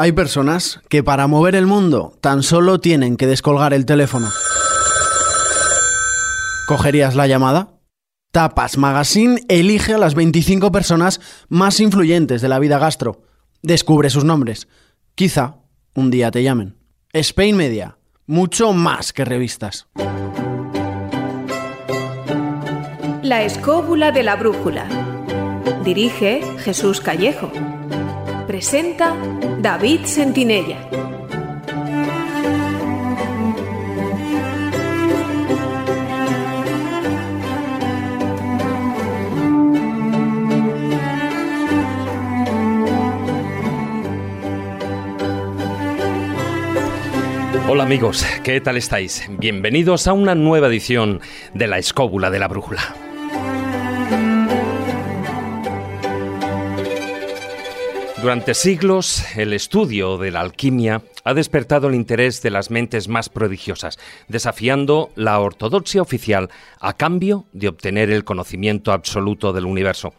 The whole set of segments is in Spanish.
Hay personas que para mover el mundo tan solo tienen que descolgar el teléfono. ¿Cogerías la llamada? Tapas Magazine elige a las 25 personas más influyentes de la vida gastro. Descubre sus nombres. Quizá un día te llamen. Spain Media, mucho más que revistas. La escóbula de la brújula. Dirige Jesús Callejo. Presenta David Sentinella. Hola amigos, ¿qué tal estáis? Bienvenidos a una nueva edición de La Escóbula de la Brújula. Durante siglos, el estudio de la alquimia ha despertado el interés de las mentes más prodigiosas, desafiando la ortodoxia oficial a cambio de obtener el conocimiento absoluto del universo.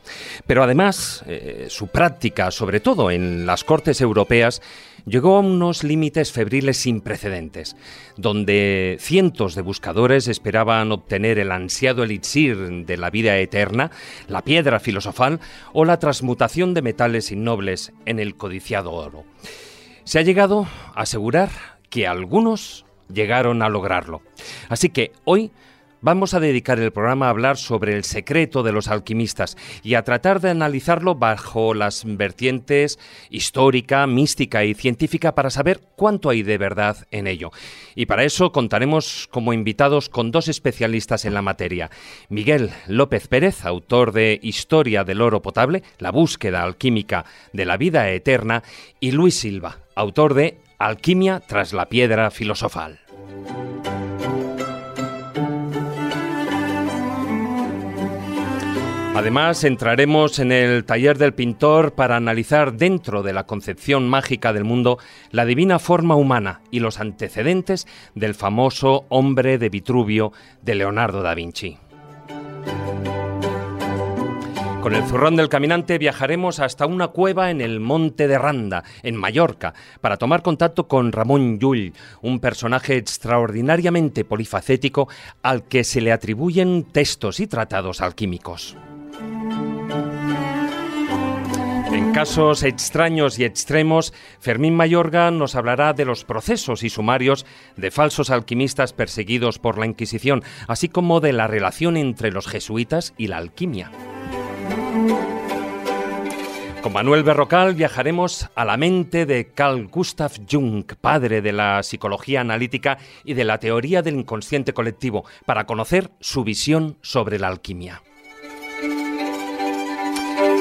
Pero además, eh, su práctica, sobre todo en las cortes europeas, llegó a unos límites febriles sin precedentes, donde cientos de buscadores esperaban obtener el ansiado elixir de la vida eterna, la piedra filosofal o la transmutación de metales innobles en el codiciado oro. Se ha llegado a asegurar que algunos llegaron a lograrlo. Así que hoy Vamos a dedicar el programa a hablar sobre el secreto de los alquimistas y a tratar de analizarlo bajo las vertientes histórica, mística y científica para saber cuánto hay de verdad en ello. Y para eso contaremos como invitados con dos especialistas en la materia. Miguel López Pérez, autor de Historia del oro potable, la búsqueda alquímica de la vida eterna, y Luis Silva, autor de Alquimia tras la piedra filosofal. Además, entraremos en el taller del pintor para analizar dentro de la concepción mágica del mundo la divina forma humana y los antecedentes del famoso hombre de Vitruvio de Leonardo da Vinci. Con el zurrón del caminante viajaremos hasta una cueva en el Monte de Randa, en Mallorca, para tomar contacto con Ramón Llull, un personaje extraordinariamente polifacético al que se le atribuyen textos y tratados alquímicos. En casos extraños y extremos, Fermín Mayorga nos hablará de los procesos y sumarios de falsos alquimistas perseguidos por la Inquisición, así como de la relación entre los jesuitas y la alquimia. Con Manuel Berrocal viajaremos a la mente de Carl Gustav Jung, padre de la psicología analítica y de la teoría del inconsciente colectivo, para conocer su visión sobre la alquimia.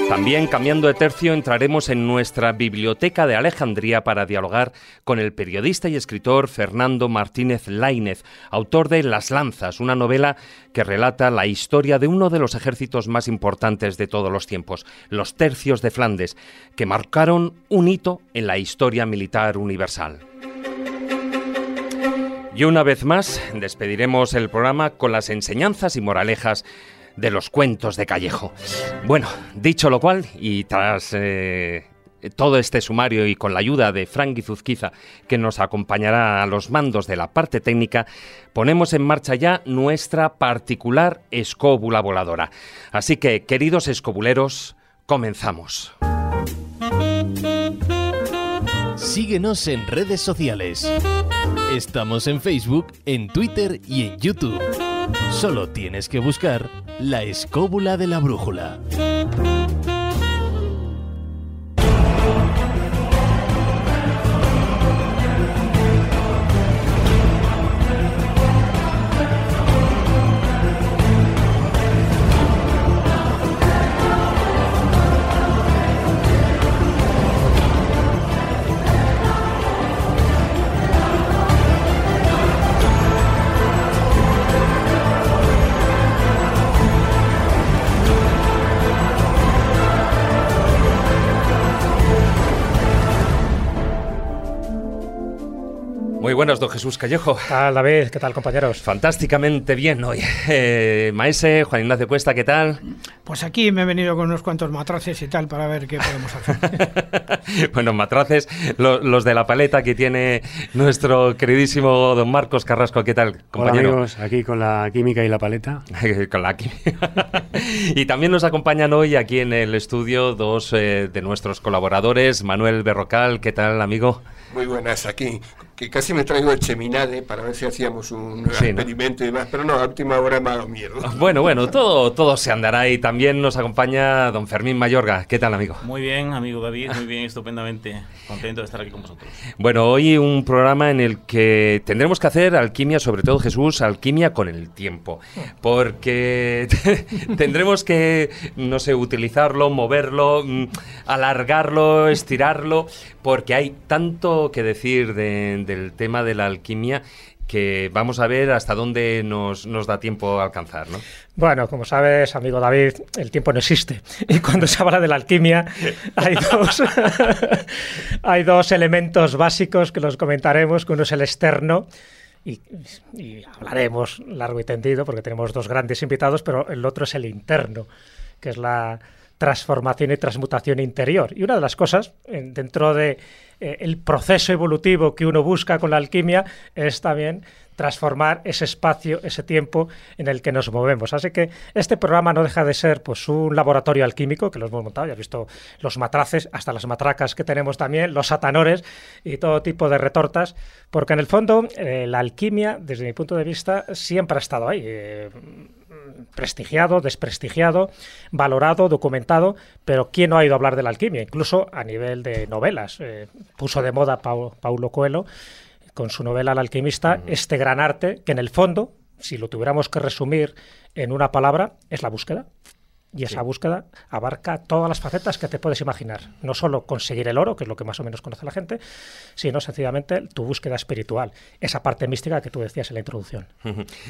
También, cambiando de tercio, entraremos en nuestra biblioteca de Alejandría para dialogar con el periodista y escritor Fernando Martínez Lainez, autor de Las Lanzas, una novela que relata la historia de uno de los ejércitos más importantes de todos los tiempos, los Tercios de Flandes, que marcaron un hito en la historia militar universal. Y una vez más, despediremos el programa con las enseñanzas y moralejas de los cuentos de Callejo. Bueno, dicho lo cual, y tras eh, todo este sumario y con la ayuda de Frank Zuzquiza, que nos acompañará a los mandos de la parte técnica, ponemos en marcha ya nuestra particular escóbula voladora. Así que, queridos escobuleros, comenzamos. Síguenos en redes sociales. Estamos en Facebook, en Twitter y en YouTube. Solo tienes que buscar la escóbula de la brújula. Buenas, don Jesús Callejo. ¿Qué tal, David? ¿Qué tal, compañeros? Fantásticamente bien hoy. Eh, maese, Juan Ignacio Cuesta, ¿qué tal? Pues aquí me he venido con unos cuantos matraces y tal para ver qué podemos hacer. bueno, matraces, lo- los de la paleta que tiene nuestro queridísimo don Marcos Carrasco. ¿Qué tal, Hola compañero? amigos, aquí con la química y la paleta. Con la química. y también nos acompañan hoy aquí en el estudio dos eh, de nuestros colaboradores, Manuel Berrocal, ¿qué tal, amigo? Muy buenas aquí, que casi me traigo el cheminade para ver si hacíamos un Sí, ¿no? experimento y demás, pero no, a última hora me ha dado mierda. Bueno, bueno, todo, todo se andará y también nos acompaña don Fermín Mayorga. ¿Qué tal, amigo? Muy bien, amigo David, muy bien, estupendamente. Contento de estar aquí con vosotros. Bueno, hoy un programa en el que tendremos que hacer alquimia, sobre todo Jesús, alquimia con el tiempo. Porque tendremos que, no sé, utilizarlo, moverlo, mm, alargarlo, estirarlo, porque hay tanto que decir de- del tema de la alquimia que vamos a ver hasta dónde nos, nos da tiempo a alcanzar, ¿no? Bueno, como sabes, amigo David, el tiempo no existe. Y cuando se habla de la alquimia, hay dos, hay dos elementos básicos que los comentaremos, que uno es el externo, y, y hablaremos largo y tendido, porque tenemos dos grandes invitados, pero el otro es el interno, que es la transformación y transmutación interior. Y una de las cosas, en- dentro de eh, el proceso evolutivo que uno busca con la alquimia, es también transformar ese espacio, ese tiempo en el que nos movemos. Así que este programa no deja de ser pues un laboratorio alquímico que lo hemos montado, ya has visto los matraces, hasta las matracas que tenemos también, los satanores y todo tipo de retortas, porque en el fondo eh, la alquimia, desde mi punto de vista, siempre ha estado ahí. eh, prestigiado, desprestigiado, valorado, documentado, pero ¿quién no ha ido a hablar de la alquimia? Incluso a nivel de novelas. Eh, puso de moda Pau- Paulo Coelho con su novela El alquimista este gran arte que en el fondo, si lo tuviéramos que resumir en una palabra, es la búsqueda. Y esa búsqueda abarca todas las facetas que te puedes imaginar. No solo conseguir el oro, que es lo que más o menos conoce la gente, sino sencillamente tu búsqueda espiritual, esa parte mística que tú decías en la introducción.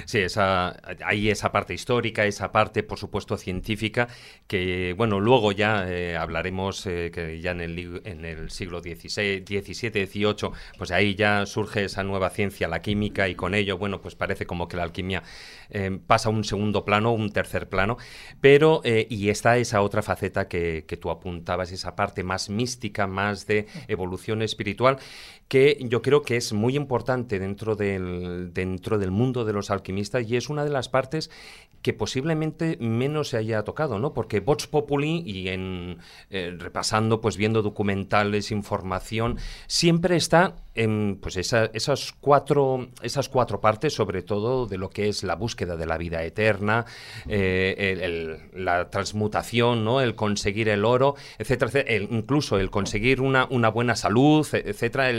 Sí, esa, hay esa parte histórica, esa parte, por supuesto, científica, que, bueno, luego ya eh, hablaremos eh, que ya en el, en el siglo XVI, XVII, XVIII, pues ahí ya surge esa nueva ciencia, la química, y con ello, bueno, pues parece como que la alquimia eh, pasa a un segundo plano, un tercer plano, pero, eh, y está esa otra faceta que, que tú apuntabas, esa parte más mística, más de evolución espiritual, que yo creo que es muy importante dentro del, dentro del mundo de los alquimistas y es una de las partes que posiblemente menos se haya tocado, ¿no? Porque Vox Populi y en eh, repasando, pues viendo documentales, información, siempre está en pues esa- esas cuatro esas cuatro partes, sobre todo de lo que es la búsqueda de la vida eterna, eh, el- la transmutación, ¿no? El conseguir el oro, etcétera, incluso el conseguir una, una buena salud, etcétera,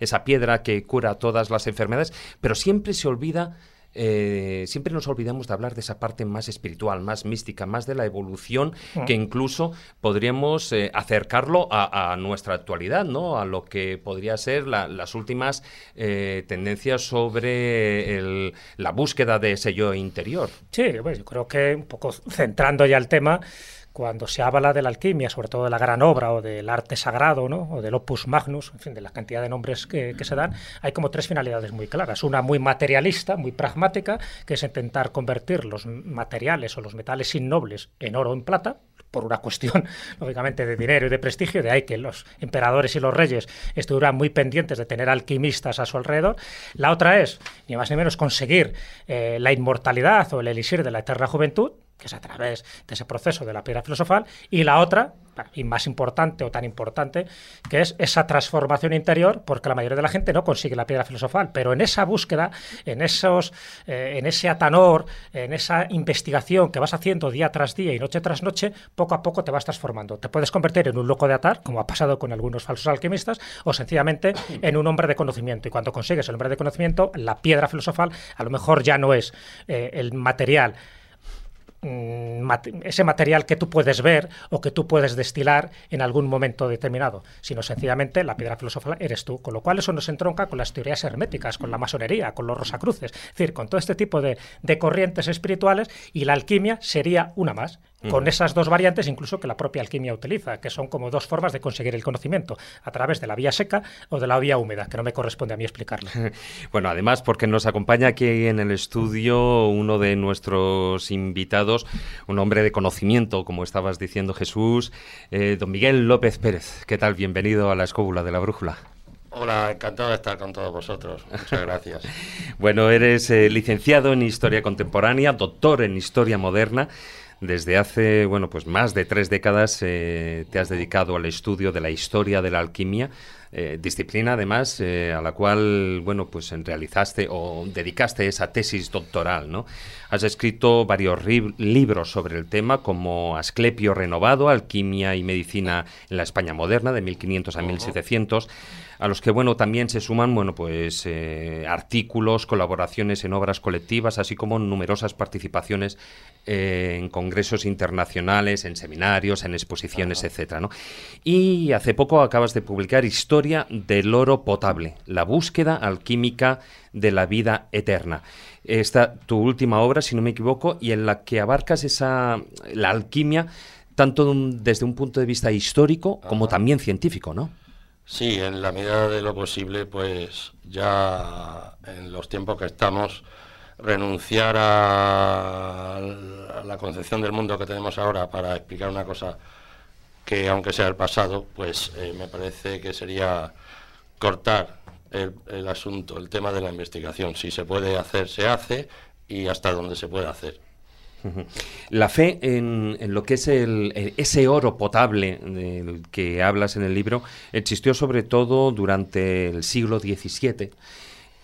esa piedra que cura todas las enfermedades, pero siempre se olvida eh, siempre nos olvidamos de hablar de esa parte más espiritual, más mística, más de la evolución, que incluso podríamos eh, acercarlo a, a nuestra actualidad, ¿no? A lo que podría ser la- las últimas eh, tendencias sobre el- la búsqueda de ese yo interior. Sí, bueno, yo creo que un poco centrando ya el tema, cuando se habla de la alquimia, sobre todo de la gran obra o del arte sagrado, ¿no? o del opus magnus, en fin, de la cantidad de nombres que, se dan, hay como tres finalidades muy claras. Una muy materialista, muy pragmática, que es intentar convertir los materiales o los metales innobles en oro o en plata, por una cuestión, lógicamente, de dinero y de prestigio, de ahí que los emperadores y los reyes estuvieran muy pendientes de tener alquimistas a su alrededor. La otra es, ni más ni menos, conseguir eh, la inmortalidad o el elixir de la eterna juventud, que es a través de ese proceso de la piedra filosofal, y la otra, mí más importante o tan importante, que es esa transformación interior, porque la mayoría de la gente no consigue la piedra filosofal, pero en esa búsqueda, en esos, eh, en ese atanor, en esa investigación que vas haciendo día tras día y noche tras noche, poco a poco te vas transformando. Te puedes convertir en un loco de atar, como ha pasado con algunos falsos alquimistas, o sencillamente en un hombre de conocimiento. Y cuando consigues el hombre de conocimiento, la piedra filosofal a lo mejor ya no es eh, el material mate- ese material que tú puedes ver o que tú puedes destilar en algún momento determinado, sino sencillamente la piedra filosofal eres tú, con lo cual eso nos entronca con las teorías herméticas, con la masonería, con los rosacruces, es decir, con todo este tipo de, de corrientes espirituales y la alquimia sería una más. Con esas dos variantes incluso que la propia alquimia utiliza, que son como dos formas de conseguir el conocimiento, a través de la vía seca o de la vía húmeda, que no me corresponde a mí explicarlo. bueno, además porque nos acompaña aquí en el estudio uno de nuestros invitados, un hombre de conocimiento, como estabas diciendo Jesús, eh, don Miguel López Pérez. ¿Qué tal? Bienvenido a la escóbula de la brújula. Hola, encantado de estar con todos vosotros. Muchas gracias. bueno, eres eh, licenciado en Historia Contemporánea, doctor en Historia Moderna. Desde hace, bueno, pues más de tres décadas eh, te has dedicado al estudio de la historia de la alquimia, eh, disciplina además a la cual, bueno, pues realizaste o dedicaste esa tesis doctoral, ¿no? Has escrito varios libros sobre el tema, como Asclepio renovado, Alquimia y Medicina en la España moderna, de 1500 a 1700 a los que bueno también se suman bueno pues eh, artículos, colaboraciones en obras colectivas, así como numerosas participaciones eh, en congresos internacionales, en seminarios, en exposiciones, etcétera, ¿no? Y hace poco acabas de publicar Historia del oro potable, la búsqueda alquímica de la vida eterna. Esta tu última obra, si no me equivoco, y en la que abarcas esa la alquimia tanto desde un punto de vista histórico como también científico, ¿no? Sí, en la medida de lo posible, pues ya en los tiempos que estamos, renunciar a la concepción del mundo que tenemos ahora para explicar una cosa que aunque sea el pasado, pues eh, me parece que sería cortar el, el asunto, el tema de la investigación. Si se puede hacer, se hace y hasta donde se puede hacer. La fe en, lo que es el, ese oro potable del que hablas en el libro existió sobre todo durante el siglo XVII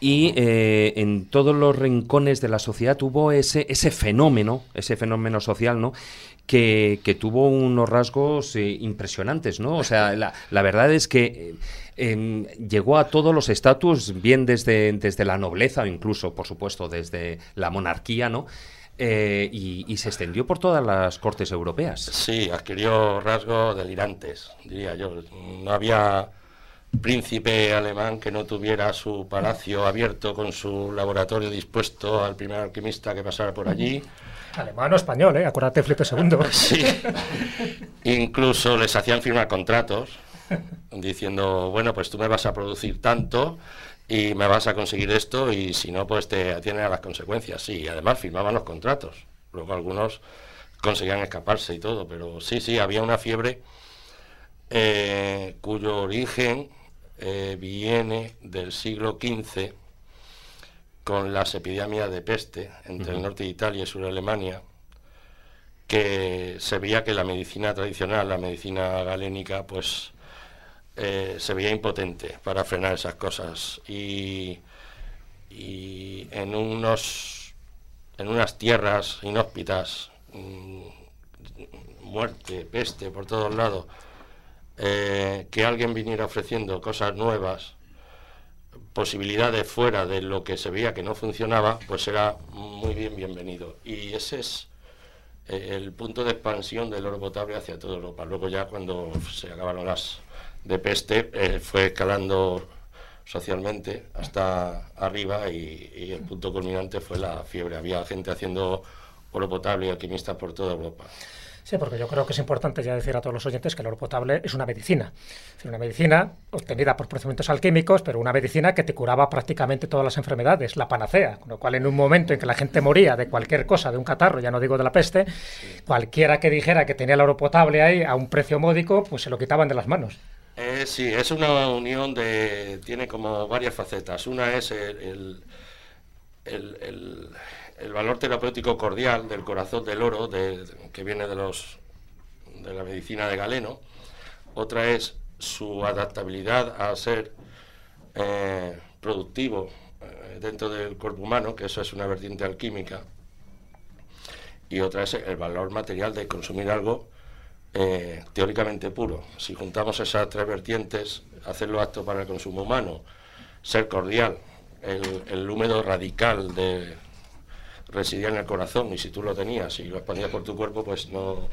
y eh, en todos los rincones de la sociedad tuvo ese, ese fenómeno, ese fenómeno social, ¿no? Que, tuvo unos rasgos eh, impresionantes, ¿no? O sea, la, la verdad es que eh, em, llegó a todos los estatus, bien desde, desde la nobleza o incluso, por supuesto, desde la monarquía, ¿no? Eh, y, se extendió por todas las cortes europeas. Sí, adquirió rasgos delirantes, diría yo. No había príncipe alemán que no tuviera su palacio abierto con su laboratorio dispuesto al primer alquimista que pasara por allí. Alemán o español, ¿eh? Acuérdate, Felipe II. Sí. Incluso les hacían firmar contratos diciendo, bueno, pues tú me vas a producir tanto y me vas a conseguir esto y si no, pues te atienen a las consecuencias. Sí, y además firmaban los contratos. Luego algunos conseguían escaparse y todo, pero sí, sí, había una fiebre eh, cuyo origen eh, viene del siglo XV con las epidemias de peste entre el norte de Italia y sur de Alemania, que se veía que la medicina tradicional, la medicina galénica, pues eh, se veía impotente para frenar esas cosas. Y, en unos en unas tierras inhóspitas mm, muerte peste por todos lados eh, que alguien viniera ofreciendo cosas nuevas posibilidades fuera de lo que se veía que no funcionaba pues era muy bien bienvenido. Y ese es eh, el punto de expansión del oro potable hacia toda Europa. Luego ya cuando se acabaron las de peste eh, fue escalando socialmente hasta arriba y, el punto culminante fue la fiebre. Había gente haciendo oro potable y alquimistas por toda Europa. Sí, porque yo creo que es importante ya decir a todos los oyentes que el oro potable es una medicina. Es una medicina obtenida por procedimientos alquímicos, pero una medicina que te curaba prácticamente todas las enfermedades, la panacea. Con lo cual, en un momento en que la gente moría de cualquier cosa, de un catarro, ya no digo de la peste, cualquiera que dijera que tenía el oro potable ahí a un precio módico, pues se lo quitaban de las manos. Eh, sí, es una unión de. tiene como varias facetas. Una es el, el, el, valor terapéutico cordial del corazón del oro, de, que viene de, los, de la medicina de Galeno. Otra es su adaptabilidad a ser eh, productivo eh, dentro del cuerpo humano, que eso es una vertiente alquímica. Y otra es el valor material de consumir algo eh, teóricamente puro. Si juntamos esas tres vertientes, hacerlo apto para el consumo humano, ser cordial, el, el húmedo radical de residía en el corazón y si tú lo tenías y lo expandías por tu cuerpo, pues no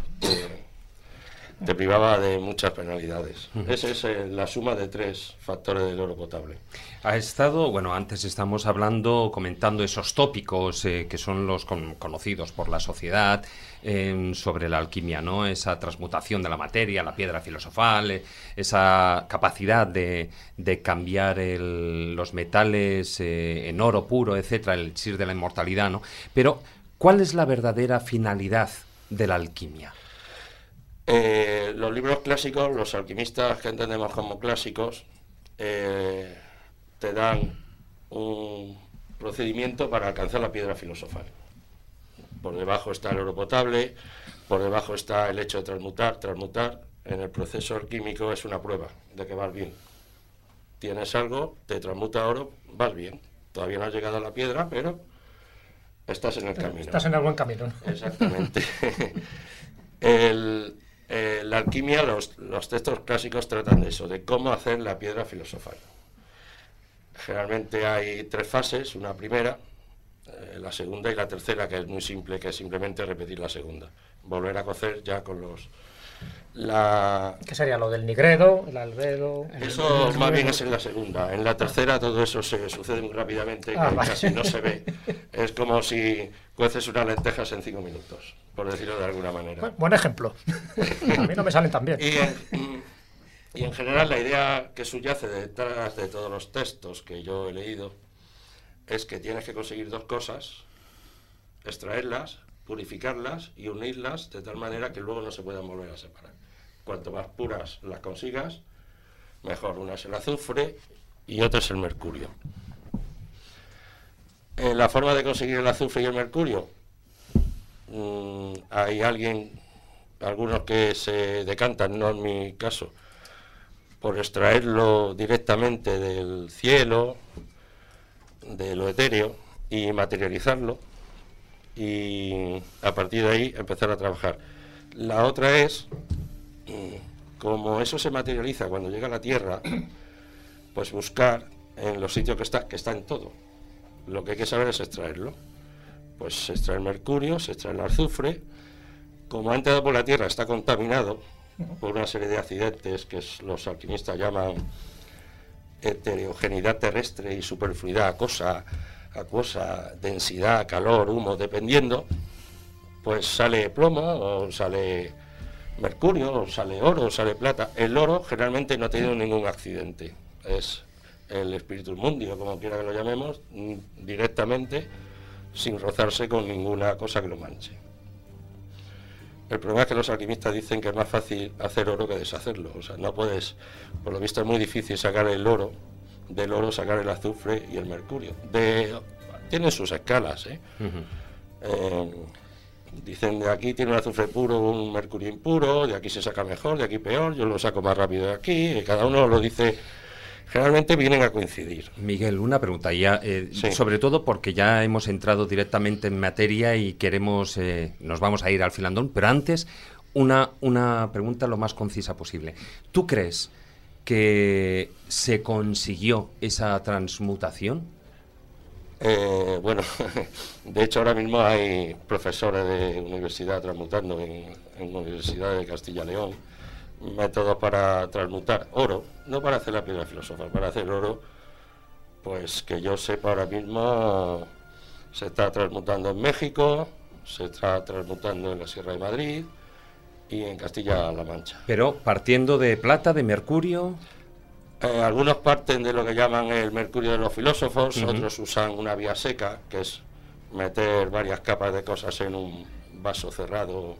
te privaba de muchas penalidades. Esa es eh, la suma de tres factores del oro potable. Ha estado, bueno, antes estamos hablando, comentando esos tópicos eh, que son los con- conocidos por la sociedad eh, sobre la alquimia, ¿no? Esa transmutación de la materia, la piedra filosofal, eh, esa capacidad de, de cambiar el- los metales en oro puro, etcétera, el elixir de la inmortalidad, ¿no? Pero, ¿cuál es la verdadera finalidad de la alquimia? Eh, los libros clásicos, los alquimistas que entendemos como clásicos, eh, te dan un procedimiento para alcanzar la piedra filosofal. Por debajo está el oro potable, por debajo está el hecho de transmutar. Transmutar en el proceso alquímico es una prueba de que vas bien. Tienes algo, te transmuta oro, vas bien. Todavía no has llegado a la piedra, pero estás en el camino. Estás en el buen camino. ¿no? Exactamente. El- eh, la alquimia, los, los textos clásicos tratan de eso, de cómo hacer la piedra filosofal. Generalmente hay tres fases, una primera, eh, la segunda y la tercera, que es muy simple, que es simplemente repetir la segunda. Volver a cocer ya con los... La, Que sería lo del nigredo, el albedo. eso más bien es en la segunda. En la tercera todo eso se sucede muy rápidamente, Ah, que vale. casi no se ve. Es como si cueces unas lentejas en cinco minutos, por decirlo de alguna manera. Buen, buen ejemplo. A mí no me salen tan bien. Y en, y en general la idea que subyace detrás de todos los textos que yo he leído es que tienes que conseguir dos cosas, extraerlas, purificarlas y unirlas de tal manera que luego no se puedan volver a separar. Cuanto más puras las consigas, mejor. Una es el azufre y otra es el mercurio. Eh, la forma de conseguir el azufre y el mercurio, mm, hay alguien, algunos que se decantan, no en mi caso, por extraerlo directamente del cielo, de lo etéreo, y materializarlo, y a partir de ahí empezar a trabajar. La otra es, mm, como eso se materializa cuando llega a la Tierra, pues buscar en los sitios que está, que está en todo. Lo que hay que saber es extraerlo. Pues se extrae el mercurio, se extrae el azufre. Como ha entrado por la Tierra, está contaminado por una serie de accidentes que los alquimistas llaman heterogeneidad terrestre y superfluidad acosa, acuosa, densidad, calor, humo, dependiendo, pues sale plomo o sale mercurio o sale oro o sale plata. El oro generalmente no ha tenido ningún accidente. Es el espíritu mundio, como quiera que lo llamemos, directamente sin rozarse con ninguna cosa que lo manche. El problema es que los alquimistas dicen que es más fácil hacer oro que deshacerlo. O sea, no puedes, por lo visto es muy difícil sacar el oro, del oro sacar el azufre y el mercurio. De, tienen sus escalas, ¿eh? Eh, dicen de aquí tiene un azufre puro, un mercurio impuro, de aquí se saca mejor, de aquí peor, yo lo saco más rápido de aquí, y cada uno lo dice, generalmente vienen a coincidir. Miguel, una pregunta ya, eh, Sí. sobre todo porque ya hemos entrado directamente en materia y queremos, eh, nos vamos a ir al filandón, pero antes una, una pregunta lo más concisa posible. ¿Tú crees que se consiguió esa transmutación? Eh, bueno, de hecho ahora mismo hay profesores de universidad transmutando en, en Universidad de Castilla y León métodos para transmutar oro, no para hacer la piedra filosofal, para hacer oro, pues que yo sepa ahora mismo se está transmutando en México, se está transmutando en la Sierra de Madrid y en Castilla-La Mancha. Pero partiendo de plata, de mercurio, Eh, algunos parten de lo que llaman el mercurio de los filósofos, otros usan una vía seca, que es meter varias capas de cosas en un vaso cerrado,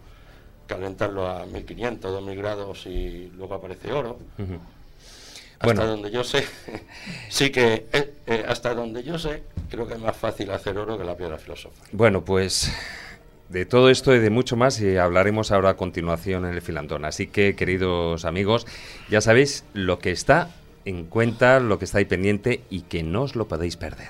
calentarlo a 1500, 2000 grados y luego aparece oro. Hasta Bueno. donde yo sé, sí que, eh, eh, hasta donde yo sé, creo que es más fácil hacer oro que la piedra filosofal. Bueno, pues de todo esto y de mucho más y hablaremos ahora a continuación en el filandón. Así que, queridos amigos, ya sabéis lo que está en cuenta, lo que está ahí pendiente y que no os lo podéis perder.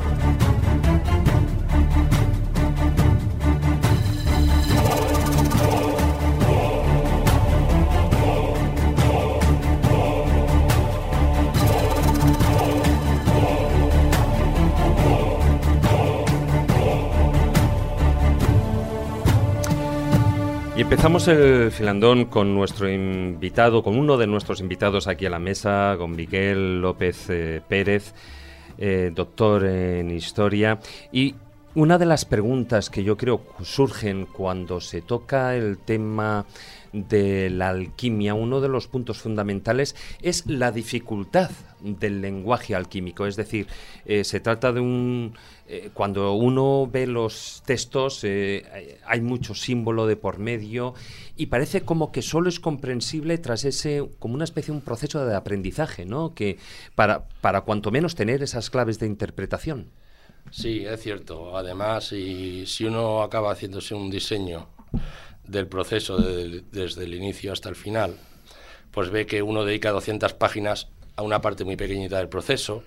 Empezamos el filandón con nuestro invitado, con uno de nuestros invitados aquí a la mesa, con Miguel López eh, Pérez, eh, doctor en historia. Y una de las preguntas que yo creo surgen cuando se toca el tema de la alquimia, uno de los puntos fundamentales es la dificultad del lenguaje alquímico. Es decir, eh, se trata de un... eh, cuando uno ve los textos eh, hay mucho símbolo de por medio y parece como que solo es comprensible tras ese, como una especie de un proceso de aprendizaje, ¿no? Que para, para cuanto menos tener esas claves de interpretación. Sí, es cierto. Además, si, si uno acaba haciéndose un diseño del proceso de- desde el inicio hasta el final, pues ve que uno dedica 200 páginas a una parte muy pequeñita del proceso,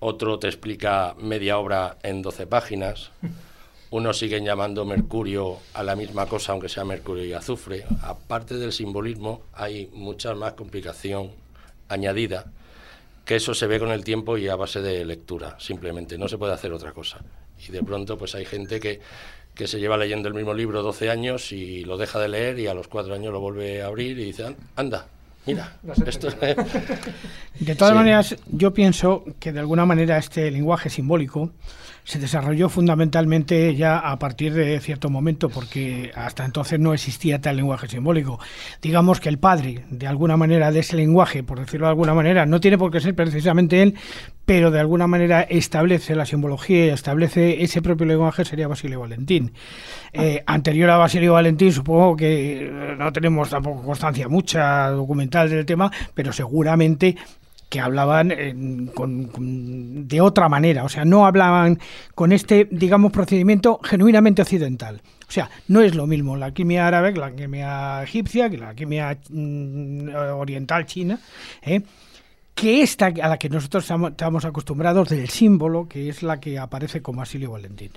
otro te explica media obra en 12 páginas, uno sigue llamando mercurio a la misma cosa, aunque sea mercurio y azufre. Aparte del simbolismo, hay mucha más complicación añadida, que eso se ve con el tiempo y a base de lectura, simplemente, no se puede hacer otra cosa. Y de pronto, pues hay gente que, que se lleva leyendo el mismo libro 12 años y lo deja de leer y a los cuatro años lo vuelve a abrir y dice, "An- anda, mira, esto De todas Sí. maneras, yo pienso que de alguna manera este lenguaje simbólico se desarrolló fundamentalmente ya a partir de cierto momento, porque hasta entonces no existía tal lenguaje simbólico. Digamos que el padre, de alguna manera, de ese lenguaje, por decirlo de alguna manera, no tiene por qué ser precisamente él, pero de alguna manera establece la simbología y establece ese propio lenguaje, sería Basilio Valentín. Eh, anterior a Basilio Valentín, supongo que eh, no tenemos tampoco constancia mucha documental del tema, pero seguramente que hablaban con- de otra manera, o sea, no hablaban con este, digamos, procedimiento genuinamente occidental. O sea, no es lo mismo la alquimia árabe que la alquimia egipcia, que la alquimia mm, oriental china, ¿eh? que esta a la que nosotros estamos, acostumbrados del símbolo, que es la que aparece con Basilio Valentín.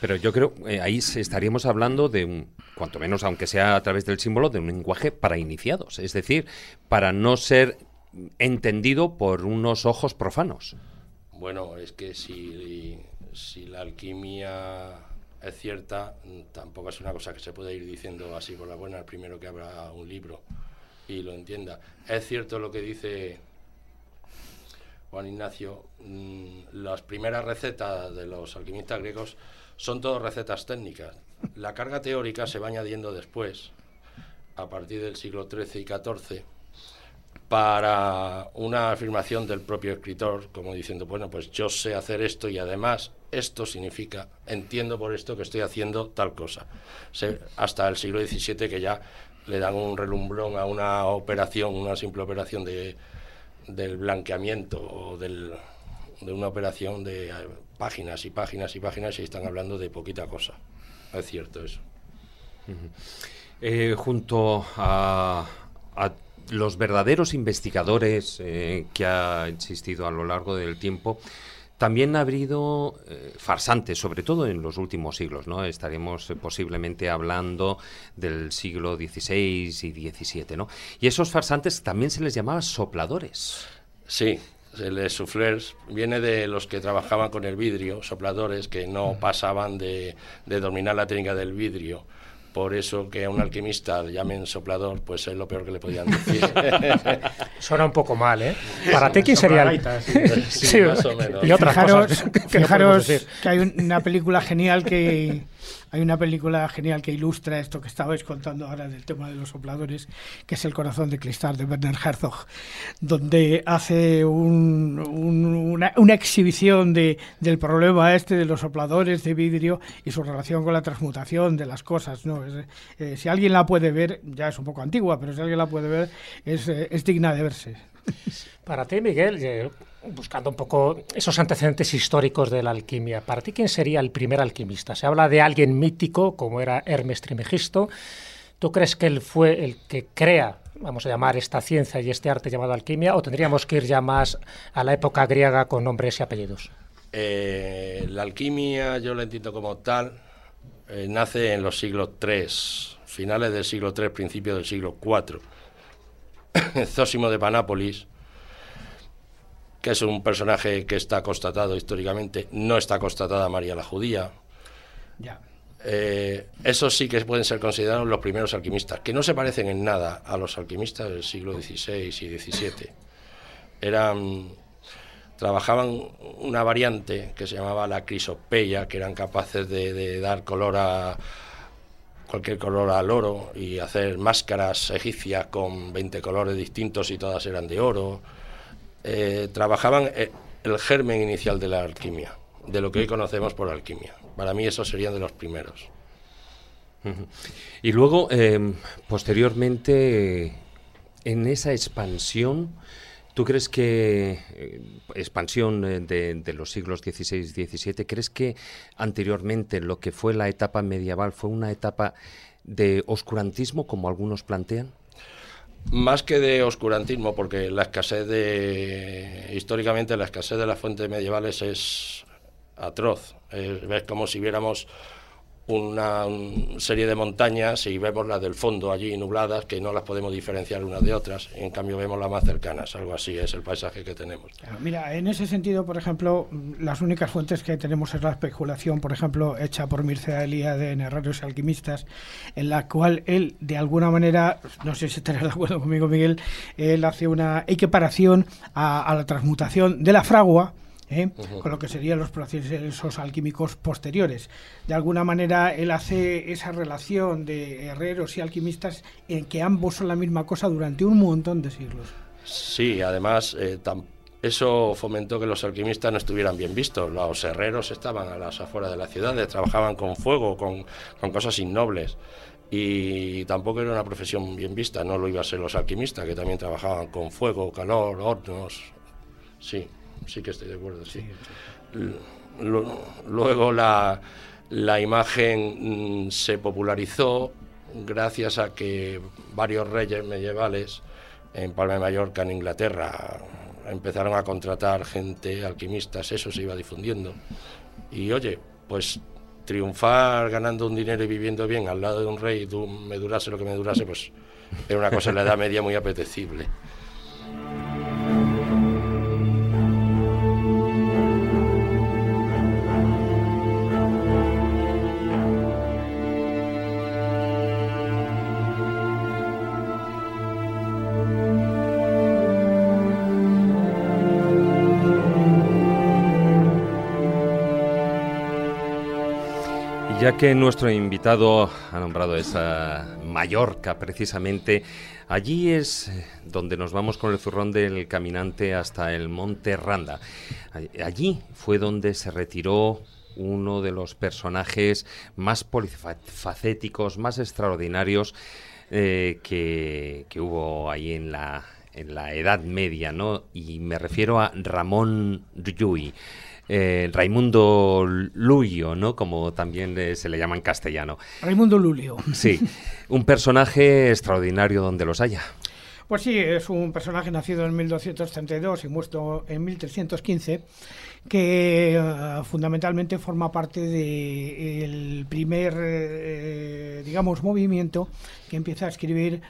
Pero yo creo eh, ahí estaríamos hablando de un, cuanto menos, aunque sea a través del símbolo, de un lenguaje para iniciados, es decir, para no ser entendido por unos ojos profanos. Bueno, es que si, si la alquimia es cierta, tampoco es una cosa que se puede ir diciendo así por la buena el primero que abra un libro y lo entienda. Es cierto lo que dice Juan Ignacio, mm, las primeras recetas de los alquimistas griegos son todas recetas técnicas. La carga teórica se va añadiendo después, a partir del siglo XIII y XIV, para una afirmación del propio escritor, como diciendo, bueno, pues yo sé hacer esto y además esto significa, entiendo por esto que estoy haciendo tal cosa. Hasta el siglo XVII que ya le dan un relumbrón a una operación, una simple operación de, del blanqueamiento o del, de una operación de eh, páginas y páginas y páginas y están hablando de poquita cosa. Es cierto eso. Eh, junto a los verdaderos investigadores eh, que ha existido a lo largo del tiempo, también ha habido eh, farsantes, sobre todo en los últimos siglos, ¿no? Estaremos eh, posiblemente hablando del siglo XVI y XVII, ¿no? Y esos farsantes también se les llamaba sopladores. Sí, el souffleurs viene de los que trabajaban con el vidrio, sopladores que no pasaban de, de dominar la técnica del vidrio. Por eso que a un alquimista le llamen soplador, pues es lo peor que le podían decir. Suena un poco mal, ¿eh? Para ti, ¿quién sería el...? Sí. Sí, más o menos. Y otras fijaros, cosas que no podemos fijaros que hay una película genial que hay una película genial que ilustra esto que estabais contando ahora del tema de los sopladores, que es El corazón de cristal de Werner Herzog, donde hace un- un- una, exhibición de, del problema este de los sopladores de vidrio y su relación con la transmutación de las cosas. ¿no? Eh, si alguien la puede ver, ya es un poco antigua, pero si alguien la puede ver, es, eh, digna de verse. Para ti, Miguel, buscando un poco esos antecedentes históricos de la alquimia, ¿para ti quién sería el primer alquimista? Se habla de alguien mítico como era Hermes Trimegisto. ¿Tú crees que él fue el que crea vamos a llamar esta ciencia y este arte llamado alquimia, o tendríamos que ir ya más a la época griega con nombres y apellidos? Eh, la alquimia, yo la entiendo como tal, eh, nace en los siglos III, finales del siglo III, principios del siglo IV. Zósimo de Panápolis, que es un personaje que está constatado históricamente, no está constatada María la Judía. Ya. Eh, esos sí que pueden ser considerados los primeros alquimistas, que no se parecen en nada a los alquimistas del siglo XVI y XVII. Eran, trabajaban una variante que se llamaba la crisopeya, que eran capaces de, de dar color a cualquier color al oro y hacer máscaras egipcias con 20 colores distintos y todas eran de oro. Eh, trabajaban eh, el germen inicial de la alquimia, de lo que hoy conocemos por alquimia. Para mí esos serían de los primeros. Y luego, eh, posteriormente, en esa expansión, ¿tú crees que, eh, expansión de, de los siglos XVI y XVII, crees que anteriormente lo que fue la etapa medieval fue una etapa de oscurantismo, como algunos plantean? Más que de oscurantismo, porque la escasez de. históricamente la escasez de las fuentes medievales es atroz. Es, ves como si viéramos una un- serie de montañas y vemos las del fondo allí nubladas que no las podemos diferenciar unas de otras. En cambio, vemos las más cercanas. Algo así es el paisaje que tenemos. Mira, en ese sentido, por ejemplo, las únicas fuentes que tenemos es la especulación, por ejemplo, hecha por Mircea Eliade en Herreros y Alquimistas, en la cual él, de alguna manera, no sé si estarás de acuerdo conmigo, Miguel, él hace una equiparación a, a la transmutación de la fragua. ¿Eh? Ujú. con lo que serían los procesos alquímicos posteriores. De alguna manera, él hace esa relación de herreros y alquimistas en que ambos son la misma cosa durante un montón de siglos. Sí, además, eh, eso fomentó que los alquimistas no estuvieran bien vistos. Los herreros estaban a las afueras de las ciudades, trabajaban con fuego, con, con cosas innobles. Y tampoco era una profesión bien vista, no lo iba a ser los alquimistas, que también trabajaban con fuego, calor, hornos. Sí, sí que estoy de acuerdo, sí. L- lo- luego la, la imagen mm, se popularizó gracias a que varios reyes medievales en Palma de Mallorca, en Inglaterra, empezaron a contratar gente, alquimistas, eso se iba difundiendo. Y oye, pues triunfar ganando un dinero y viviendo bien al lado de un rey, me durase lo que me durase, pues era una cosa en la Edad Media muy apetecible. Ya que nuestro invitado ha nombrado esa Mallorca precisamente, allí es eh, donde nos vamos con el zurrón del caminante hasta el Monte Randa. Allí fue donde se retiró uno de los personajes más polifacéticos, más extraordinarios eh, que, que hubo ahí en la, en la Edad Media, ¿no? Y me refiero a Ramón Llull. Eh, Raimundo Luyo, ¿no? Como también eh, se le llama en castellano. Raimundo Lulio. Sí, un personaje extraordinario donde los haya. Pues sí, es un personaje nacido en 1232 y muerto en 1315, que eh, fundamentalmente forma parte del primer, eh, digamos, movimiento que empieza a escribir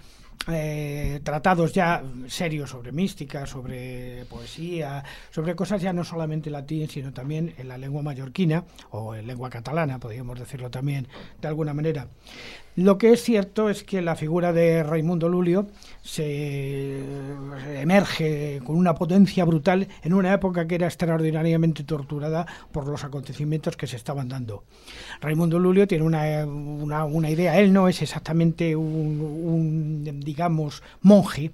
eh, tratados ya serios sobre mística, sobre poesía, sobre cosas ya no solamente en latín, sino también en la lengua mallorquina o en lengua catalana, podríamos decirlo también de alguna manera. Lo que es cierto es que la figura de Raimundo Lulio se emerge con una potencia brutal en una época que era extraordinariamente torturada por los acontecimientos que se estaban dando. Raimundo Lulio tiene una, una, una idea, él no es exactamente un, un, digamos, monje,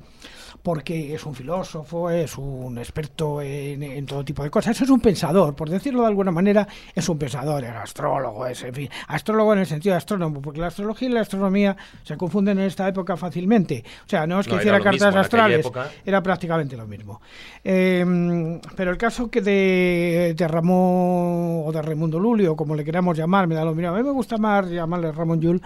porque es un filósofo, es un experto en, en, todo tipo de cosas, es un pensador, por decirlo de alguna manera, es un pensador, es astrólogo, es, en fin, astrólogo en el sentido de astrónomo, porque la astrología y la astronomía se confunden en esta época fácilmente. O sea, no es que No, hiciera cartas mismo astrales, era prácticamente lo mismo. Eh, pero el caso que de, de Ramón o de Raimundo Lulio, como le queramos llamar, me da lo mismo. A mí me gusta más llamarle Ramón Yul.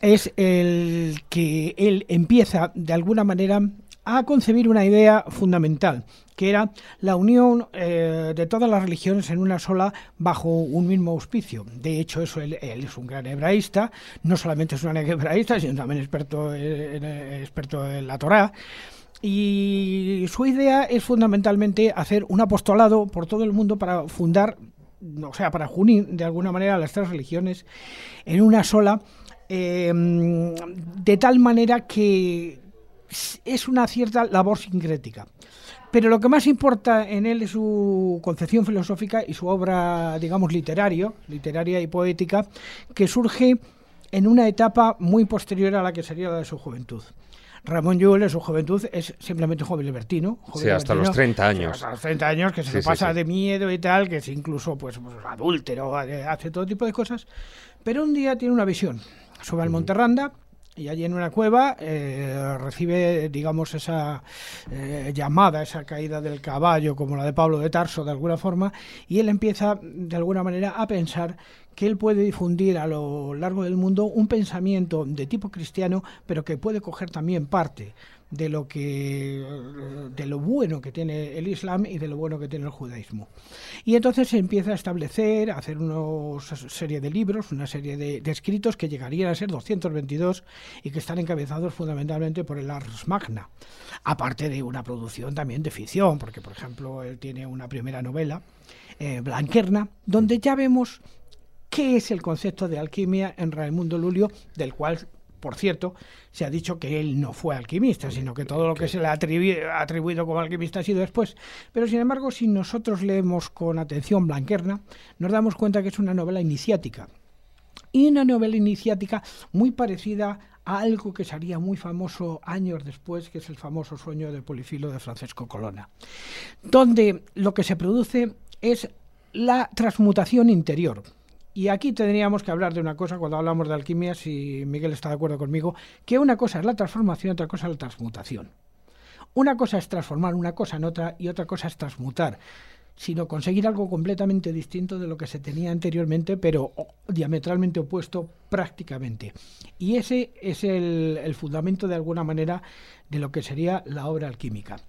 es el que él empieza de alguna manera a concebir una idea fundamental, que era la unión eh, de todas las religiones en una sola bajo un mismo auspicio. De hecho, eso él, es un gran hebraísta, no solamente es un gran hebraísta, sino también experto en, experto en la Torá. Y su idea es fundamentalmente hacer un apostolado por todo el mundo para fundar, o sea, para unir de alguna manera las tres religiones en una sola, eh, de tal manera que es una cierta labor sincrética. Pero lo que más importa en él es su concepción filosófica y su obra, digamos, literario, literaria y poética, que surge en una etapa muy posterior a la que sería la de su juventud. Ramón Llull en su juventud es simplemente un joven libertino. sí, hasta los 30 años. Hasta los 30 años, que se le pasa de miedo y tal, que es incluso pues, pues adúltero, hace todo tipo de cosas. Pero un día tiene una visión. Sube al Monterranda y allí en una cueva eh, recibe, digamos, esa eh, llamada, esa caída del caballo, como la de Pablo de Tarso, de alguna forma, y él empieza, de alguna manera, a pensar que él puede difundir a lo largo del mundo un pensamiento de tipo cristiano, pero que puede coger también parte de lo que de lo bueno que tiene el Islam y de lo bueno que tiene el judaísmo. Y entonces se empieza a establecer, a hacer una serie de libros, una serie de, escritos que llegarían a ser 222 y que están encabezados fundamentalmente por el Ars Magna, aparte de una producción también de ficción, porque por ejemplo él tiene una primera novela, eh, Blanquerna, donde ya vemos qué es el concepto de alquimia en Raimundo Lulio, del cual por cierto, se ha dicho que él no fue alquimista, sino que todo lo que se le ha atribuido como alquimista ha sido después. Pero sin embargo, si nosotros leemos con atención Blanquerna, nos damos cuenta que es una novela iniciática. Y una novela iniciática muy parecida a algo que sería muy famoso años después, que es el famoso sueño de Polifilo de Francesco Colonna, donde lo que se produce es la transmutación interior. Y aquí tendríamos que hablar de una cosa cuando hablamos de alquimia, si Miguel está de acuerdo conmigo, que una cosa es la transformación otra cosa es la transmutación. Una cosa es transformar una cosa en otra y otra cosa es transmutar, sino conseguir algo completamente distinto de lo que se tenía anteriormente, pero diametralmente opuesto prácticamente. Y ese es el, fundamento de alguna manera de lo que sería la obra alquímica.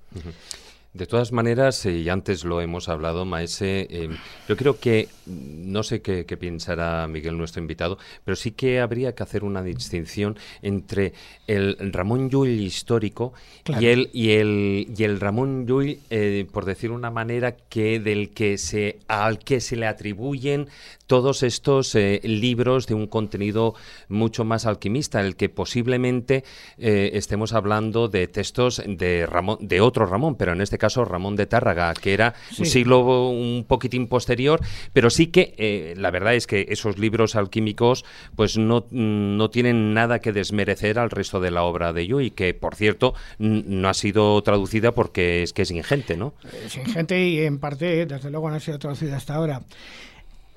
De todas maneras, eh, y antes lo hemos hablado, Maese, eh, yo creo que, no sé qué, pensará Miguel, nuestro invitado, pero sí que habría que hacer una distinción entre el Ramón Llull histórico y, el, y, el, y el Ramón Llull, eh, por decir una manera, que del que se, al que se le atribuyen todos estos libros de un contenido mucho más alquimista, el que posiblemente estemos hablando de textos de, Ramón, de otro Ramón, pero en este caso Ramón de Tárraga, que era un siglo un poquitín posterior, pero sí que eh, la verdad es que esos libros alquímicos pues no, no tienen nada que desmerecer al resto de la obra de y que por cierto no ha sido traducida porque es que es ingente, ¿no? Es ingente y en parte, desde luego, no ha sido traducida hasta ahora.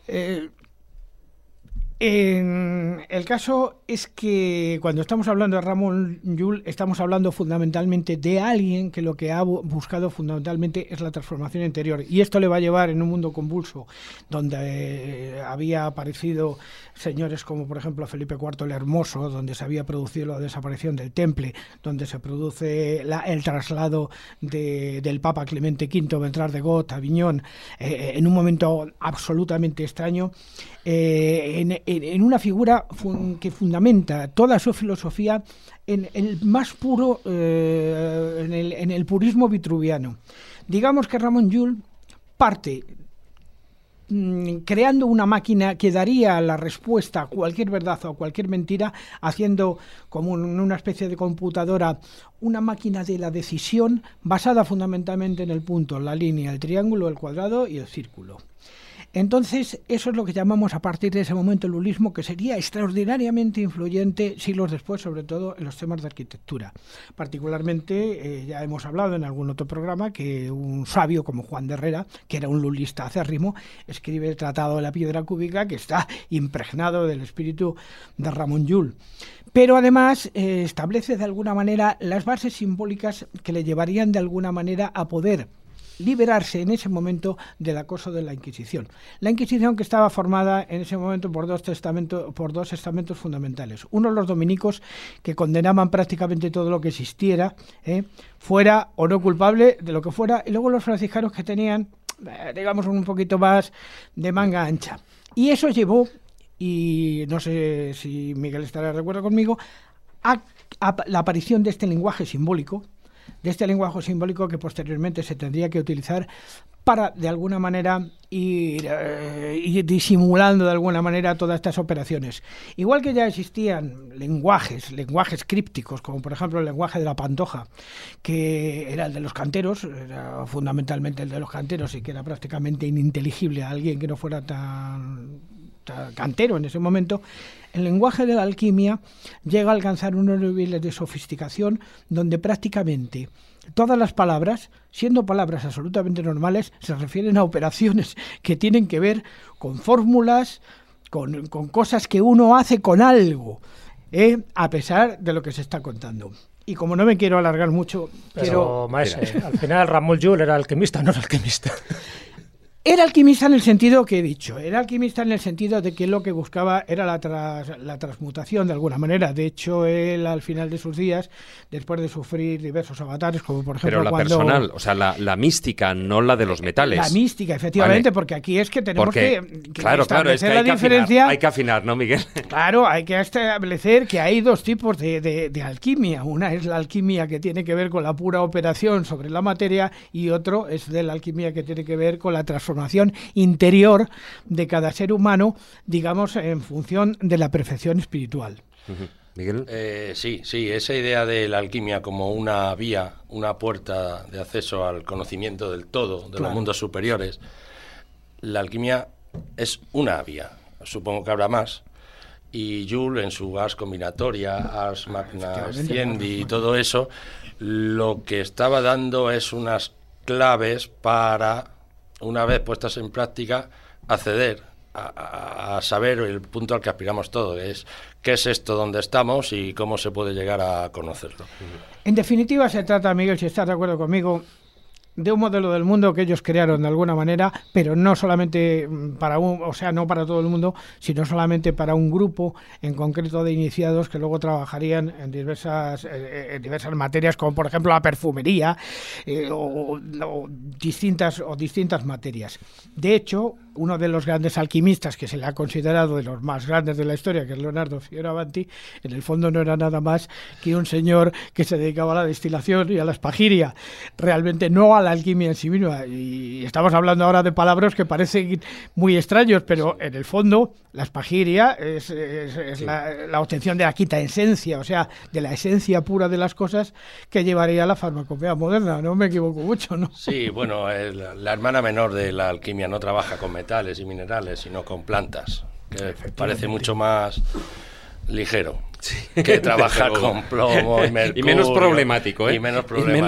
Eh, en el caso es que cuando estamos hablando de Ramón Llull, estamos hablando fundamentalmente de alguien que lo que ha buscado fundamentalmente es la transformación interior. Y esto le va a llevar en un mundo convulso, donde eh, había aparecido señores como por ejemplo Felipe IV el Hermoso, donde se había producido la desaparición del Temple, donde se produce el traslado del Papa Clemente V, entrar de Got a Aviñón, eh, en un momento absolutamente extraño. Eh, en, una figura que fundamenta toda su filosofía en el más puro, eh, en, el, en, el, purismo vitruviano. Digamos que Ramón Llull parte mm, creando una máquina que daría la respuesta a cualquier verdad o a cualquier mentira, haciendo como una especie de computadora una máquina de la decisión basada fundamentalmente en el punto, la línea, el triángulo, el cuadrado y el círculo. Entonces, eso es lo que llamamos a partir de ese momento el lulismo, que sería extraordinariamente influyente siglos después, sobre todo en los temas de arquitectura. Particularmente, eh, ya hemos hablado en algún otro programa que un sabio como Juan de Herrera, que era un lulista acérrimo, escribe el Tratado de la Piedra Cúbica, que está impregnado del espíritu de Ramón Llull. Pero además eh, establece de alguna manera las bases simbólicas que le llevarían de alguna manera a poder liberarse en ese momento del acoso de la Inquisición. La Inquisición que estaba formada en ese momento por dos testamentos, por dos estamentos fundamentales. Uno los dominicos que condenaban prácticamente todo lo que existiera, ¿eh? fuera o no culpable de lo que fuera, y luego los franciscanos que tenían, eh, digamos, un poquito más de manga ancha. Y eso llevó, y no sé si Miguel estará de acuerdo conmigo, a la aparición de este lenguaje simbólico, de este lenguaje simbólico que posteriormente se tendría que utilizar para, de alguna manera, ir, eh, disimulando de alguna manera todas estas operaciones. Igual que ya existían lenguajes, lenguajes crípticos, como por ejemplo el lenguaje de la pantoja, que era el de los canteros, era fundamentalmente el de los canteros y que era prácticamente ininteligible a alguien que no fuera tan cantero en ese momento, el lenguaje de la alquimia llega a alcanzar unos niveles de sofisticación donde prácticamente todas las palabras, siendo palabras absolutamente normales, se refieren a operaciones que tienen que ver con fórmulas, con, cosas que uno hace con algo, ¿eh? a pesar de lo que se está contando. Y como no me quiero alargar mucho, Pero, Maese, al final Ramón Llull era alquimista, no era alquimista. Era alquimista en el sentido que he dicho, era alquimista en el sentido de que lo que buscaba era la, la transmutación de alguna manera. De hecho, él al final de sus días, después de sufrir diversos avatares, como por ejemplo... Pero la cuando... personal, o sea, la, mística, no la de los metales. La mística, efectivamente, porque aquí es que tenemos que, Claro, claro, es que la hay diferencia. Que hay que afinar, ¿no, Miguel? Claro, hay que establecer que hay dos tipos de, de alquimia. Una es la alquimia que tiene que ver con la pura operación sobre la materia y otro es de la alquimia que tiene que ver con la transformación interior de cada ser humano, digamos, en función de la perfección espiritual. Miguel. Eh, sí, sí, esa idea de la alquimia como una vía, una puerta de acceso al conocimiento del todo, de los mundos superiores, la alquimia es una vía, supongo que habrá más, y Jules en su gas combinatoria, Ars Magna Sciendi y todo eso, lo que estaba dando es unas claves para una vez puestas en práctica, acceder a, saber el punto al que aspiramos todos, es qué es esto, dónde estamos y cómo se puede llegar a conocerlo. En definitiva, se trata, Miguel, si estás de acuerdo conmigo, de un modelo del mundo que ellos crearon de alguna manera, pero no solamente mm, para un, o sea, no para todo el mundo, sino solamente para un grupo en concreto de iniciados que luego trabajarían en diversas, eh, eh, en diversas materias, como por ejemplo la perfumería eh, o, distintas, o distintas materias. De hecho, uno de los grandes alquimistas que se le ha considerado de los más grandes de la historia, que es Leonardo Fioravanti, en el fondo no era nada más que un señor que se dedicaba a la destilación y a la espagiria, realmente no a la alquimia en sí misma. Y estamos hablando ahora de palabras que parecen muy extraños, pero en el fondo la espagiria es, la, obtención de la quinta esencia, o sea, de la esencia pura de las cosas que llevaría a la farmacopea moderna. No me equivoco mucho, ¿no? Sí, bueno, la hermana menor de la alquimia no trabaja con metales y minerales, sino con plantas, que parece mucho más ligero. que trabaja con plomo y mercurio. Y menos problemático, ¿eh? Y menos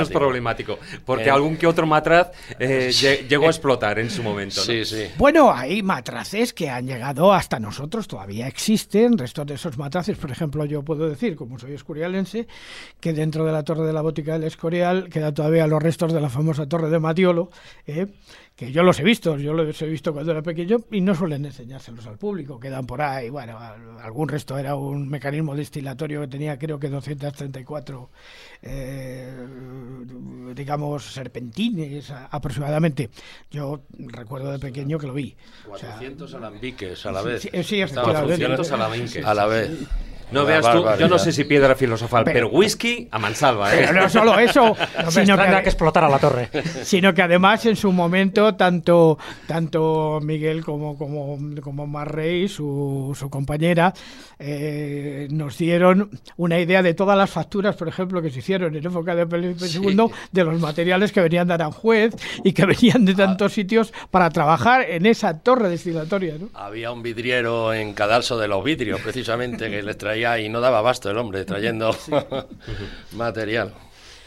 problemático. porque eh, algún que otro matraz eh, llegó a explotar en su momento. Sí, sí. Bueno, hay matraces que han llegado hasta nosotros, todavía existen restos de esos matraces. Por ejemplo, yo puedo decir, como soy escorialense, que dentro de la torre de la botica del Escorial quedan todavía los restos de la famosa torre de Matiolo, ¿eh? Que yo los he visto, yo los he visto cuando era pequeño y no suelen enseñárselos al público, quedan por ahí, bueno, algún resto era un mecanismo destilatorio que tenía creo que 234, eh, digamos, serpentines aproximadamente. Yo recuerdo de pequeño que lo vi. 400 alambiques a la vez. Sí, sí, 400 alambiques. A la vez. No veas tú, yo no sé si piedra filosofal, pero, whisky a mansalva, ¿eh? Pero no solo eso, sino que, que explotara la torre. Sino que además en su momento tanto, tanto Miguel como, como, como Marrey, su, su compañera, eh, nos dieron una idea de todas las facturas, por ejemplo, que se hicieron en época de Felipe II, de los materiales que venían de Aranjuez y que venían de tantos sitios para trabajar en esa torre destilatoria. ¿no? Había un vidriero en Cadalso de los vidrios, precisamente, que les traía y no daba basto el hombre trayendo material.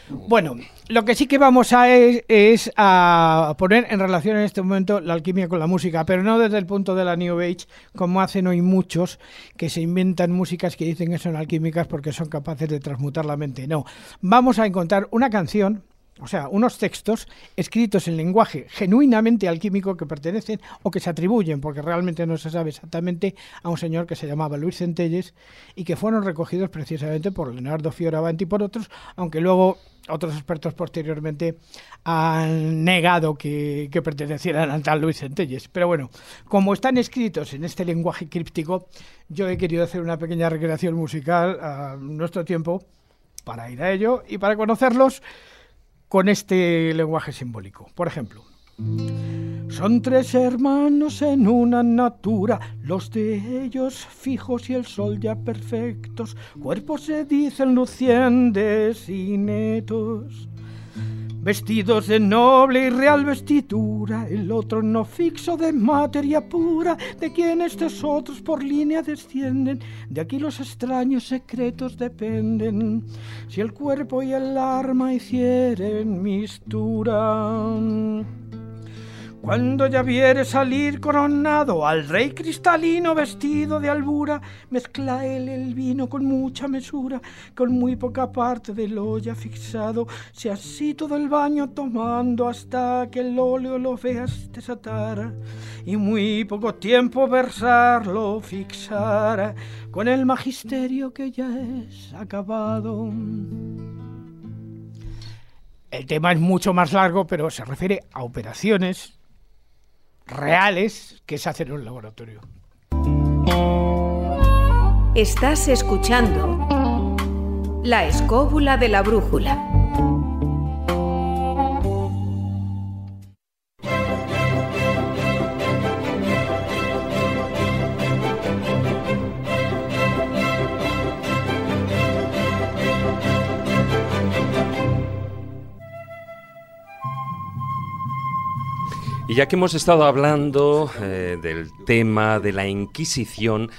Bueno, lo que sí que vamos a es, a poner en relación en este momento la alquimia con la música, pero no desde el punto de la New Age, como hacen hoy muchos que se inventan músicas que dicen que son alquímicas porque son capaces de transmutar la mente. No, vamos a encontrar una canción o sea, unos textos escritos en lenguaje genuinamente alquímico que pertenecen o que se atribuyen, porque realmente no se sabe exactamente, a un señor que se llamaba Luis Centelles y que fueron recogidos precisamente por Leonardo Fioravanti y por otros, aunque luego otros expertos posteriormente han negado que, que pertenecieran a tal Luis Centelles. Pero bueno, como están escritos en este lenguaje críptico, yo he querido hacer una pequeña recreación musical a nuestro tiempo para ir a ello y para conocerlos con este lenguaje simbólico. Por ejemplo, son tres hermanos en una natura, los de ellos fijos y el sol ya perfectos, cuerpos se dicen lucientes y netos vestidos de noble y real vestidura, el otro no fixo de materia pura, de quien estos otros por línea descienden, de aquí los extraños secretos dependen, si el cuerpo y el arma hicieren mistura. Cuando ya viere salir coronado al rey cristalino vestido de albura, mezcla él el vino con mucha mesura, con muy poca parte del olla fixado, si así todo el baño tomando hasta que el óleo lo veas desatar, y muy poco tiempo versarlo fixara, con el magisterio que ya es acabado. El tema es mucho más largo, pero se refiere a operaciones reales que se hacen en un laboratorio. Estás escuchando La escóbula de la brújula. Y ya que hemos estado hablando eh, del tema de la Inquisición,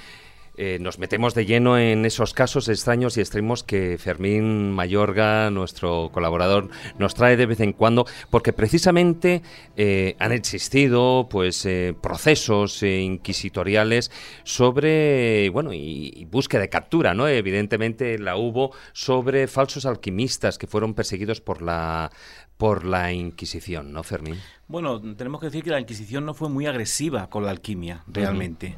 eh, nos metemos de lleno en esos casos extraños y extremos que Fermín Mayorga, nuestro colaborador, nos trae de vez en cuando, porque precisamente eh, han existido pues procesos inquisitoriales sobre, bueno, y, y, búsqueda de captura, ¿no? Evidentemente la hubo sobre falsos alquimistas que fueron perseguidos por la por la Inquisición, ¿no, Fermín? Bueno, tenemos que decir que la Inquisición no fue muy agresiva con la alquimia, realmente.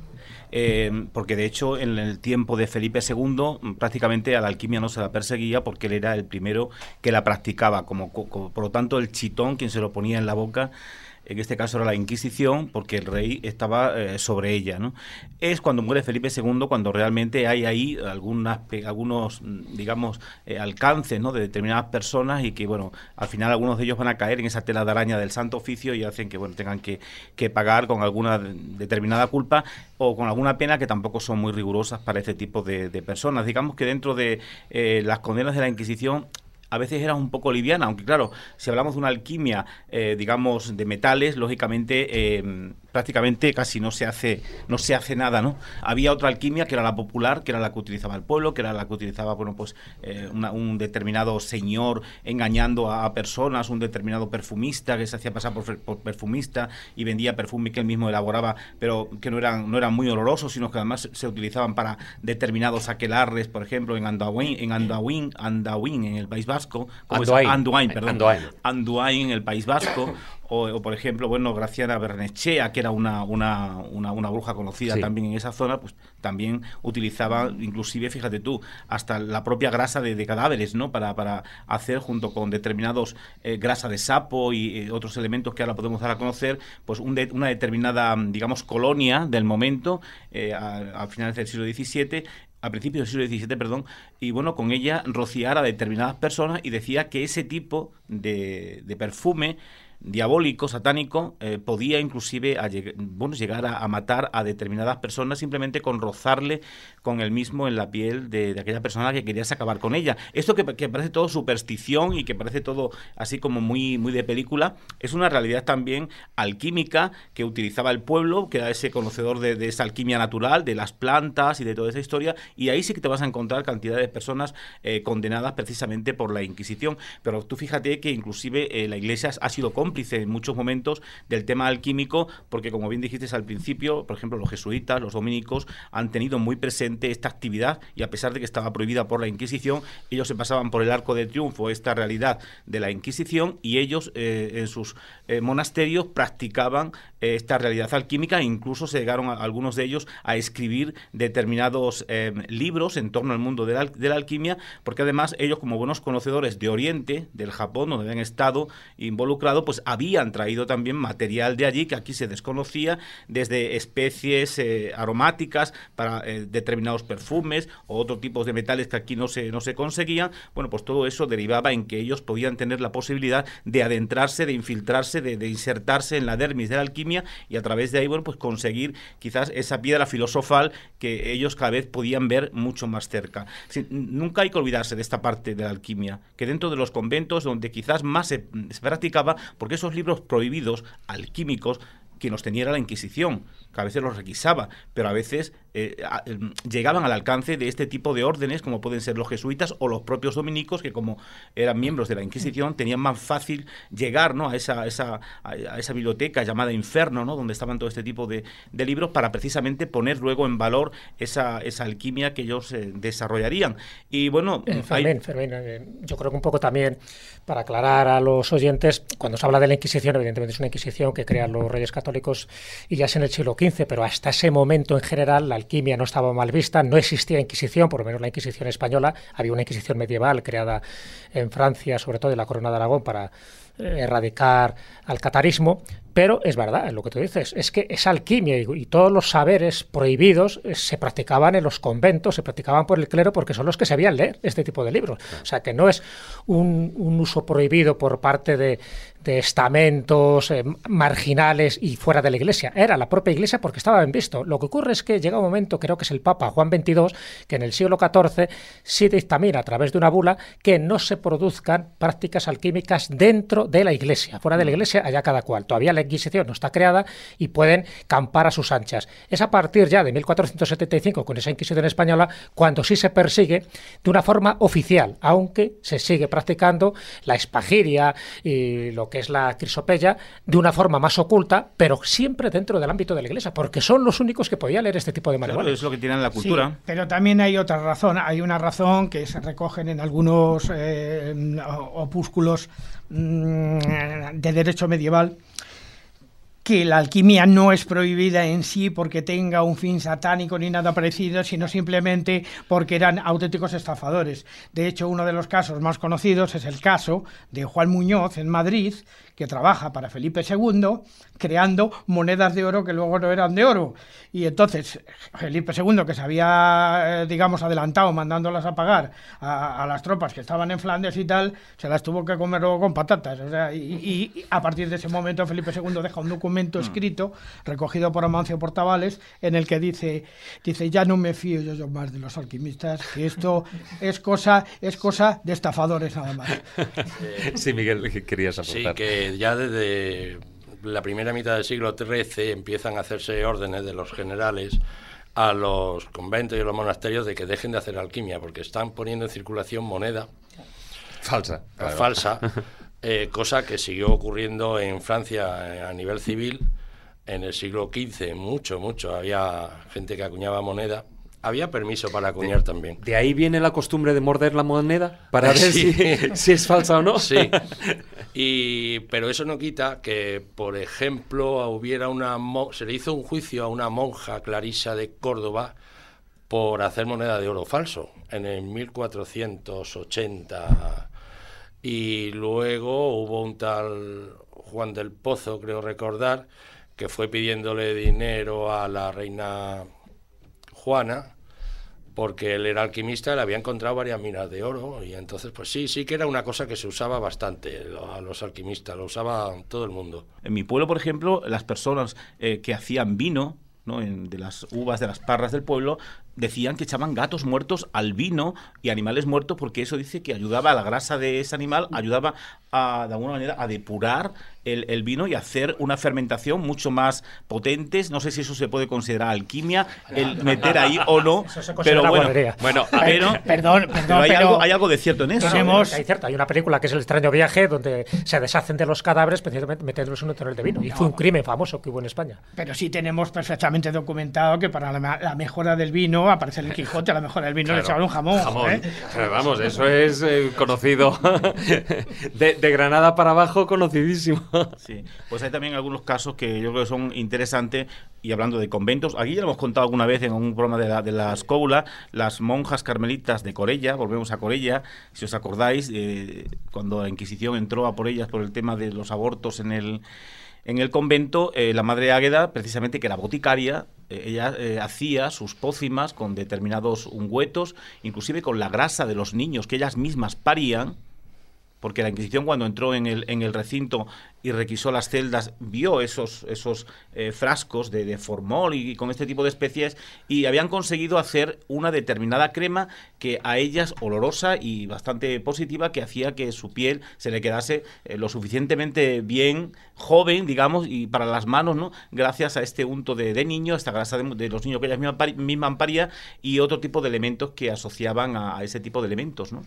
Eh, porque de hecho en el tiempo de Felipe II prácticamente a la alquimia no se la perseguía porque él era el primero que la practicaba, como, como por lo tanto el chitón, quien se lo ponía en la boca, en este caso era la Inquisición, porque el rey estaba eh, sobre ella. ¿no? Es cuando muere Felipe II cuando realmente hay ahí algunas, algunos, digamos, eh, alcances ¿no? de determinadas personas y que, bueno, al final algunos de ellos van a caer en esa tela de araña del santo oficio y hacen que, bueno, tengan que, que pagar con alguna determinada culpa o con alguna pena que tampoco son muy rigurosas para este tipo de, de personas. Digamos que dentro de eh, las condenas de la Inquisición a veces era un poco liviana, aunque claro, si hablamos de una alquimia, eh, digamos, de metales, lógicamente eh, prácticamente casi no se hace no se hace nada, ¿no? Había otra alquimia que era la popular, que era la que utilizaba el pueblo, que era la que utilizaba, bueno, pues eh, un determinado señor engañando a, personas, un determinado perfumista que se hacía pasar por, perfumista y vendía perfume que él mismo elaboraba, pero que no eran no eran muy olorosos, sino que además se utilizaban para determinados aquelarres, por ejemplo, en Andahuín, en Andahuín, Andahuín en el País Vasco, Anduain. Anduain, perdón, Anduain. Anduain en el País Vasco. O, por ejemplo, bueno, Graciana Bernechea, que era una, una, una, una bruja conocida Sí. también en esa zona, pues también utilizaba, inclusive, fíjate tú, hasta la propia grasa de, de cadáveres, ¿no? Para, para hacer, junto con determinados eh, grasa de sapo y eh, otros elementos que ahora podemos dar a conocer, pues un de- una determinada, digamos, colonia del momento, eh, a, a finales del siglo XVII, a principios del siglo XVII, perdón, y bueno, con ella rociar a determinadas personas y decía que ese tipo de, de perfume diabólico, satánico, eh, podía inclusive llegar a, matar a determinadas personas simplemente con rozarle con el mismo en la piel de, aquella persona que querías acabar con ella. Esto que, parece todo superstición y que parece todo así como muy, muy de película, es una realidad también alquímica que utilizaba el pueblo, que era ese conocedor de, esa alquimia natural, de las plantas y de toda esa historia, y ahí sí que te vas a encontrar cantidad de personas eh, condenadas precisamente por la Inquisición. Pero tú fíjate que inclusive eh, la Iglesia ha sido cómplice en muchos momentos del tema alquímico, porque como bien dijiste al principio, por ejemplo, los jesuitas, los dominicos, han tenido muy presente esta actividad y a pesar de que estaba prohibida por la Inquisición, ellos se pasaban por el arco de triunfo esta realidad de la Inquisición y ellos eh, en sus eh, monasterios practicaban eh, esta realidad alquímica e incluso se llegaron a, algunos de ellos a escribir determinados libros en torno al mundo de la, de la alquimia, porque además ellos como buenos conocedores de Oriente, del Japón, donde habían estado involucrados, pues habían traído también material de allí que aquí se desconocía, desde especies aromáticas para determinados perfumes o otros tipos de metales que aquí no se, no se conseguían. Bueno, pues todo eso derivaba en que ellos podían tener la posibilidad de adentrarse, de infiltrarse, de, insertarse en la dermis de la alquimia y a través de ahí, bueno, pues conseguir quizás esa piedra filosofal que ellos cada vez podían ver mucho más cerca. nunca hay que olvidarse de esta parte de la alquimia, que dentro de los conventos donde quizás más se, se practicaba, porque esos libros prohibidos alquímicos que nos tenía la Inquisición, que a veces los requisaba, pero a veces eh, em, llegaban al alcance de este tipo de órdenes, como pueden ser los jesuitas o los propios dominicos, que como eran miembros de la Inquisición, tenían más fácil llegar ¿no? a, esa, esa, a esa biblioteca llamada Inferno, ¿no? donde estaban todo este tipo de, libros, para precisamente poner luego en valor esa, esa alquimia que ellos eh, desarrollarían. Y bueno, eh, yo creo que un poco también, para aclarar a los oyentes, cuando se habla de la Inquisición, evidentemente es una Inquisición que crean los reyes católicos y ya es en el siglo XV, pero hasta ese momento en general la alquimia no estaba mal vista, no existía Inquisición, por lo menos la Inquisición española, había una Inquisición medieval creada en Francia, sobre todo en la Corona de Aragón, para eh, erradicar al catarismo, pero es verdad, lo que tú dices, es que esa alquimia y, todos los saberes prohibidos eh, se practicaban en los conventos, se practicaban por el clero porque son los que sabían leer este tipo de libros. O sea, que no es un, uso prohibido por parte de, estamentos eh, marginales y fuera de la iglesia. Era la propia iglesia porque estaba bien visto. Lo que ocurre es que llega un momento, creo que es el Papa Juan XXII, que en el siglo XIV sí dictamina a través de una bula que no se produzcan prácticas alquímicas dentro de la iglesia. Fuera de la iglesia, allá cada cual. Todavía la Inquisición no está creada y pueden campar a sus anchas. Es a partir ya de 1475, con esa Inquisición española, cuando sí se persigue de una forma oficial, aunque se sigue practicando la espagiria y lo que es la crisopeya de una forma más oculta, pero siempre dentro del ámbito de la Iglesia, porque son los únicos que podían leer este tipo de manuales. es lo que tienen la cultura. pero también hay otra razón. Hay una razón que se recogen en algunos eh, opúsculos mm, de derecho medieval que la alquimia no es prohibida en sí porque tenga un fin satánico ni nada parecido, sino simplemente porque eran auténticos estafadores. De hecho, uno de los casos más conocidos es el caso de Juan Muñoz en Madrid, que trabaja para Felipe II creando monedas de oro que luego no eran de oro. Y entonces Felipe II, que se había, eh, digamos, adelantado mandándolas a pagar a, las tropas que estaban en Flandes y tal, se las tuvo que comer luego con patatas. O sea, y, a partir de ese momento Felipe II deja un documento mm. escrito, recogido por Amancio Portavales, en el que dice, dice ya no me fío yo, más de los alquimistas, que esto es cosa, es cosa de estafadores nada más. Sí, Miguel, querías aportar. Sí, que ya desde la primera mitad del siglo XIII empiezan a hacerse órdenes de los generales a los conventos y a los monasterios de que dejen de hacer alquimia, porque están poniendo en circulación moneda falsa, falsa eh, cosa que siguió ocurriendo en Francia eh, a nivel civil en el siglo XV, mucho, mucho. Había gente que acuñaba moneda había permiso para acuñar también. ¿De ahí viene la costumbre de morder la moneda para ver si, si, es falsa o no? Sí. Y, pero eso no quita que, por ejemplo, hubiera una se le hizo un juicio a una monja clarisa de Córdoba por hacer moneda de oro falso en el 1480 y luego hubo un tal Juan del Pozo, creo recordar, que fue pidiéndole dinero a la reina Juana porque él era alquimista, le había encontrado varias minas de oro y entonces pues sí, sí que era una cosa que se usaba bastante a los alquimistas, lo usaba todo el mundo. En mi pueblo, por ejemplo, las personas eh, que hacían vino, ¿no? de las uvas de las parras del pueblo, decían que echaban gatos muertos al vino y animales muertos porque eso dice que ayudaba a la grasa de ese animal, ayudaba a, de alguna manera a depurar el, vino y hacer una fermentación mucho más potente. No sé si eso se puede considerar alquimia, el meter ahí o no. pero bueno, bueno pero, perdón, perdón, hay, algo, hay, algo, de cierto en eso. Hay, cierto, hay una película que es El extraño viaje donde se deshacen de los cadáveres precisamente metiéndolos en un tonel de vino. Y fue un crimen famoso que hubo en España. Pero sí tenemos perfectamente documentado que para la, mejora del vino aparece el Quijote, la mejora del vino le echaban un jamón. ¿eh? vamos, eso es eh, conocido. de, de Granada para abajo, conocidísimo. Sí, pues hay también algunos casos que yo creo que son interesantes y hablando de conventos, aquí ya lo hemos contado alguna vez en un programa de la, de la escóbula, las monjas carmelitas de Corella, volvemos a Corella, si os acordáis, eh, cuando la Inquisición entró a por ellas por el tema de los abortos en el, en el convento, eh, la madre Águeda, precisamente que era boticaria, eh, ella hacía sus pócimas con determinados ungüetos, inclusive con la grasa de los niños que ellas mismas parían, porque la Inquisición cuando entró en el, en el recinto y requisó las celdas, vio esos, esos eh, frascos de, formol y, con este tipo de especies y habían conseguido hacer una determinada crema que a ellas olorosa y bastante positiva que hacía que su piel se le quedase eh, lo suficientemente bien joven, digamos, y para las manos, ¿no? Gracias a este unto de, de niño, esta grasa de, los niños que ellas mismas, parían y otro tipo de elementos que asociaban a, a ese tipo de elementos, ¿no?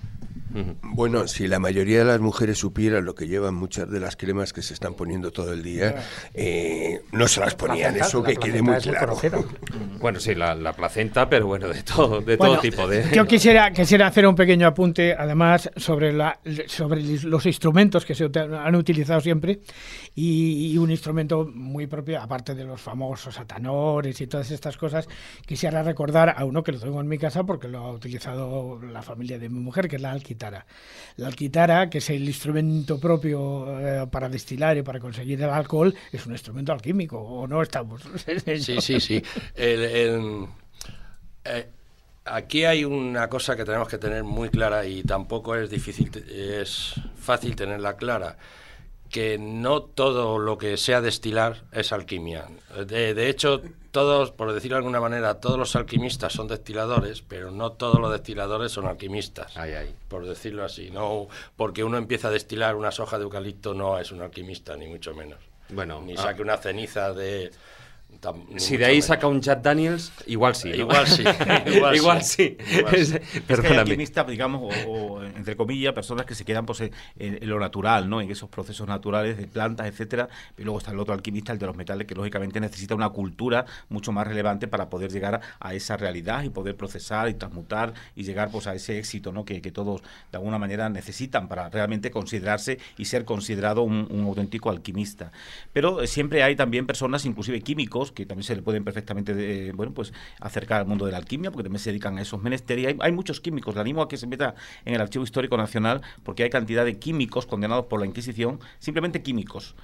Bueno, si la mayoría de las mujeres supieran lo que llevan muchas de las cremas que se están poniendo todo el día, eh, no se las ponían. Eso que quede muy claro. Bueno, sí, la, placenta, pero bueno, de todo, de todo tipo. De... Yo quisiera, quisiera hacer un pequeño apunte, además, sobre, la, sobre los instrumentos que se han utilizado siempre y, un instrumento muy propio, aparte de los famosos atanores y todas estas cosas, quisiera recordar a uno que lo tengo en mi casa porque lo ha utilizado la familia de mi mujer, que es la alquitara. La alquitara, que es el instrumento propio eh, para destilar para conseguir el alcohol, es un instrumento alquímico, ¿o no estamos? sí, sí, sí. Eh, aquí hay una cosa que tenemos que tener muy clara y tampoco es difícil, es fácil tenerla clara que no todo lo que sea destilar es alquimia. De, hecho, todos, por decirlo de alguna manera, todos los alquimistas son destiladores, pero no todos los destiladores son alquimistas. Por decirlo así. No, porque uno empieza a destilar unas hojas de eucalipto no es un alquimista, ni mucho menos. Bueno, ni saque una ceniza de si de ahí saca un Jack Daniels, igual sí. Igual sí. Igual, sí. Perdóname. digamos, o, entre comillas, personas que se quedan pues, en, lo natural, ¿no? En esos procesos naturales de plantas, etcétera. Y luego está el otro alquimista, el de los metales, que lógicamente necesita una cultura mucho más relevante para poder llegar a esa realidad y poder procesar y transmutar y llegar pues, a ese éxito ¿no? que, todos de alguna manera necesitan para realmente considerarse y ser considerado un, un auténtico alquimista. Pero eh, siempre hay también personas, inclusive químicos, que también se le pueden perfectamente eh, bueno, pues acercar al mundo de la alquimia, porque también se dedican a esos menesteres. Hay, muchos químicos, le animo a que se meta en el Archivo Histórico Nacional, porque hay cantidad de químicos condenados por la Inquisición, simplemente químicos,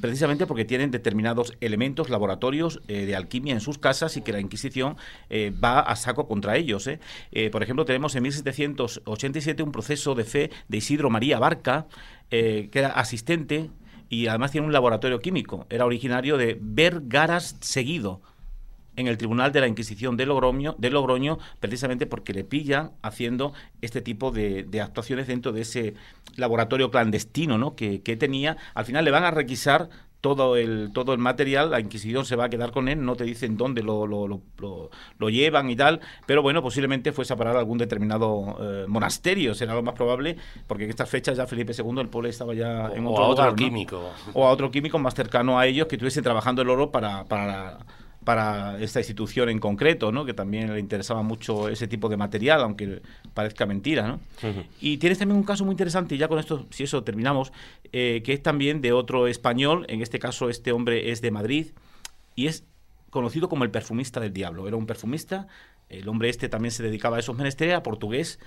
precisamente porque tienen determinados elementos, laboratorios eh, de alquimia en sus casas y que la Inquisición eh, va a saco contra ellos. por ejemplo, tenemos en 1787 un proceso de fe de Isidro María Barca, que era asistente y además tiene un laboratorio químico. Era originario de Vergaras Seguido, en el Tribunal de la Inquisición de Logroño, de Logroño precisamente porque le pillan haciendo este tipo de, actuaciones dentro de ese laboratorio clandestino ¿no? que, que tenía. Al final le van a requisar todo el, todo el material, la Inquisición se va a quedar con él, no te dicen dónde lo, lo, lo, lo llevan y tal, pero bueno, posiblemente fuese a parar a algún determinado eh, monasterio, será lo más probable, porque en estas fechas ya Felipe II, el pueblo estaba ya en otro, o a otro químico. O a otro químico más cercano a ellos que estuviesen trabajando el oro para, para para esta institución en concreto, ¿no? que también le interesaba mucho ese tipo de material, aunque parezca mentira. ¿no? Y tienes también un caso muy interesante, y ya con esto, si eso terminamos, eh, que es también de otro español, en este caso este hombre es de Madrid, y es conocido como el perfumista del diablo. Era un perfumista, el hombre este también se dedicaba a esos menesteres, a portugués,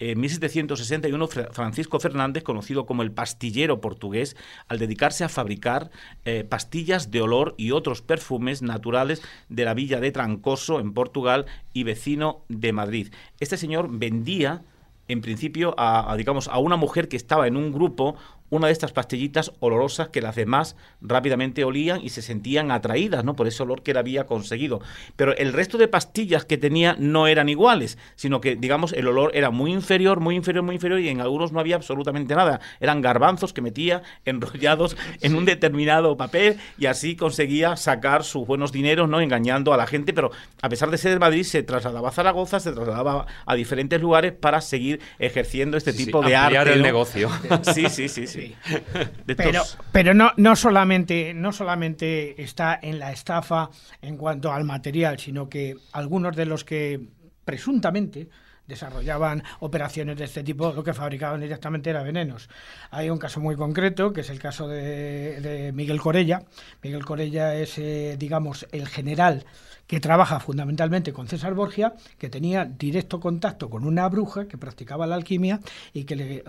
en 1761, Francisco Fernández, conocido como el pastillero portugués, al dedicarse a fabricar eh, pastillas de olor y otros perfumes naturales de la villa de Trancoso, en Portugal, y vecino de Madrid. Este señor vendía en principio a, digamos a una mujer que estaba en un grupo una de estas pastillitas olorosas que las demás rápidamente olían y se sentían atraídas, ¿no? Por ese olor que él había conseguido. Pero el resto de pastillas que tenía no eran iguales, sino que, digamos, el olor era muy inferior, muy inferior, muy inferior y en algunos no había absolutamente nada. Eran garbanzos que metía enrollados en un determinado papel y así conseguía sacar sus buenos dineros, ¿no? Engañando a la gente, pero a pesar de ser de Madrid, se trasladaba a Zaragoza, se trasladaba a diferentes lugares para seguir ejerciendo este tipo de arte. el negocio. Sí, sí, sí, sí. Pero, pero no, no, solamente, no solamente está en la estafa en cuanto al material, sino que algunos de los que presuntamente desarrollaban operaciones de este tipo, lo que fabricaban directamente era venenos. Hay un caso muy concreto, que es el caso de, Miguel Corella. Miguel Corella es, eh, digamos, el general que trabaja fundamentalmente con César Borgia, que tenía directo contacto con una bruja que practicaba la alquimia y que le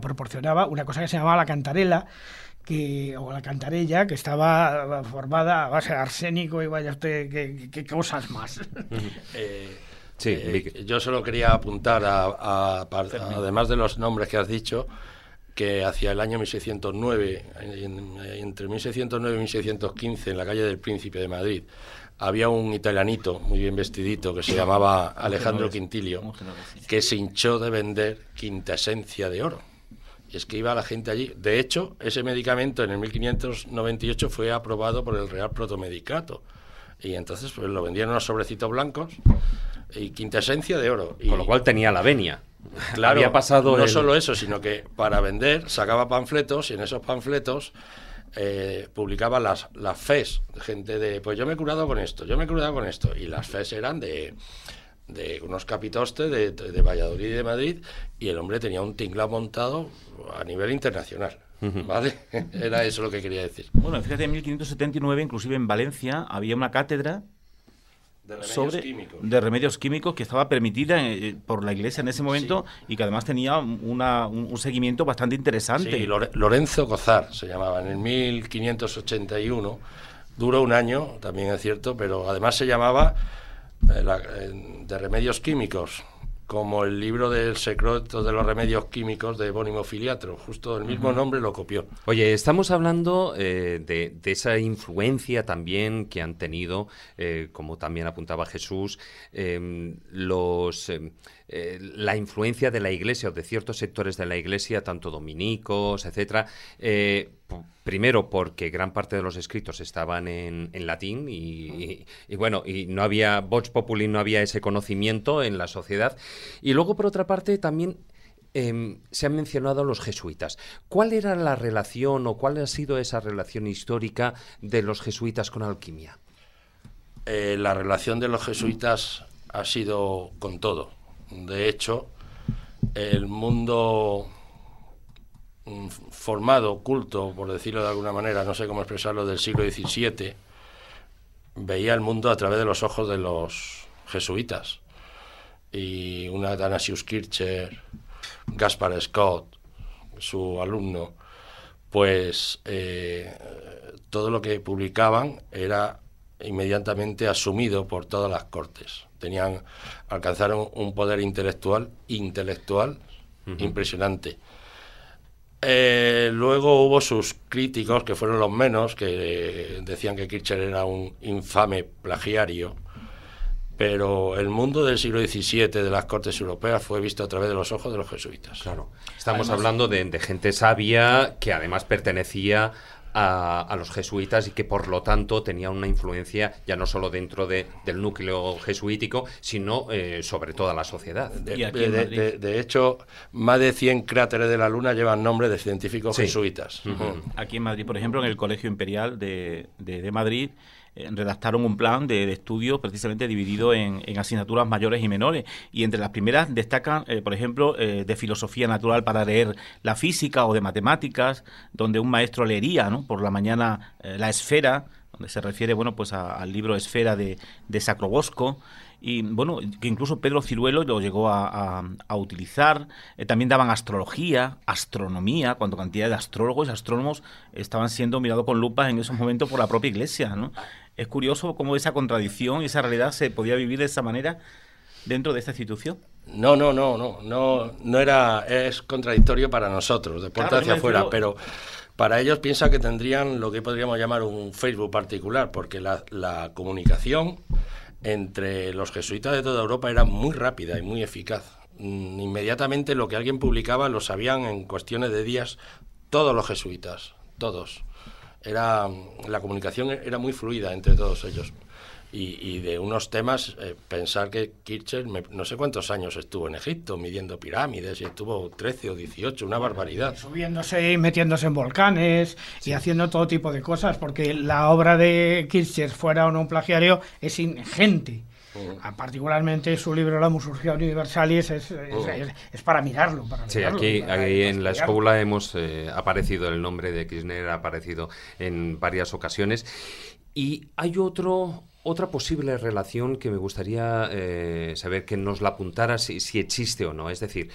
proporcionaba una cosa que se llamaba la cantarela, que, o la cantarella, que estaba formada a base de arsénico y vaya usted, qué, cosas más. Eh, sí, eh, yo solo quería apuntar, a, además de los nombres que has dicho, que hacia el año 1609, entre 1609 y 1615, en la calle del Príncipe de Madrid, había un italianito muy bien vestidito que se llamaba Alejandro Quintilio, que se hinchó de vender quintesencia de oro. Y es que iba la gente allí. De hecho, ese medicamento en el 1598 fue aprobado por el Real Protomedicato. Y entonces pues lo vendían unos sobrecitos blancos y quintesencia de oro. Con lo cual tenía la venia. Claro, Había pasado no solo eso, sino que para vender sacaba panfletos y en esos panfletos eh, publicaba las, las FES, gente de, pues yo me he curado con esto, yo me he curado con esto, y las FES eran de, de unos capitostes de, de, Valladolid y de Madrid, y el hombre tenía un tinglado montado a nivel internacional. ¿Vale? Era eso lo que quería decir. Bueno, fíjate, en 1579, inclusive en Valencia, había una cátedra de remedios químicos. de remedios químicos que estaba permitida eh, por la Iglesia en ese momento y que además tenía una, un, seguimiento bastante interesante. Sí, Lorenzo Cozar se llamaba en el 1581. Duró un año, también es cierto, pero además se llamaba eh, eh, de remedios químicos como el libro del secreto de los remedios químicos de Bónimo Filiatro, justo el mismo nombre lo copió. Oye, estamos hablando eh, de, esa influencia también que han tenido, eh, como también apuntaba Jesús, em, los eh, la influencia de la Iglesia o de ciertos sectores de la Iglesia, tanto dominicos, etcétera. primero porque gran parte de los escritos estaban en, latín y, bueno, y no había Vox Populi, no había ese conocimiento en la sociedad. Y luego, por otra parte, también em, se han mencionado los jesuitas. ¿Cuál era la relación o cuál ha sido esa relación histórica de los jesuitas con alquimia? Eh, la relación de los jesuitas ha sido con todo. De hecho, el mundo mm, formado, culto, por decirlo de alguna manera, no sé cómo expresarlo, del siglo XVII, veía el mundo a través de los ojos de los jesuitas. Y una Athanasius Kircher, Gaspar Scott, su alumno, pues eh, todo lo que publicaban era inmediatamente asumido por todas las cortes tenían alcanzaron un poder intelectual intelectual impresionante. Eh, luego hubo sus críticos, que fueron los menos, que decían que Kirchner era un infame plagiario. Pero el mundo del siglo XVII de las cortes europeas fue visto a través de los ojos de los jesuitas. Claro. Estamos hablando de, de, gente sabia que además pertenecía a, los jesuitas y que por lo tanto tenía una influencia ya no solo dentro de, del núcleo jesuítico, sino eh, sobre toda la sociedad. De, hecho, más de 100 cráteres de la Luna llevan nombre de científicos jesuitas. Aquí en Madrid, por ejemplo, en el Colegio Imperial de, de Madrid, redactaron un plan de, estudio precisamente dividido en, asignaturas mayores y menores. Y entre las primeras destacan, eh, por ejemplo, eh, de filosofía natural para leer la física o de matemáticas, donde un maestro leería ¿no? por la mañana la esfera, donde se refiere bueno pues al libro Esfera de, de Sacrobosco y bueno, que incluso Pedro Ciruelo lo llegó a, utilizar. también daban astrología, astronomía, cuando cantidad de astrólogos y astrónomos estaban siendo mirados con lupa en esos momentos por la propia iglesia. ¿no? Es curioso cómo esa contradicción y esa realidad se podía vivir de esa manera dentro de esta institución. No, no, no, no, no, no era, es contradictorio para nosotros, de puerta hacia afuera, pero para ellos piensa que tendrían lo que podríamos llamar un Facebook particular, porque la, la comunicación entre los jesuitas de toda Europa era muy rápida y muy eficaz. Mm, inmediatamente lo que alguien publicaba lo sabían en cuestiones de días todos los jesuitas, todos. Era, la comunicación era muy fluida entre todos ellos. Y, de unos temas, eh, pensar que Kirchner, no sé cuántos años estuvo en Egipto midiendo pirámides y estuvo 13 o 18, una barbaridad. Subiéndose y metiéndose en volcanes y haciendo todo tipo de cosas, porque la obra de Kirchner, fuera o no un plagiario, es ingente. Ah, particularmente su libro La musurgia universalis es, es, para mirarlo. sí, aquí, en la escóbula hemos eh, aparecido el nombre de Kirchner, ha aparecido en varias ocasiones. Y hay otro, otra posible relación que me gustaría eh, saber que nos la apuntara si, si existe o no. Es decir,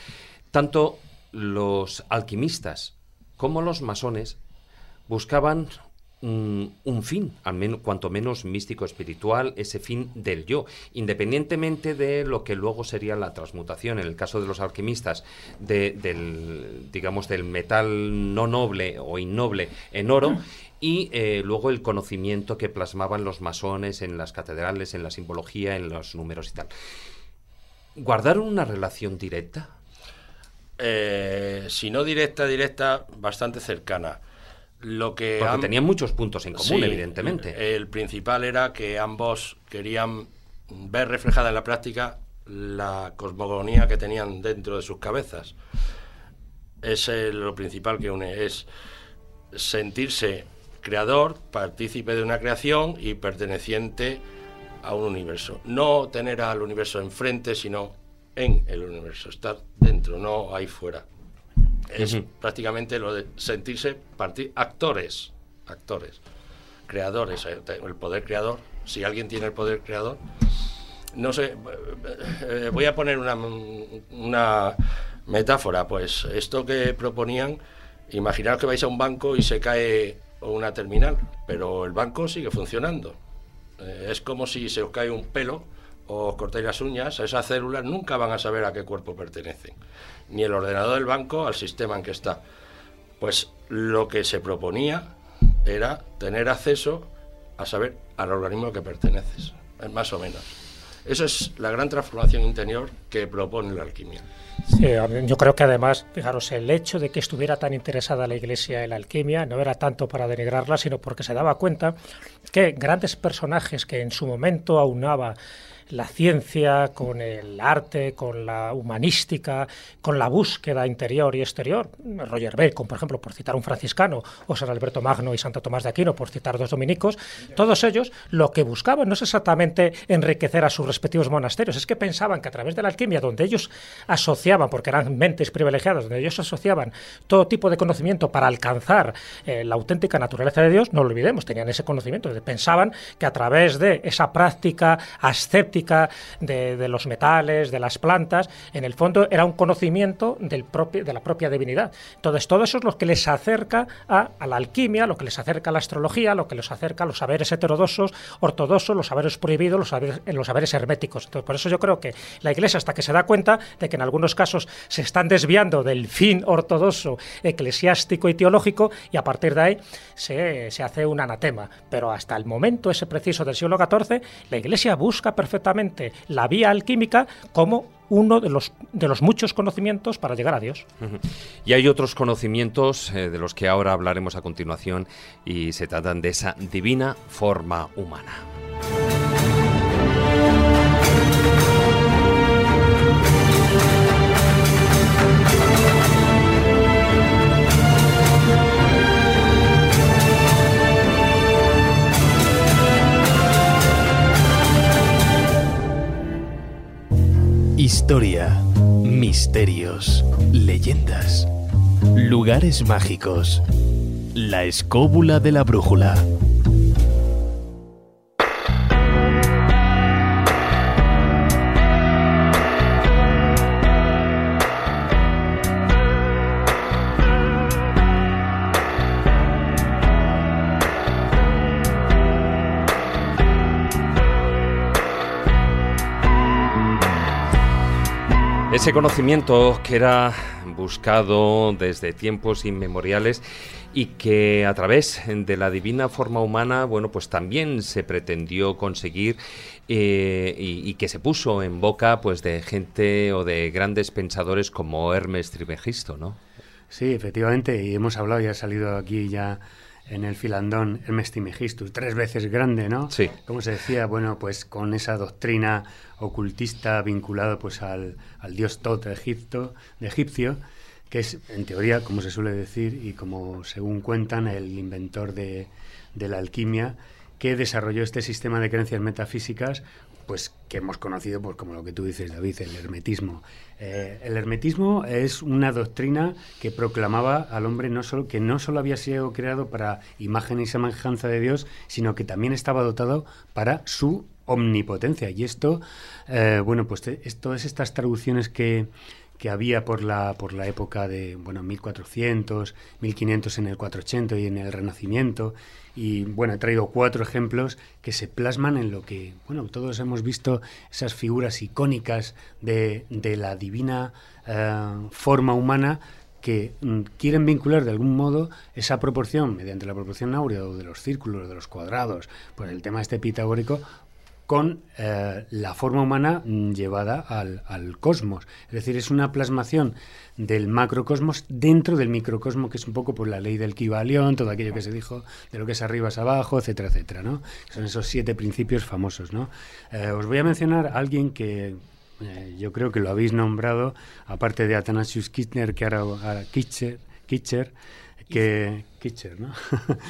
tanto los alquimistas como los masones buscaban un fin, al menos, cuanto menos místico espiritual, ese fin del yo, independientemente de lo que luego sería la transmutación, en el caso de los alquimistas, de, del, digamos, del metal no noble o innoble en oro, y eh, luego el conocimiento que plasmaban los masones en las catedrales, en la simbología, en los números y tal. ¿Guardaron una relación directa? Eh, si no directa, directa, bastante cercana lo que Porque tenían muchos puntos en común, evidentemente. El principal era que ambos querían ver reflejada en la práctica la cosmogonía que tenían dentro de sus cabezas. Es lo principal que une, es sentirse creador, partícipe de una creación y perteneciente a un universo. No tener al universo enfrente, sino en el universo, estar dentro, no ahí fuera es prácticamente lo de sentirse actores, actores, creadores, eh, el poder creador. Si alguien tiene el poder creador, no sé, eh, voy a poner una, una metáfora, pues esto que proponían, imaginaos que vais a un banco y se cae una terminal, pero el banco sigue funcionando. Eh, es como si se os cae un pelo o os cortáis las uñas, esas células nunca van a saber a qué cuerpo pertenecen ni el ordenador del banco al sistema en que está. Pues lo que se proponía era tener acceso a saber al organismo que perteneces, más o menos. Eso es la gran transformación interior que propone la alquimia. Sí, yo creo que además, fijaros, el hecho de que estuviera tan interesada la Iglesia en la alquimia no era tanto para denigrarla, sino porque se daba cuenta que grandes personajes que en su momento aunaba la ciencia, con el arte, con la humanística, con la búsqueda interior y exterior. Roger Bacon, por ejemplo, por citar un franciscano, o San Alberto Magno y Santo Tomás de Aquino, por citar dos dominicos, todos ellos lo que buscaban no es exactamente enriquecer a sus respectivos monasterios, es que pensaban que a través de la alquimia, donde ellos asociaban, porque eran mentes privilegiadas, donde ellos asociaban todo tipo de conocimiento para alcanzar eh, la auténtica naturaleza de Dios, no lo olvidemos, tenían ese conocimiento, pensaban que a través de esa práctica ascéptica, de, los metales, de las plantas, en el fondo era un conocimiento de la propia divinidad. Entonces, todo eso es lo que les acerca a, la alquimia, lo que les acerca a la astrología, lo que les acerca a los saberes heterodoxos, ortodoxos, los saberes prohibidos, los saberes, los saberes herméticos. Entonces, por eso yo creo que la Iglesia, hasta que se da cuenta de que en algunos casos se están desviando del fin ortodoxo, eclesiástico y teológico, y a partir de ahí se, se hace un anatema. Pero hasta el momento ese preciso del siglo XIV, la Iglesia busca perfectamente la vía alquímica como uno de los, de los muchos conocimientos para llegar a Dios. Y hay otros conocimientos eh, de los que ahora hablaremos a continuación y se tratan de esa divina forma humana. Historia, misterios, leyendas, lugares mágicos. La escóbula de la brújula. Ese conocimiento que era buscado desde tiempos inmemoriales y que a través de la divina forma humana, bueno, pues también se pretendió conseguir eh, y, que se puso en boca, pues, de gente o de grandes pensadores como Hermes Trimegisto, ¿no? Sí, efectivamente, y hemos hablado y ha salido aquí ya en el filandón Hermes Trimegisto, tres veces grande, ¿no? Sí. Como se decía, bueno, pues con esa doctrina ocultista vinculada pues al, al dios Tot de Egipto, de egipcio, que es, en teoría, como se suele decir, y como según cuentan, el inventor de, la alquimia, que desarrolló este sistema de creencias metafísicas, pues que hemos conocido pues, como lo que tú dices, David, el hermetismo. Eh, el hermetismo es una doctrina que proclamaba al hombre no solo, que no solo había sido creado para imagen y semejanza de Dios, sino que también estaba dotado para su omnipotencia. Y esto, eh, bueno, pues todas estas traducciones que, que había por la, por la época de, bueno, 1400, 1500 en el 480 y en el Renacimiento. Y bueno, he traído cuatro ejemplos que se plasman en lo que, bueno, todos hemos visto esas figuras icónicas de, de la divina eh, forma humana que mm, quieren vincular de algún modo esa proporción mediante la proporción áurea o de los círculos, de los cuadrados, pues el tema este pitagórico con eh, la forma humana llevada al, cosmos. Es decir, es una plasmación del macrocosmos dentro del microcosmo, que es un poco por la ley del Kibalión, todo aquello que se dijo de lo que es arriba es abajo, etcétera, etcétera. ¿no? Son esos siete principios famosos. ¿no? Eh, os voy a mencionar a alguien que eh, yo creo que lo habéis nombrado, aparte de Athanasius Kirchner, que ahora, Kitcher, Kitcher que, ¿no?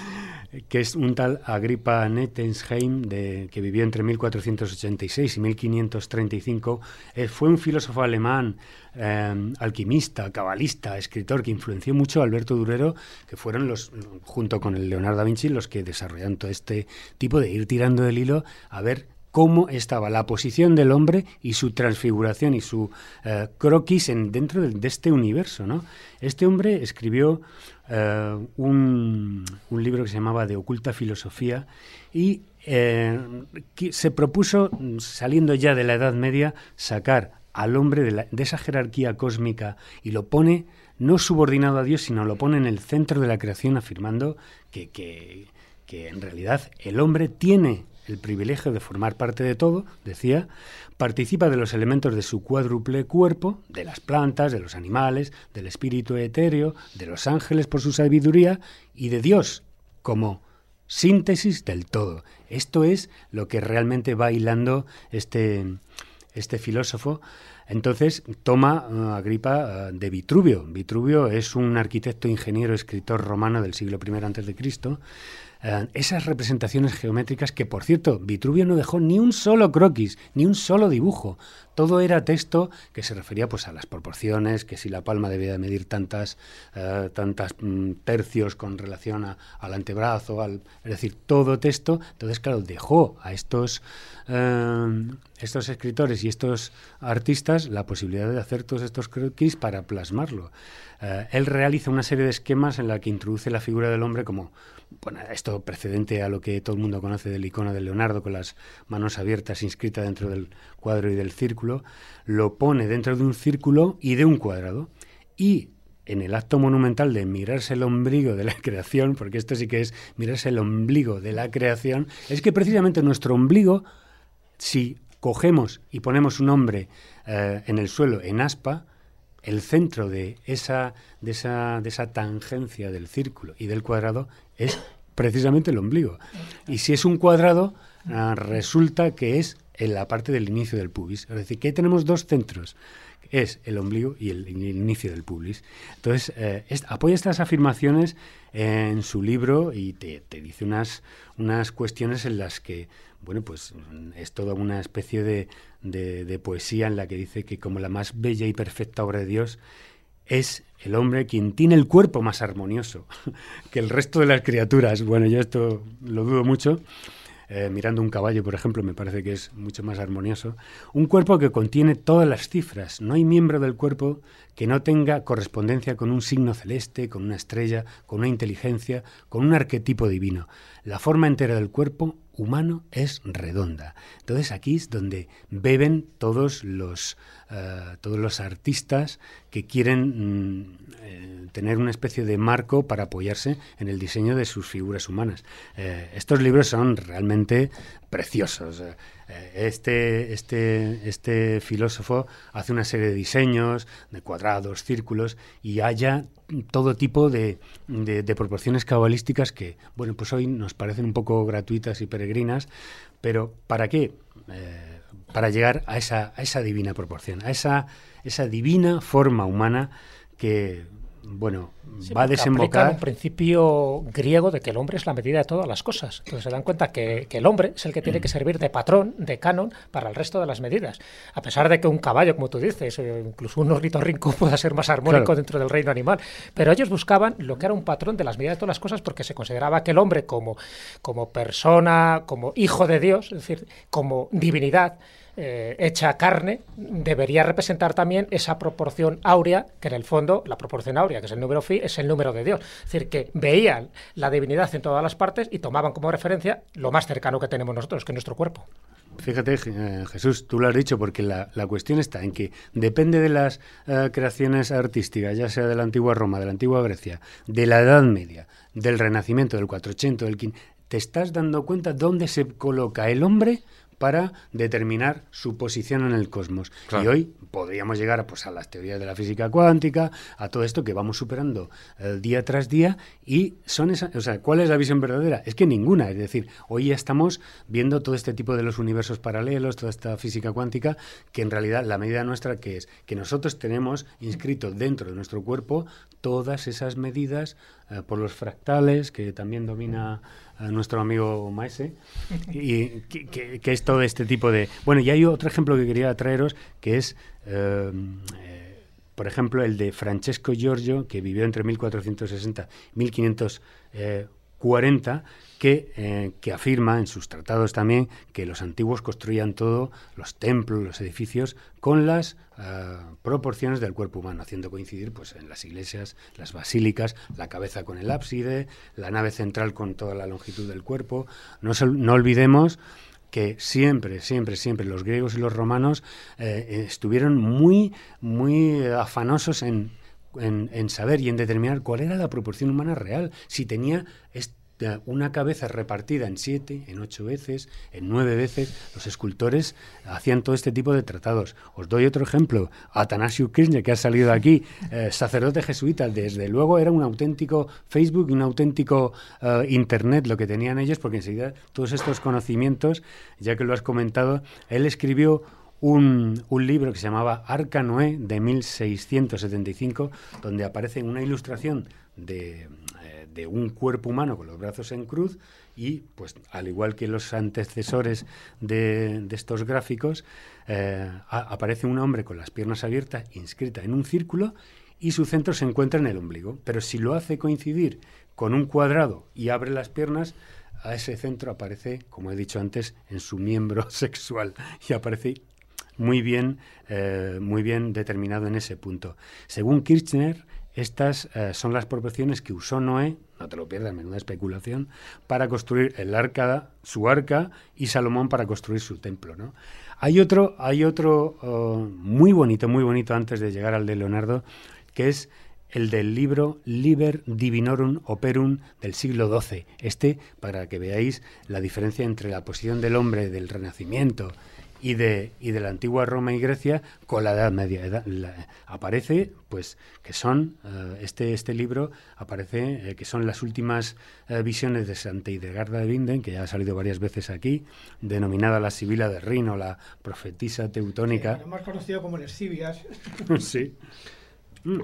que es un tal Agripa Nettensheim, de, que vivió entre 1486 y 1535. Eh, fue un filósofo alemán, eh, alquimista, cabalista, escritor, que influenció mucho a Alberto Durero, que fueron los, junto con el Leonardo da Vinci, los que desarrollaron todo este tipo de ir tirando del hilo a ver cómo estaba la posición del hombre y su transfiguración y su eh, croquis en, dentro de, este universo. ¿no? Este hombre escribió eh, un, libro que se llamaba De oculta filosofía y eh, se propuso, saliendo ya de la Edad Media, sacar al hombre de, esa jerarquía cósmica y lo pone no subordinado a Dios, sino lo pone en el centro de la creación, afirmando que en realidad el hombre tiene el privilegio de formar parte de todo, decía, participa de los elementos de su cuádruple cuerpo, de las plantas, de los animales, del espíritu etéreo, de los ángeles por su sabiduría y de Dios como síntesis del todo. Esto es lo que realmente va hilando este, este filósofo. Entonces toma uh, Agripa uh, de Vitruvio. Vitruvio es un arquitecto, ingeniero, escritor romano del siglo I Cristo, eh, esas representaciones geométricas que, por cierto, Vitruvio no dejó ni un solo croquis, ni un solo dibujo. Todo era texto que se refería pues a las proporciones, que si la palma debía de medir tantas, eh, tantas mm, tercios con relación al antebrazo, al, es decir, todo texto. Entonces, claro, dejó a estos, eh, estos escritores y estos artistas la posibilidad de hacer todos estos croquis para plasmarlo. él realiza una serie de esquemas en la que introduce la figura del hombre como bueno, esto precedente a lo que todo el mundo conoce del icono de Leonardo con las manos abiertas inscrita dentro del cuadro y del círculo, lo pone dentro de un círculo y de un cuadrado. Y en el acto monumental de mirarse el ombligo de la creación, porque esto sí que es mirarse el ombligo de la creación, es que precisamente nuestro ombligo, si cogemos y ponemos un hombre eh, en el suelo en aspa, el centro de esa, de, esa, de esa tangencia del círculo y del cuadrado es precisamente el ombligo. Y si es un cuadrado, ah, resulta que es en la parte del inicio del pubis. Es decir, que tenemos dos centros, es el ombligo y el, inicio del pubis. Entonces, eh, apoya estas afirmaciones en su libro y te, dice unas, unas cuestiones en las que, bueno, pues es toda una especie de, de poesía en la que dice que como la más bella y perfecta obra de Dios es el hombre quien tiene el cuerpo más armonioso que el resto de las criaturas. Bueno, yo esto lo dudo mucho. Eh, mirando un caballo, por ejemplo, me parece que es mucho más armonioso. Un cuerpo que contiene todas las cifras. No hay miembro del cuerpo que no tenga correspondencia con un signo celeste, con una estrella, con una inteligencia, con un arquetipo divino. La forma entera del cuerpo humano es redonda. Entonces aquí es donde beben todos los, eh, todos los artistas que quieren mm, eh, tener una especie de marco para apoyarse en el diseño de sus figuras humanas. Eh, estos libros son realmente preciosos. Este, este, este filósofo hace una serie de diseños, de cuadrados, círculos, y haya todo tipo de, de, proporciones cabalísticas que, bueno, pues hoy nos parecen un poco gratuitas y peregrinas, pero ¿para qué? Eh, para llegar a esa, a esa divina proporción, a esa, esa divina forma humana que bueno, va a desembocar. un principio griego de que el hombre es la medida de todas las cosas. Entonces se dan cuenta que, el hombre es el que tiene que servir de patrón, de canon, para el resto de las medidas. A pesar de que un caballo, como tú dices, incluso un ornitorrinco pueda ser más armónico dentro del reino animal. Pero ellos buscaban lo que era un patrón de las medidas de todas las cosas porque se consideraba que el hombre como, como persona, como hijo de Dios, es decir, como divinidad, eh, hecha carne debería representar también esa proporción áurea, que en el fondo la proporción áurea, que es el número phi, es el número de Dios. Es decir, que veían la divinidad en todas las partes y tomaban como referencia lo más cercano que tenemos nosotros, que es nuestro cuerpo. Fíjate, eh, Jesús, tú lo has dicho, porque la, cuestión está en que depende de las eh, creaciones artísticas, ya sea de la antigua Roma, de la antigua Grecia, de la Edad Media, del Renacimiento, del 400, del 500, ¿te estás dando cuenta dónde se coloca el hombre para determinar su posición en el cosmos. Y hoy podríamos llegar pues, a las teorías de la física cuántica, a todo esto que vamos superando eh, día tras día y son esas, o sea, ¿cuál es la visión verdadera? Es que ninguna, es decir, hoy ya estamos viendo todo este tipo de los universos paralelos, toda esta física cuántica, que en realidad la medida nuestra que es que nosotros tenemos inscrito dentro de nuestro cuerpo todas esas medidas eh, por los fractales que también domina nuestro amigo Maese, y que, es todo este tipo de... Bueno, y hay otro ejemplo que quería traeros, que es, eh, eh, por ejemplo, el de Francesco Giorgio, que vivió entre 1460 y 1540, que, eh, que, afirma en sus tratados también que los antiguos construían todo, los templos, los edificios, con las eh, proporciones del cuerpo humano, haciendo coincidir pues, en las iglesias, las basílicas, la cabeza con el ábside, la nave central con toda la longitud del cuerpo. No, no olvidemos que siempre, siempre, siempre los griegos y los romanos eh, estuvieron muy, muy afanosos en, en, en, saber y en determinar cuál era la proporción humana real, si tenía una cabeza repartida en siete, en ocho veces, en nueve veces, los escultores hacían todo este tipo de tratados. Os doy otro ejemplo, Atanasio Kirchner, que ha salido aquí, eh, sacerdote jesuita, desde luego era un auténtico Facebook y un auténtico eh, Internet lo que tenían ellos, porque enseguida todos estos conocimientos, ya que lo has comentado, él escribió un, un, libro que se llamaba Arca Noé de 1675, donde aparece una ilustración de, de un cuerpo humano con los brazos en cruz y, pues, al igual que los antecesores de, estos gráficos, eh, aparece un hombre con las piernas abiertas, inscrita en un círculo, y su centro se encuentra en el ombligo. Pero si lo hace coincidir con un cuadrado y abre las piernas, a ese centro aparece, como he dicho antes, en su miembro sexual y aparece muy bien, eh, muy bien determinado en ese punto. Según Kirchner, estas eh, son las proporciones que usó Noé, no te lo pierdas, menuda especulación, para construir el arca, su arca, y Salomón para construir su templo. ¿no? Hay otro, hay otro oh, muy bonito, muy bonito antes de llegar al de Leonardo, que es el del libro Liber Divinorum Operum del siglo XII. Este, para que veáis la diferencia entre la posición del hombre del Renacimiento y de, y de la antigua Roma y Grecia con la Edad Media. aparece, pues, que son, eh, este, este libro aparece eh, que son las últimas eh, visiones de Santa Hildegarda de Binden, que ya ha salido varias veces aquí, denominada la Sibila de Rino, la profetisa teutónica. más conocido como sí. Mm.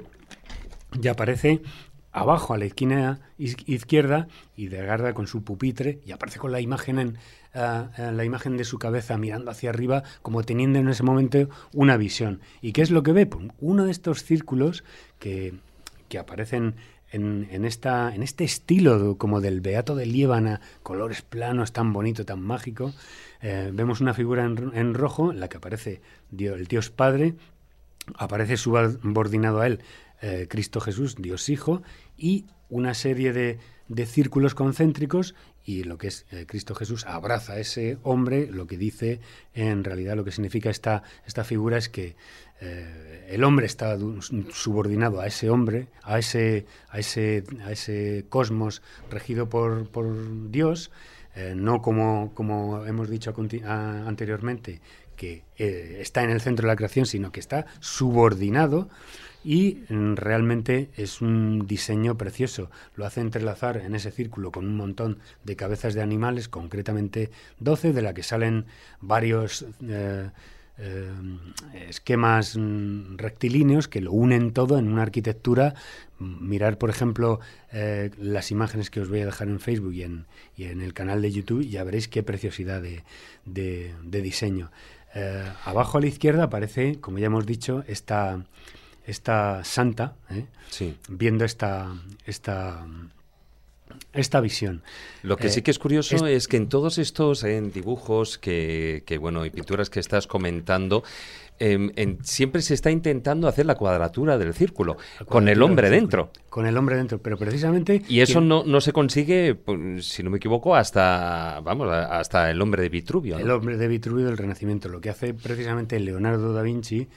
Y aparece abajo a la esquina izquierda y de Garda con su pupitre y aparece con la imagen en, la imagen de su cabeza mirando hacia arriba como teniendo en ese momento una visión. ¿Y qué es lo que ve? Pues uno de estos círculos que, que aparecen en, esta, en este estilo como del Beato de Líbana, colores planos, tan bonito, tan mágico. Eh, vemos una figura en, rojo en la que aparece el Dios Padre, aparece subordinado a él eh, Cristo Jesús, Dios Hijo, y una serie de de círculos concéntricos y lo que es eh, Cristo Jesús abraza a ese hombre, lo que dice en realidad lo que significa esta, esta figura es que eh, el hombre está subordinado a ese hombre, a ese, a ese, a ese cosmos regido por, por Dios, eh, no como, como hemos dicho anteriormente, que está en el centro de la creación, sino que está subordinado y mm, realmente es un diseño precioso. Lo hace entrelazar en ese círculo con un montón de cabezas de animales, concretamente 12, de la que salen varios eh, eh, esquemas mm, rectilíneos que lo unen todo en una arquitectura. Mirar, por ejemplo, eh, las imágenes que os voy a dejar en Facebook y en, y en el canal de YouTube, ya veréis qué preciosidad de, de, diseño. abajo a la izquierda aparece, como ya hemos dicho, esta esta santa, ¿eh? viendo esta, esta, esta visión. Lo que sí que es curioso es, que en todos estos dibujos que, que, bueno, y pinturas que estás comentando, em, siempre se está intentando hacer la cuadratura del círculo, con el hombre dentro. Con el hombre dentro, pero precisamente... Y eso no, no se consigue, pues, si no me equivoco, hasta, vamos, hasta el hombre de Vitruvio. El hombre de Vitruvio del Renacimiento. Lo que hace precisamente Leonardo da Vinci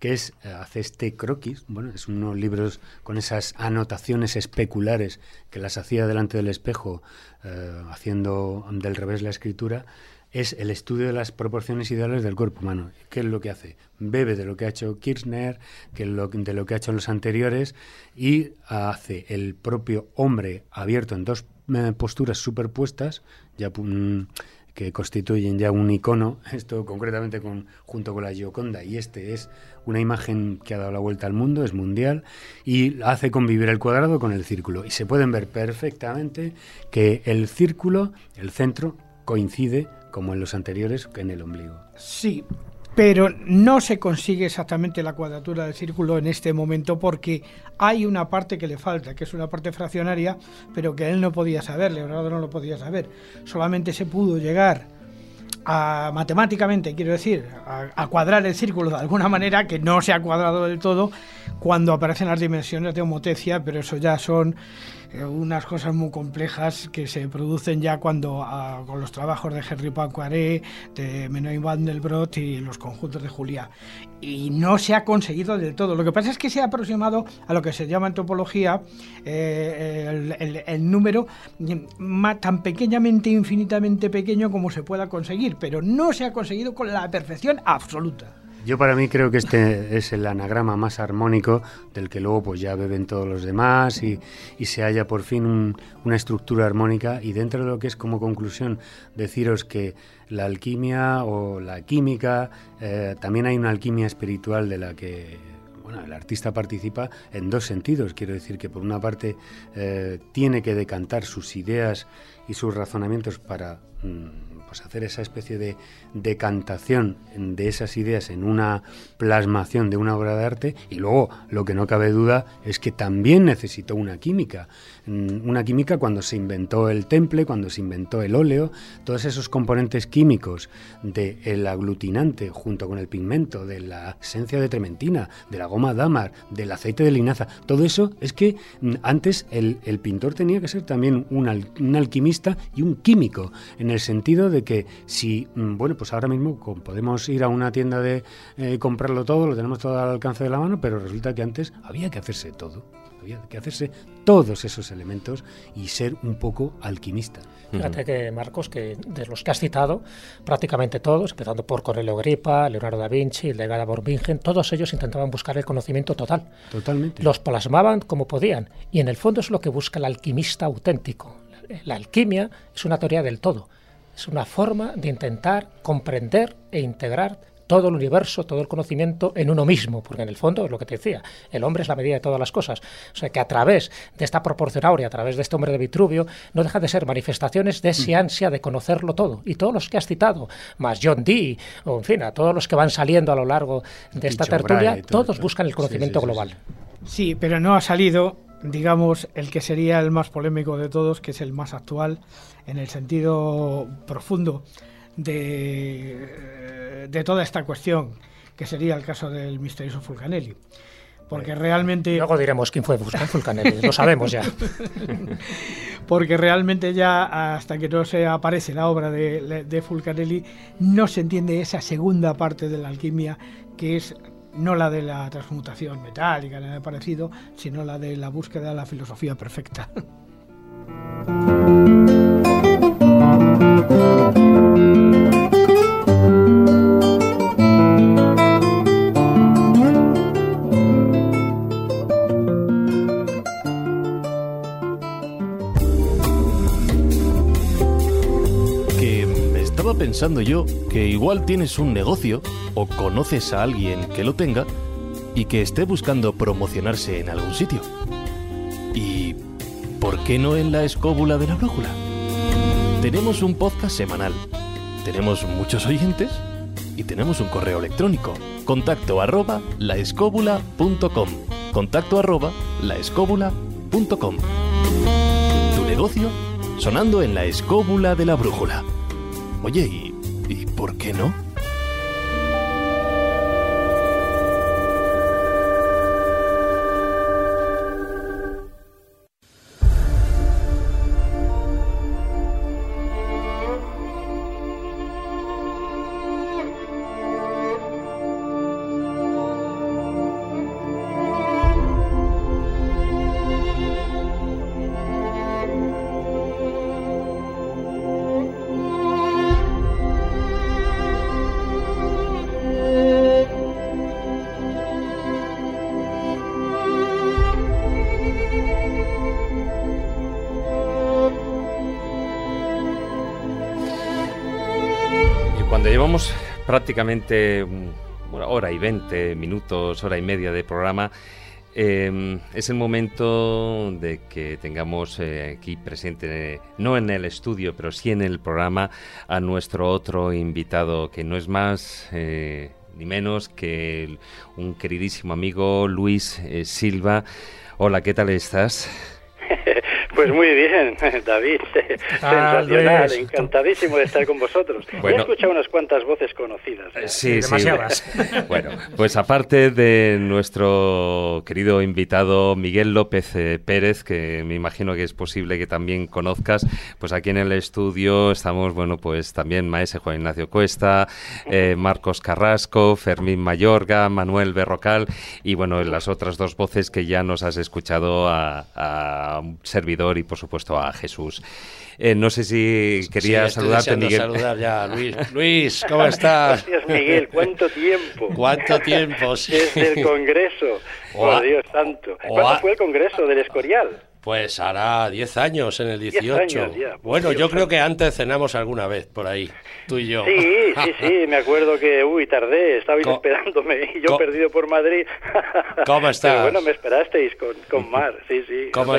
que es, eh, hace este croquis, bueno, es unos libros con esas anotaciones especulares que las hacía delante del espejo, eh, haciendo del revés la escritura, es el estudio de las proporciones ideales del cuerpo humano. ¿Qué es lo que hace? Bebe de lo que ha hecho Kirchner, que lo, de lo que ha hecho los anteriores, y hace el propio hombre abierto en dos eh, posturas superpuestas, ya mm, que constituyen ya un icono, esto concretamente con, junto con la Gioconda, y este es una imagen que ha dado la vuelta al mundo, es mundial, y hace convivir el cuadrado con el círculo. Y se pueden ver perfectamente que el círculo, el centro, coincide, como en los anteriores, en el ombligo. Sí, pero no se consigue exactamente la cuadratura del círculo en este momento porque hay una parte que le falta, que es una parte fraccionaria, pero que él no podía saber, Leonardo no lo podía saber. Solamente se pudo llegar a, matemáticamente, quiero decir, a, cuadrar el círculo de alguna manera que no se ha cuadrado del todo cuando aparecen las dimensiones de homotecia, pero eso ya son unas cosas muy complejas que se producen ya cuando ah, con los trabajos de Henry Poincaré, de Menoy Vandelbrot y los conjuntos de Julia. Y no se ha conseguido del todo. Lo que pasa es que se ha aproximado a lo que se llama en topología eh, el, número tan pequeñamente, infinitamente pequeño como se pueda conseguir, pero no se ha conseguido con la perfección absoluta. Yo para mí creo que este es el anagrama más armónico del que luego pues ya beben todos los demás y, se halla por fin una estructura armónica y dentro de lo que es como conclusión deciros que la alquimia o la química, eh, también hay una alquimia espiritual de la que bueno, el artista participa en dos sentidos. Quiero decir que por una parte eh, tiene que decantar sus ideas y sus razonamientos para mm, pues hacer esa especie de decantación de esas ideas en una plasmación de una obra de arte y luego lo que no cabe duda es que también necesitó una química, mm, una química cuando se inventó el temple, cuando se inventó el óleo, todos esos componentes químicos del aglutinante junto con el pigmento, de la esencia de trementina, de la goma damar, del aceite de linaza, todo eso es que mm, antes el, pintor tenía que ser también un, un alquimista y un químico, en el sentido de que si, mm, bueno, pues ahora mismo podemos ir a una tienda de eh, comprarlo todo, lo tenemos todo al alcance de la mano, pero resulta que antes había que hacerse todo. Había que hacerse todos esos elementos y ser un poco alquimista. Fíjate que, Marcos, que de los que has citado, prácticamente todos, empezando por Correlio Gripa, Leonardo da Vinci, Legada Borbingen, todos ellos intentaban buscar el conocimiento total. Totalmente. Los plasmaban como podían. Y en el fondo es lo que busca el alquimista auténtico. La alquimia es una teoría del todo es una forma de intentar comprender e integrar todo el universo, todo el conocimiento en uno mismo, porque en el fondo es lo que te decía, el hombre es la medida de todas las cosas. O sea que a través de esta proporción áurea, a través de este hombre de Vitruvio, no deja de ser manifestaciones de esa mm. ansia de conocerlo todo. Y todos los que has citado, más John Dee, o en fin, a todos los que van saliendo a lo largo de esta tertulia, todos buscan el conocimiento global. Sí, pero no ha salido digamos, el que sería el más polémico de todos, que es el más actual, en el sentido profundo de, de toda esta cuestión, que sería el caso del misterioso Fulcanelli. Porque realmente... Luego diremos quién fue Fulcanelli, lo sabemos ya. porque realmente ya hasta que no se aparece la obra de, de Fulcanelli no se entiende esa segunda parte de la alquimia que es no la de la transmutación metálica, nada parecido, sino la de la búsqueda de la filosofía perfecta. pensando yo que igual tienes un negocio o conoces a alguien que lo tenga y que esté buscando promocionarse en algún sitio. ¿Y por qué no en la escóbula de la brújula? Tenemos un podcast semanal, tenemos muchos oyentes y tenemos un correo electrónico. Contacto arroba laescóbula.com. Contacto arroba laescóbula.com. Tu negocio sonando en la escóbula de la brújula. Oye, ¿y, ¿y por qué no? Prácticamente una hora y veinte minutos, hora y media de programa. Em, es el momento de que tengamos eh, aquí presente, no en el estudio, pero sí en el programa, a nuestro otro invitado, que no es más eh, ni menos que un queridísimo amigo, Luis eh, Silva. Hola, ¿qué tal estás? Pues muy bien, David. Sensacional, encantadísimo de estar con vosotros. He escuchado unas cuantas voces conocidas. ¿eh? Sí, demasiadas. bueno, pues aparte de nuestro querido invitado Miguel López eh, Pérez, que me imagino que es posible que también conozcas, pues aquí en el estudio estamos, bueno, pues también maese Juan Ignacio Cuesta, eh, Marcos Carrasco, Fermín Mayorga, Manuel Berrocal y bueno, las otras dos voces que ya nos has escuchado a, a servidor y por supuesto a Jesús. Eh, no sé si quería saludarte, Miguel. saludar ya, Luis. Luis, ¿cómo estás? Gracias, Miguel. ¿Cuánto tiempo? ¿Cuánto tiempo? Desde el Congreso. Por Dios santo. ¿Cuándo fue el Congreso del Escorial? Pues hará 10 años en el 18. bueno, yo creo que antes cenamos alguna vez por ahí, tú y yo. Sí, sí, sí, me acuerdo que, uy, tardé, estabais esperándome y yo perdido por Madrid. ¿Cómo estás? Pero bueno, me esperasteis con, con Mar, sí, sí. ¿Cómo,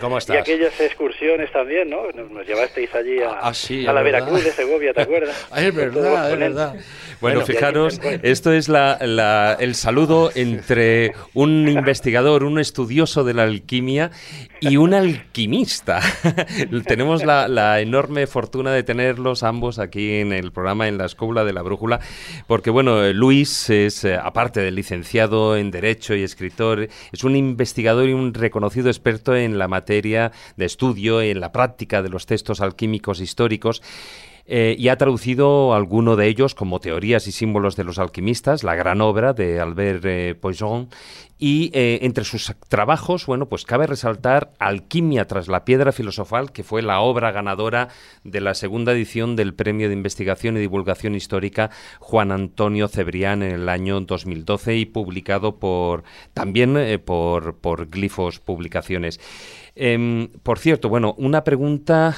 ¿Cómo estás? Y aquellas excursiones también, ¿no? Nos, llevasteis allí a, ah, a la Veracruz de Segovia, ¿te acuerdas? es verdad, es verdad. Bueno, fijaros, esto es la, el saludo entre un investigador, un estudioso de la alquimia y un alquimista. Tenemos la, enorme fortuna de tenerlos ambos aquí en el programa, en la Escóbula de la Brújula, porque bueno, Luis es, eh, aparte de licenciado en Derecho y escritor, es un investigador y un reconocido experto en la materia de estudio en la práctica de los textos alquímicos históricos. Eh, y ha traducido alguno de ellos como Teorías y símbolos de los alquimistas, la gran obra de Albert eh, Poisson, y eh, entre sus trabajos, bueno, pues cabe resaltar Alquimia tras la piedra filosofal, que fue la obra ganadora de la segunda edición del Premio de Investigación y Divulgación Histórica Juan Antonio Cebrián en el año 2012 y publicado por también por, por Glifos Publicaciones. Em, por cierto, bueno, una pregunta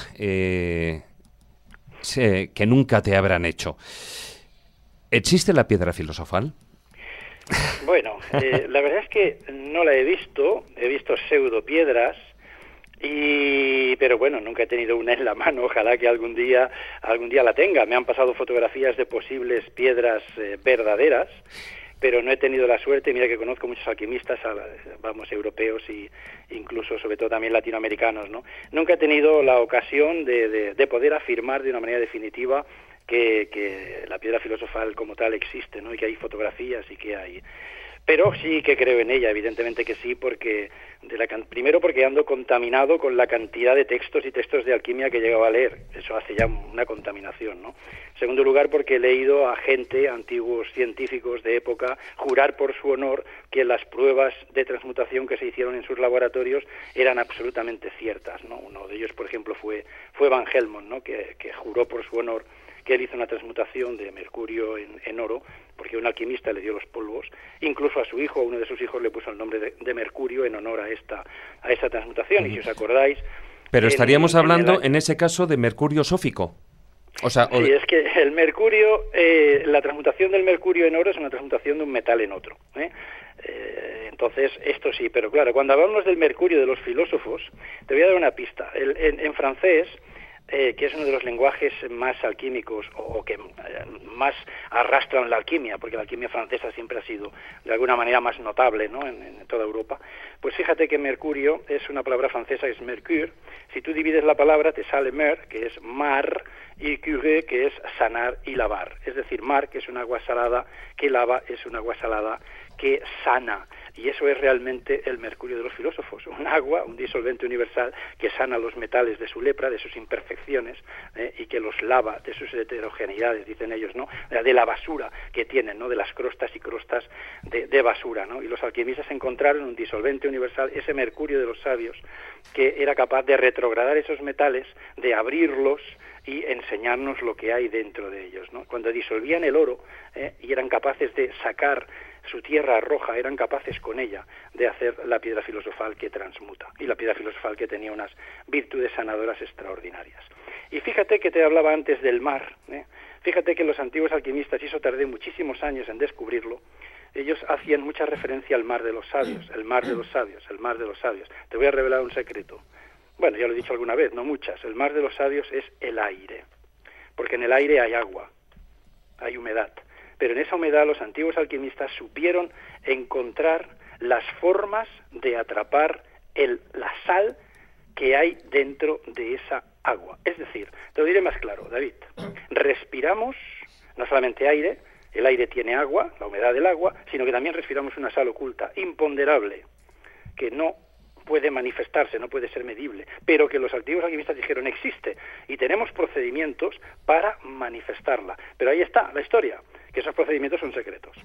que nunca te habrán hecho. ¿Existe la piedra filosofal? Bueno, eh, la verdad es que no la he visto, he visto pseudo piedras, y pero bueno, nunca he tenido una en la mano, ojalá que algún día algún día la tenga. Me han pasado fotografías de posibles piedras eh, verdaderas pero no he tenido la suerte, mira que conozco muchos alquimistas, vamos, europeos y incluso sobre todo también latinoamericanos, ¿no? Nunca he tenido la ocasión de, de, poder afirmar de una manera definitiva que, que la piedra filosofal como tal existe, ¿no? Y que hay fotografías y que hay pero sí que creo en ella, evidentemente que sí, porque de la, primero porque ando contaminado con la cantidad de textos y textos de alquimia que llegaba a leer, eso hace ya una contaminación, ¿no? Segundo lugar porque he leído a gente, antiguos científicos de época, jurar por su honor que las pruebas de transmutación que se hicieron en sus laboratorios eran absolutamente ciertas, ¿no? Uno de ellos, por ejemplo, fue, fue Van Helmont, ¿no? que juró por su honor que él hizo una transmutación de mercurio en, oro, porque un alquimista le dio los polvos, incluso a su hijo, a uno de sus hijos, le puso el nombre de, mercurio en honor a esta, a esta transmutación. Y si os acordáis... Pero estaríamos hablando en, ese caso de mercurio sófico. O sea, Sí, es que el mercurio, eh, la transmutación del mercurio en oro es una transmutación de un metal en otro. ¿eh? Eh, entonces, esto sí, pero claro, cuando hablamos del mercurio de los filósofos, te voy a dar una pista. en francés, eh, que es uno de los lenguajes más alquímicos o, que eh, más arrastran la alquimia, porque la alquimia francesa siempre ha sido de alguna manera más notable ¿no? en, toda Europa, pues fíjate que mercurio es una palabra francesa que es mercure. Si tú divides la palabra te sale mer, que es mar, y cure, que es sanar y lavar. Es decir, mar, que es un agua salada, que lava es un agua salada que sana. Y eso es realmente el mercurio de los filósofos, un agua, un disolvente universal que sana los metales de su lepra, de sus imperfecciones, ¿eh? y que los lava de sus heterogeneidades, dicen ellos, ¿no? De la basura que tienen, ¿no? De las crostas y crostas de, basura, ¿no? Y los alquimistas encontraron un disolvente universal, ese mercurio de los sabios, que era capaz de retrogradar esos metales, de abrirlos, y enseñarnos lo que hay dentro de ellos. ¿no? Cuando disolvían el oro ¿eh? y eran capaces de sacar su tierra roja, eran capaces con ella de hacer la piedra filosofal que transmuta y la piedra filosofal que tenía unas virtudes sanadoras extraordinarias. Y fíjate que te hablaba antes del mar, ¿eh? fíjate que los antiguos alquimistas, y eso tardé muchísimos años en descubrirlo, ellos hacían mucha referencia al mar de los sabios, el mar de los sabios, el mar de los sabios. Te voy a revelar un secreto. Bueno, ya lo he dicho alguna vez, no muchas. El mar de los sabios es el aire, porque en el aire hay agua, hay humedad pero en esa humedad los antiguos alquimistas supieron encontrar las formas de atrapar el, la sal que hay dentro de esa agua. Es decir, te lo diré más claro, David, respiramos no solamente aire, el aire tiene agua, la humedad del agua, sino que también respiramos una sal oculta, imponderable, que no puede manifestarse, no puede ser medible, pero que los antiguos alquimistas dijeron existe y tenemos procedimientos para manifestarla. Pero ahí está la historia que esos procedimientos son secretos.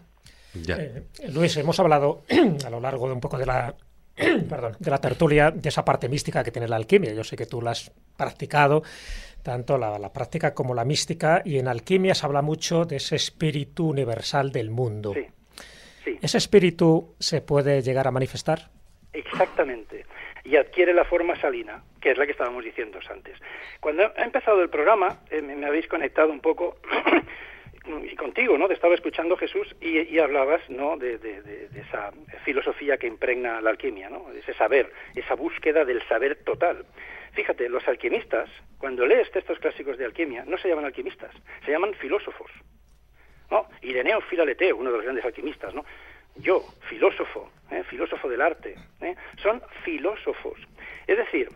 Eh, Luis, hemos hablado a lo largo de un poco de la perdón, de la tertulia, de esa parte mística que tiene la alquimia. Yo sé que tú la has practicado, tanto la, práctica como la mística, y en alquimia se habla mucho de ese espíritu universal del mundo. Sí, ¿Ese espíritu se puede llegar a manifestar? Exactamente. Y adquiere la forma salina, que es la que estábamos diciendo antes. Cuando ha empezado el programa, eh, me habéis conectado un poco y contigo, ¿no? Te estaba escuchando Jesús y, hablabas, ¿no? De, esa filosofía que impregna la alquimia, ¿no? Ese saber, esa búsqueda del saber total. Fíjate, los alquimistas, cuando lees textos clásicos de alquimia, no se llaman alquimistas, se llaman filósofos. ¿no? Ireneo Filalete, uno de los grandes alquimistas, ¿no? Yo, filósofo, ¿eh? filósofo del arte, ¿eh? son filósofos. Es decir,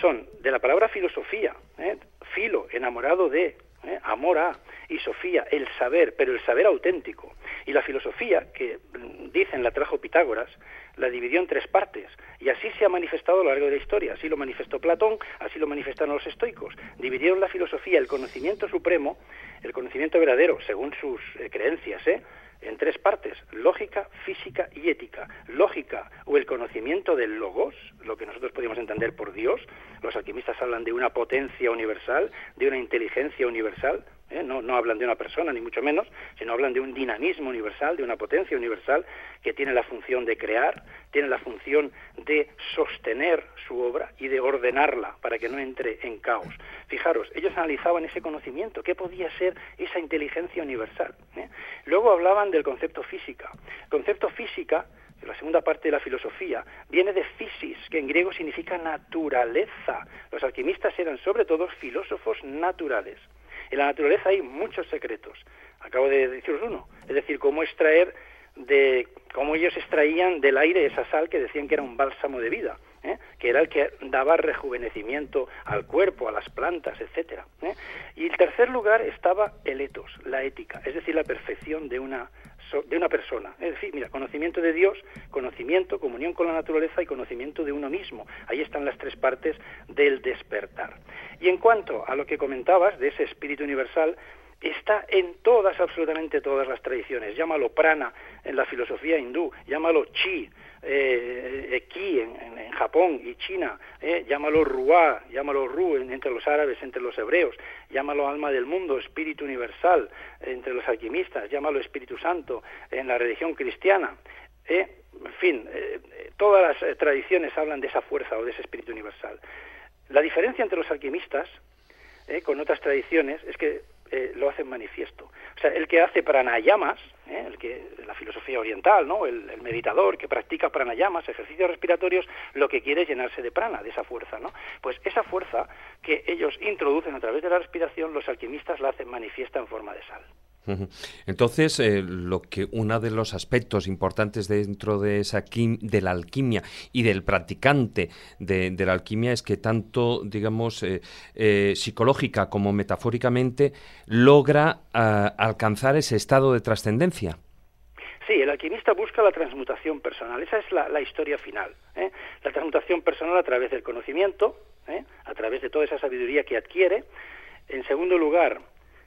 son de la palabra filosofía, ¿eh? filo, enamorado de, ¿eh? amor a, y Sofía, el saber, pero el saber auténtico. Y la filosofía, que mm, dicen la trajo Pitágoras, la dividió en tres partes, y así se ha manifestado a lo largo de la historia. Así lo manifestó Platón, así lo manifestaron los estoicos. Dividieron la filosofía, el conocimiento supremo, el conocimiento verdadero, según sus eh, creencias, ¿eh? En tres partes, lógica, física y ética. Lógica o el conocimiento del logos, lo que nosotros podemos entender por Dios. Los alquimistas hablan de una potencia universal, de una inteligencia universal. ¿Eh? No, hablan de una persona, ni mucho menos, sino hablan de un dinamismo universal, de una potencia universal que tiene la función de crear, tiene la función de sostener su obra y de ordenarla para que no entre en caos. Fijaros, ellos analizaban ese conocimiento, qué podía ser esa inteligencia universal. ¿eh? Luego hablaban del concepto física. El concepto física la segunda parte de la filosofía, viene de physis, que en griego significa naturaleza. Los alquimistas eran sobre todo filósofos naturales. En la naturaleza hay muchos secretos. Acabo de deciros uno, es decir, cómo extraer de cómo ellos extraían del aire esa sal que decían que era un bálsamo de vida. ¿eh? que era el que daba rejuvenecimiento al cuerpo, a las plantas, etcétera. ¿eh? Y en tercer lugar estaba el etos, la ética, es decir, la perfección de una de una persona. Es decir, mira, conocimiento de Dios, conocimiento, comunión con la naturaleza y conocimiento de uno mismo. Ahí están las tres partes del despertar. Y en cuanto a lo que comentabas de ese espíritu universal, está en todas, absolutamente todas las tradiciones. Llámalo prana en la filosofía hindú, llámalo chi, eh, ki en, Japón y China, eh, llámalo ruá, llámalo ru entre los árabes, entre los hebreos, llámalo alma del mundo, espíritu universal entre los alquimistas, llámalo Espíritu Santo en la religión cristiana. Eh, en fin, eh, todas las tradiciones hablan de esa fuerza o de ese espíritu universal. La diferencia entre los alquimistas con otras tradiciones es que eh, lo hacen manifiesto. O sea, el que hace pranayamas, ¿eh? el que la filosofía oriental, ¿no? El, meditador que practica pranayamas, ejercicios respiratorios, lo que quiere es llenarse de prana, de esa fuerza, ¿no? Pues esa fuerza que ellos introducen a través de la respiración, los alquimistas la hacen manifiesta en forma de sal. Entonces, eh, lo que uno de los aspectos importantes dentro de esa de la alquimia y del practicante de, la alquimia es que tanto, digamos, eh, eh, psicológica como metafóricamente logra ah, alcanzar ese estado de trascendencia. Sí, el alquimista busca la transmutación personal. Esa es la, historia final. La transmutación personal a través del conocimiento, a través de toda esa sabiduría que adquiere. En segundo lugar,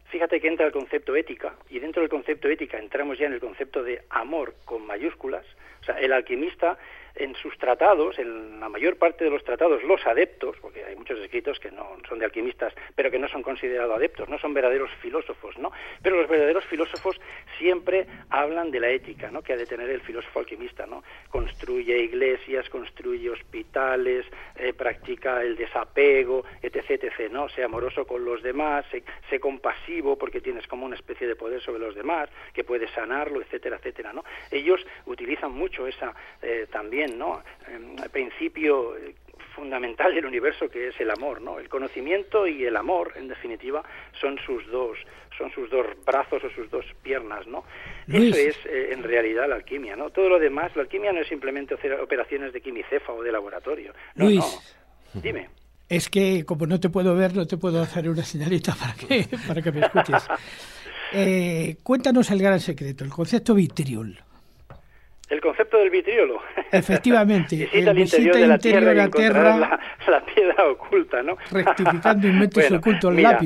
Fíjate que entra el concepto ética y dentro del concepto ética entramos ya en el concepto de amor con mayúsculas. O sea, el alquimista en sus tratados, en la mayor parte de los tratados, los adeptos, porque hay muchos escritos que no son de alquimistas, pero que no son considerados adeptos, no son verdaderos filósofos, ¿no? Pero los verdaderos filósofos siempre hablan de la ética, ¿no? Que ha de tener el filósofo alquimista, ¿no? Construye iglesias, construye hospitales, eh, practica el desapego, etc., etc., ¿no? Sea amoroso con los demás, sé, compasivo porque tienes como una especie de poder sobre los demás, que puedes sanarlo, etcétera, etcétera, ¿no? Ellos utilizan mucho esa eh, también ¿no? El em, principio eh, fundamental del universo que es el amor, ¿no? El conocimiento y el amor, en definitiva, son sus dos, son sus dos brazos o sus dos piernas, ¿no? Eso es eh, en realidad la alquimia, ¿no? Todo lo demás, la alquimia no es simplemente hacer operaciones de quimicefa o de laboratorio. No, Luis, no. Dime. Es que como no te puedo ver, no te puedo hacer una señalita para que, para que me escuches. Eh, cuéntanos el gran secreto, el concepto vitriol. El concepto del vitriolo. Efectivamente. visita el, interior de la tierra, la, tierra la, piedra oculta, ¿no? Rectificando inventos ocultos mira,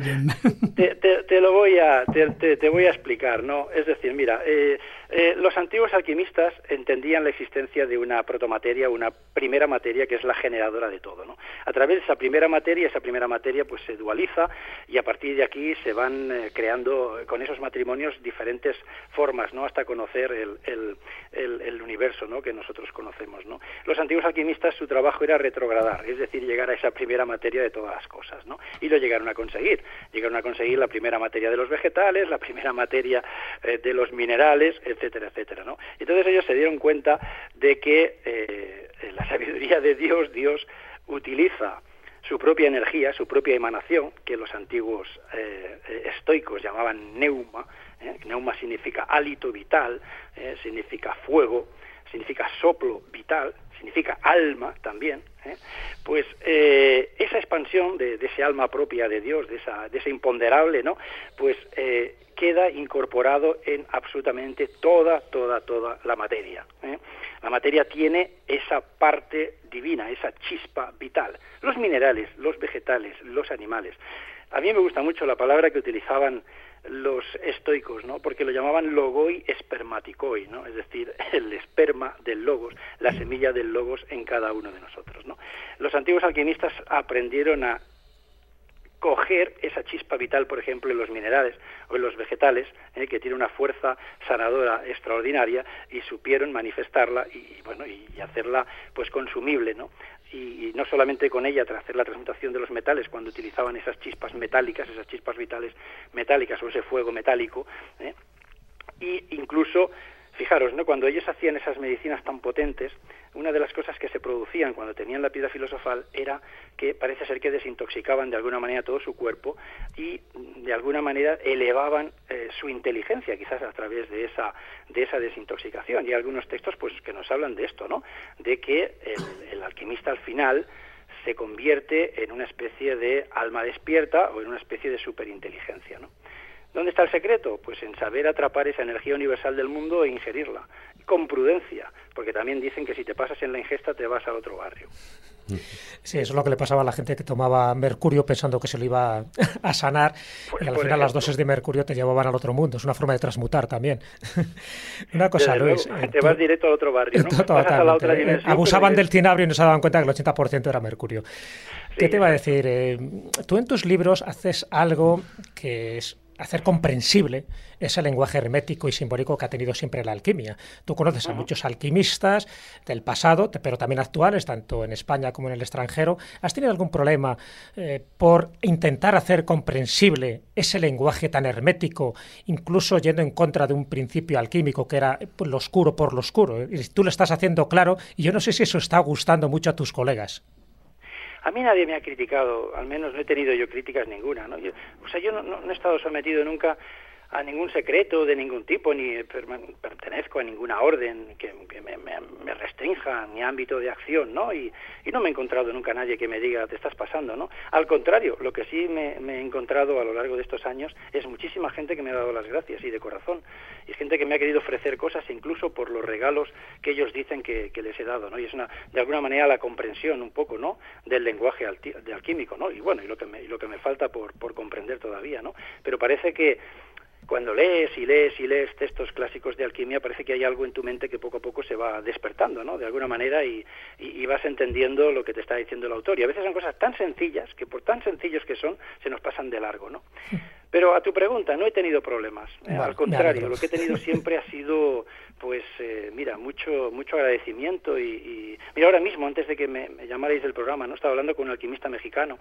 te, te, lo voy a, te, te, voy a explicar, ¿no? Es decir, mira, eh, eh, los antiguos alquimistas entendían la existencia de una protomateria, una primera materia que es la generadora de todo. ¿no? A través de esa primera materia, esa primera materia pues se dualiza y a partir de aquí se van eh, creando con esos matrimonios diferentes formas, ¿no? hasta conocer el, universo ¿no? que nosotros conocemos. ¿no? Los antiguos alquimistas su trabajo era retrogradar, es decir, llegar a esa primera materia de todas las cosas. ¿no? Y lo llegaron a conseguir. Llegaron a conseguir la primera materia de los vegetales, la primera materia eh, de los minerales, etcétera, etcétera, ¿no? Entonces ellos se dieron cuenta de que eh, la sabiduría de Dios, Dios utiliza su propia energía, su propia emanación, que los antiguos eh, estoicos llamaban neuma, ¿eh? neuma significa hálito vital, significa fuego, significa soplo vital, significa alma también, pues esa expansión de, ese alma propia de Dios, de, esa, de ese imponderable, ¿no? Pues queda incorporado en absolutamente toda, toda, toda la materia. ¿eh? La materia tiene esa parte divina, esa chispa vital. Los minerales, los vegetales, los animales. A mí me gusta mucho la palabra que utilizaban los estoicos, ¿no? Porque lo llamaban logoi espermaticoi, ¿no? Es decir, el esperma del logos, la semilla del logos en cada uno de nosotros, ¿no? Los antiguos alquimistas aprendieron a coger esa chispa vital, por ejemplo, en los minerales o en los vegetales, eh, que tiene una fuerza sanadora extraordinaria, y supieron manifestarla y, bueno y, hacerla pues consumible, ¿no? Y, no solamente con ella tras hacer la transmutación de los metales cuando utilizaban esas chispas metálicas, esas chispas vitales metálicas o ese fuego metálico, ¿eh? y incluso fijaros, ¿no? Cuando ellos hacían esas medicinas tan potentes, una de las cosas que se producían cuando tenían la piedra filosofal era que parece ser que desintoxicaban de alguna manera todo su cuerpo y de alguna manera elevaban eh, su inteligencia, quizás a través de esa de esa desintoxicación. Y hay algunos textos, pues, que nos hablan de esto, ¿no? De que el alquimista al final se convierte en una especie de alma despierta o en una especie de superinteligencia, ¿no? ¿Dónde está el secreto? Pues en saber atrapar esa energía universal del mundo e ingerirla, con prudencia, porque también dicen que si te pasas en la ingesta te vas al otro barrio. Sí, eso es lo que le pasaba a la gente que tomaba mercurio pensando que se lo iba a sanar y al final las dosis de mercurio te llevaban al otro mundo. Es una forma de transmutar también. una cosa, Luis. Eh, te vas directo al otro barrio, ¿no? a la otra eh, Abusaban del cinabrio y no se daban cuenta que el 80% era mercurio. ¿Qué te iba a decir? Eh, tú en tus libros haces algo que es hacer comprensible ese lenguaje hermético y simbólico que ha tenido siempre la alquimia. Tú conoces a muchos alquimistas del pasado, pero también actuales, tanto en España como en el extranjero. ¿Has tenido algún problema eh, por intentar hacer comprensible ese lenguaje tan hermético, incluso yendo en contra de un principio alquímico que era pues, lo oscuro por lo oscuro? Tú lo estás haciendo claro y yo no sé si eso está gustando mucho a tus colegas. A mí nadie me ha criticado, al menos no he tenido yo críticas ninguna. ¿no? o sea, yo no, he estado sometido nunca a ningún secreto de ningún tipo, ni pertenezco a ninguna orden que, me, restrinja mi ámbito de acción, ¿no? Y, no me he encontrado nunca nadie que me diga, te estás pasando, ¿no? Al contrario, lo que sí me, he encontrado a lo largo de estos años es muchísima gente que me ha dado las gracias, y de corazón, y gente que me ha querido ofrecer cosas incluso por los regalos que ellos dicen que, les he dado, ¿no? Y es una, de alguna manera la comprensión un poco, ¿no? Del lenguaje de alquímico, ¿no? Y bueno, y lo que me, lo que me falta por, por comprender todavía, ¿no? Pero parece que cuando lees y lees y lees textos clásicos de alquimia, parece que hay algo en tu mente que poco a poco se va despertando, ¿no? De alguna manera y, vas entendiendo lo que te está diciendo el autor. Y a veces son cosas tan sencillas que por tan sencillos que son, se nos pasan de largo, ¿no? Pero a tu pregunta, no he tenido problemas. ¿eh? Al contrario, lo que he tenido siempre ha sido, pues, eh, mira, mucho mucho agradecimiento y, Mira, ahora mismo, antes de que me, me llamarais del programa, ¿no? Estaba hablando con un alquimista mexicano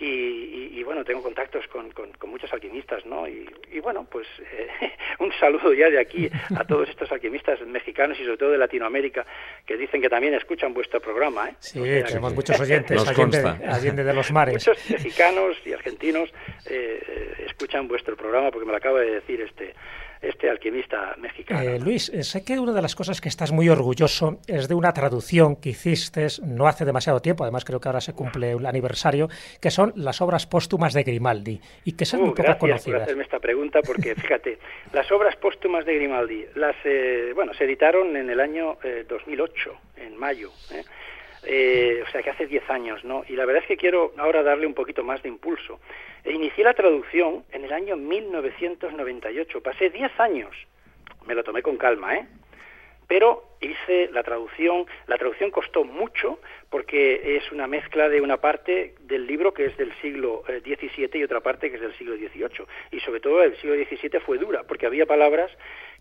y, bueno, tengo contactos con, con, muchos alquimistas, ¿no? Y, bueno, pues eh, un saludo ya de aquí a todos estos alquimistas mexicanos y sobre todo de Latinoamérica que dicen que también escuchan vuestro programa, ¿eh? Sí, tenemos muchos oyentes allí de los mares. Muchos mexicanos y argentinos eh, escuchan vuestro programa porque me lo acaba de decir este este alquimista mexicano. Eh, Luis, eh, sé que una de las cosas que estás muy orgulloso es de una traducción que hiciste no hace demasiado tiempo, además creo que ahora se cumple un aniversario, que son las obras póstumas de Grimaldi y que son muy poco conocidas. por hacerme esta pregunta porque fíjate, las obras póstumas de Grimaldi, las eh, bueno, se editaron en el año 2008, en mayo. Eh, o sea que hace 10 años, ¿no? Y la verdad es que quiero ahora darle un poquito más de impulso. E inicié la traducción en el año 1998, pasé 10 años, me lo tomé con calma, ¿eh? Pero hice la traducción, la traducción costó mucho porque es una mezcla de una parte del libro que es del siglo XVII eh, y otra parte que es del siglo XVIII. Y sobre todo el siglo XVII fue dura porque había palabras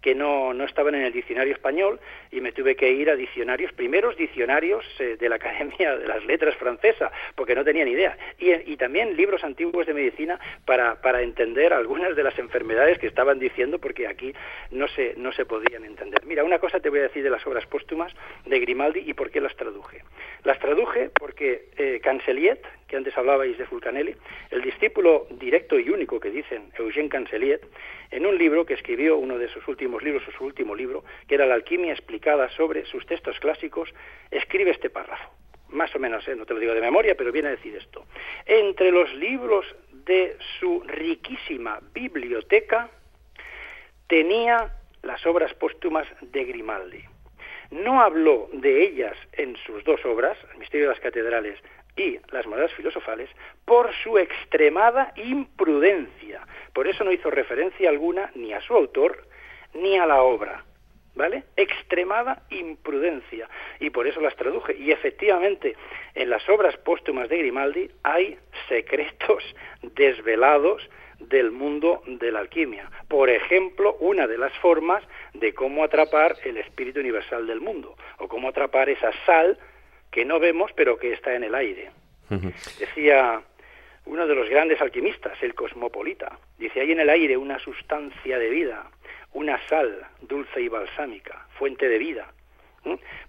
que no, no estaban en el diccionario español y me tuve que ir a diccionarios, primeros diccionarios eh, de la Academia de las Letras francesa, porque no tenía ni idea. Y, y también libros antiguos de medicina para, para entender algunas de las enfermedades que estaban diciendo, porque aquí no se, no se podían entender. Mira, una cosa te voy a decir de las obras póstumas de Grimaldi y por qué las traduje. Las traduje porque eh, Canceliet, que antes hablabais de Fulcanelli, el discípulo directo y único que dicen Eugène Canceliet, en un libro que escribió, uno de sus últimos libros, o su último libro, que era La alquimia explicada sobre sus textos clásicos, escribe este párrafo. Más o menos, ¿eh? no te lo digo de memoria, pero viene a decir esto. Entre los libros de su riquísima biblioteca tenía las obras póstumas de Grimaldi. No habló de ellas en sus dos obras, El misterio de las catedrales y las monedas filosofales por su extremada imprudencia. Por eso no hizo referencia alguna ni a su autor ni a la obra. ¿Vale? Extremada imprudencia. Y por eso las traduje. Y efectivamente, en las obras póstumas de Grimaldi hay secretos desvelados del mundo de la alquimia. Por ejemplo, una de las formas de cómo atrapar el espíritu universal del mundo, o cómo atrapar esa sal que no vemos pero que está en el aire. Decía uno de los grandes alquimistas, el cosmopolita, dice, hay en el aire una sustancia de vida, una sal dulce y balsámica, fuente de vida.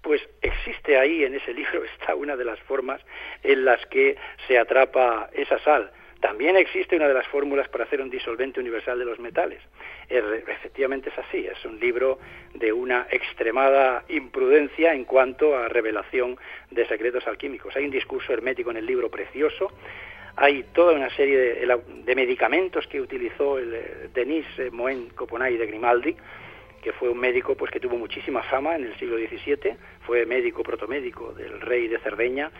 Pues existe ahí en ese libro está una de las formas en las que se atrapa esa sal. También existe una de las fórmulas para hacer un disolvente universal de los metales. Efectivamente es así, es un libro de una extremada imprudencia en cuanto a revelación de secretos alquímicos. Hay un discurso hermético en el libro precioso, hay toda una serie de, medicamentos que utilizó el eh, Denis eh, Moen Coponay de Grimaldi, que fue un médico pues que tuvo muchísima fama en el siglo XVII, fue médico protomédico del rey de Cerdeña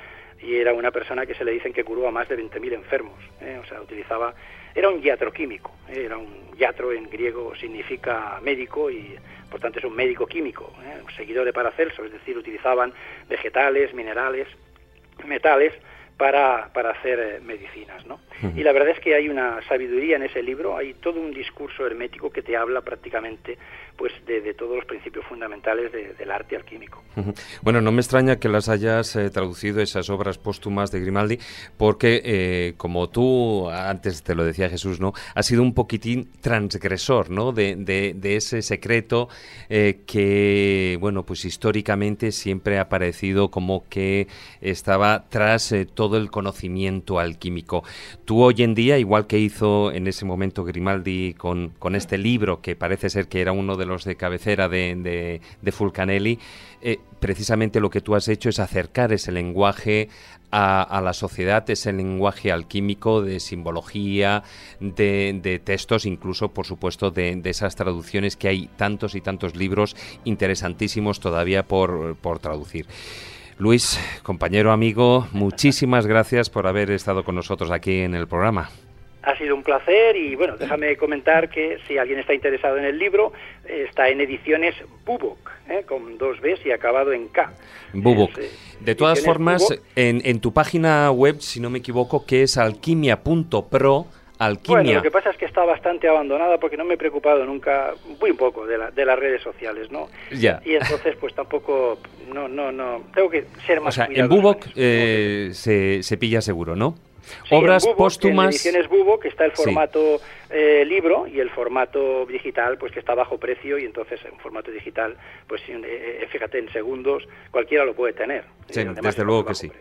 y era una persona que se le dicen que curó a más de 20.000 enfermos, ¿eh? o sea, utilizaba, era un químico, ¿eh? era un yatro en griego significa médico y por tanto es un médico químico, un seguidor de Paracelso, es decir, utilizaban vegetales, minerales, metales para, para hacer eh, medicinas. ¿no? Y la verdad es que hay una sabiduría en ese libro, hay todo un discurso hermético que te habla prácticamente pues de, todos los principios fundamentales del arte alquímico. Bueno, no me extraña que las hayas eh, traducido esas obras póstumas de Grimaldi, porque eh, como tú antes te lo decía Jesús, ¿no? Ha sido un poquitín transgresor, ¿no? De, de, ese secreto que, bueno, pues históricamente siempre ha aparecido como que estaba tras todo todo el conocimiento alquímico. Tú hoy en día, igual que hizo en ese momento Grimaldi con, con este libro, que parece ser que era uno de los de cabecera de, de, Fulcanelli, eh, precisamente lo que tú has hecho es acercar ese lenguaje a, la sociedad, ese lenguaje alquímico de simbología, de, de textos, incluso, por supuesto, de, de, esas traducciones que hay tantos y tantos libros interesantísimos todavía por, por traducir. Luis, compañero, amigo, muchísimas gracias por haber estado con nosotros aquí en el programa. Ha sido un placer y bueno, déjame comentar que si alguien está interesado en el libro, está en ediciones Bubok, ¿eh? con dos Bs y acabado en K. Bubok. Eh, de todas formas, en, en, tu página web, si no me equivoco, que es alquimia.pro, alquimia. Bueno, lo que pasa es que está bastante abandonada porque no me he preocupado nunca, muy poco, de, la, de las redes sociales, ¿no? Ya. Y entonces, pues tampoco, no, no, no, tengo que ser más O sea, en Bubok eh, se, se pilla seguro, ¿no? Obras póstumas. En ediciones Bubo, que está el formato eh, libro y el formato digital, pues que está bajo precio y entonces en formato digital, pues eh, eh, fíjate, en segundos cualquiera lo puede tener. Sí, desde luego que sí.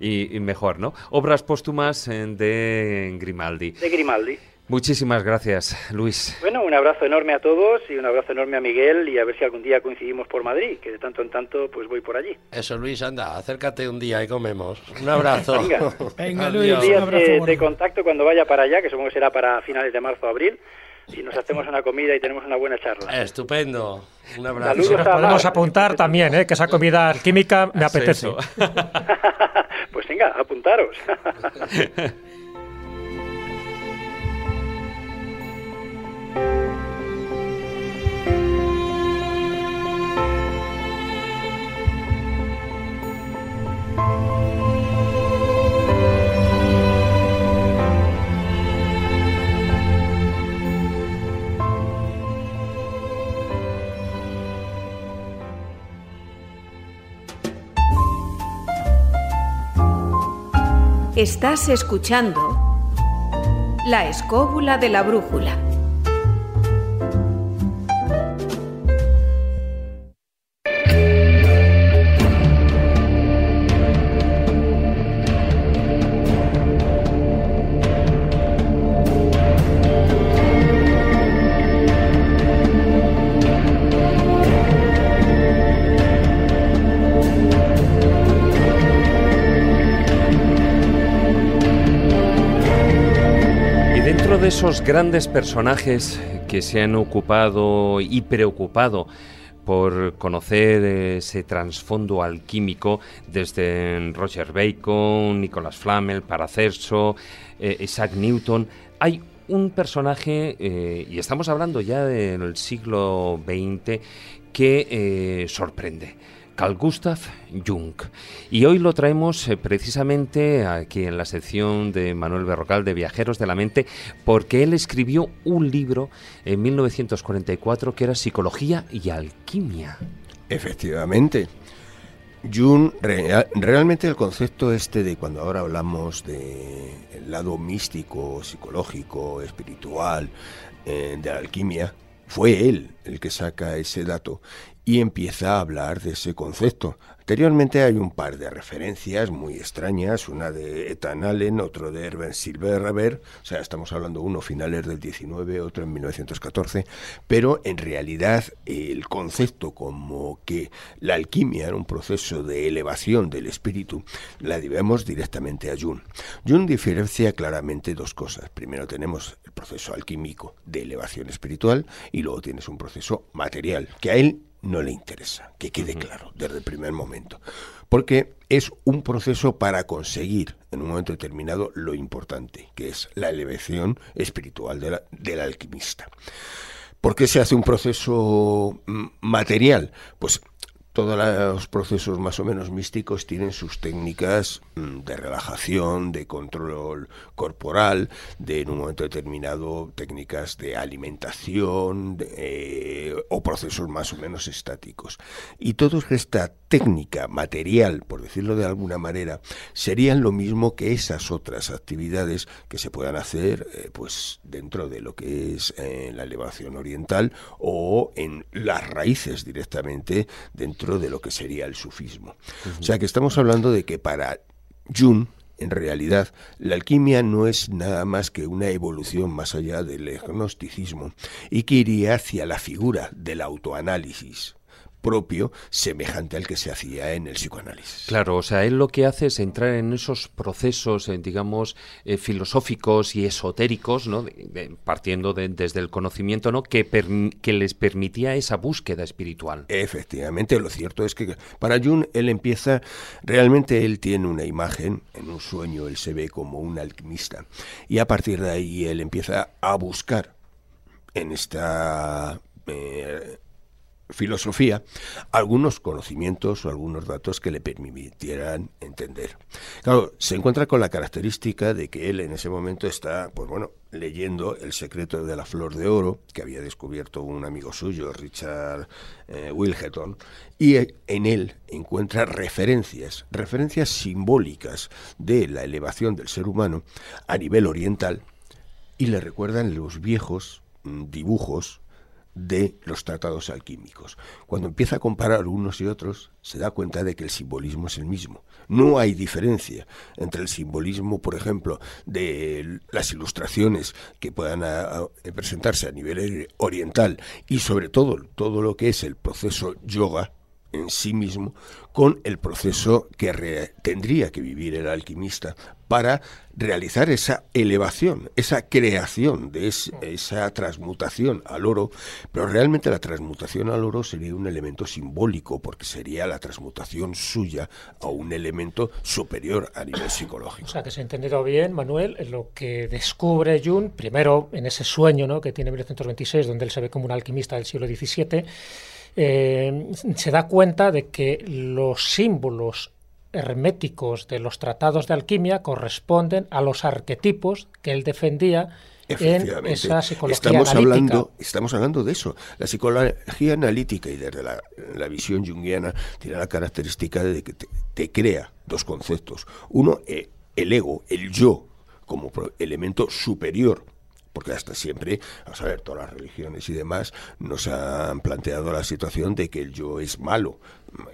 Y, y, mejor, ¿no? Obras póstumas de Grimaldi. De Grimaldi. Muchísimas gracias, Luis. Bueno, un abrazo enorme a todos y un abrazo enorme a Miguel y a ver si algún día coincidimos por Madrid, que de tanto en tanto pues voy por allí. Eso, Luis, anda, acércate un día y comemos. Un abrazo. Venga, Venga Luis, un día de, contacto cuando vaya para allá, que supongo que será para finales de marzo o abril, y nos hacemos una comida y tenemos una buena charla. Estupendo. Un abrazo. Saludos podemos apuntar también, ¿eh? que esa comida química me apetece. pues venga, apuntaros. Estás escuchando La escóbula de la brújula. Esos grandes personajes que se han ocupado y preocupado por conocer ese trasfondo alquímico desde Roger Bacon, Nicolas Flamel, Paracelso, eh, Isaac Newton, hay un personaje, eh, y estamos hablando ya del siglo XX, que eh, sorprende. Carl Gustav Jung. Y hoy lo traemos eh, precisamente aquí en la sección de Manuel Berrocal de Viajeros de la Mente, porque él escribió un libro en 1944 que era Psicología y Alquimia. Efectivamente. Jung, realmente el concepto este de cuando ahora hablamos de el lado místico, psicológico, espiritual, eh, de la alquimia, fue él el que saca ese dato y empieza a hablar de ese concepto. Anteriormente hay un par de referencias muy extrañas, una de Ethan Allen, otro de Herbert Silverberg, o sea, estamos hablando uno finales del 19, otro en 1914, pero en realidad el concepto como que la alquimia era un proceso de elevación del espíritu, la debemos directamente a Jung. Jung diferencia claramente dos cosas. Primero tenemos el proceso alquímico de elevación espiritual y luego tienes un proceso material, que a él no le interesa, que quede claro desde el primer momento, porque es un proceso para conseguir en un momento determinado lo importante, que es la elevación espiritual del alquimista. ¿Por qué se hace un proceso mm, material? Pues todos los procesos más o menos místicos tienen sus técnicas mm, de relajación, de control corporal, de en un momento determinado técnicas de alimentación eh, o procesos más o menos estáticos. Y toda esta técnica material, por decirlo de alguna manera, serían lo mismo que esas otras actividades que se puedan hacer eh, pues dentro de lo que es eh, la elevación oriental o en las raíces directamente dentro de lo que sería el sufismo. O sea que estamos hablando de que para Jung, en realidad, la alquimia no es nada más que una evolución más allá del gnosticismo y que iría hacia la figura del autoanálisis propio semejante al que se hacía en el psicoanálisis. Claro, o sea, él lo que hace es entrar en esos procesos, eh, digamos, eh, filosóficos y esotéricos, ¿no? partiendo desde el conocimiento, ¿no? Que, que les permitía esa búsqueda espiritual. Efectivamente, lo cierto es que para Jung él empieza, realmente él tiene una imagen, en un sueño él se ve como un alquimista, y a partir de ahí él empieza a buscar en esta eh, filosofía algunos conocimientos o algunos datos que le permitieran entender. Claro, se encuentra con la característica de que él en ese momento está, pues bueno, leyendo El secreto de la flor de oro, que había descubierto un amigo suyo, Richard eh, y en él encuentra referencias, referencias simbólicas de la elevación del ser humano a nivel oriental, y le recuerdan los viejos mm, dibujos de los tratados alquímicos. Cuando empieza a comparar unos y otros, se da cuenta de que el simbolismo es el mismo. No hay diferencia entre el simbolismo, por ejemplo, de las ilustraciones que puedan presentarse a nivel oriental y sobre todo todo lo que es el proceso yoga, en sí mismo con el proceso que tendría que vivir el alquimista para realizar esa elevación, esa creación de esa transmutación al oro, pero realmente la transmutación al oro sería un elemento simbólico porque sería la transmutación suya a un elemento superior a nivel psicológico. O sea, que se ha entendido bien, Manuel, lo que descubre Jung, primero en ese sueño ¿no? que tiene en 1926, donde él se ve como un alquimista del siglo XVII, eh, se da cuenta de que los símbolos herméticos de los tratados de alquimia corresponden a los arquetipos que él defendía en esa psicología estamos analítica. Hablando, estamos hablando de eso. La psicología analítica y desde la, visión junguiana tiene la característica de que te, crea dos conceptos. Uno, eh, el ego, el yo, como elemento superior porque hasta siempre, a saber, todas las religiones y demás nos han planteado la situación de que el yo es malo,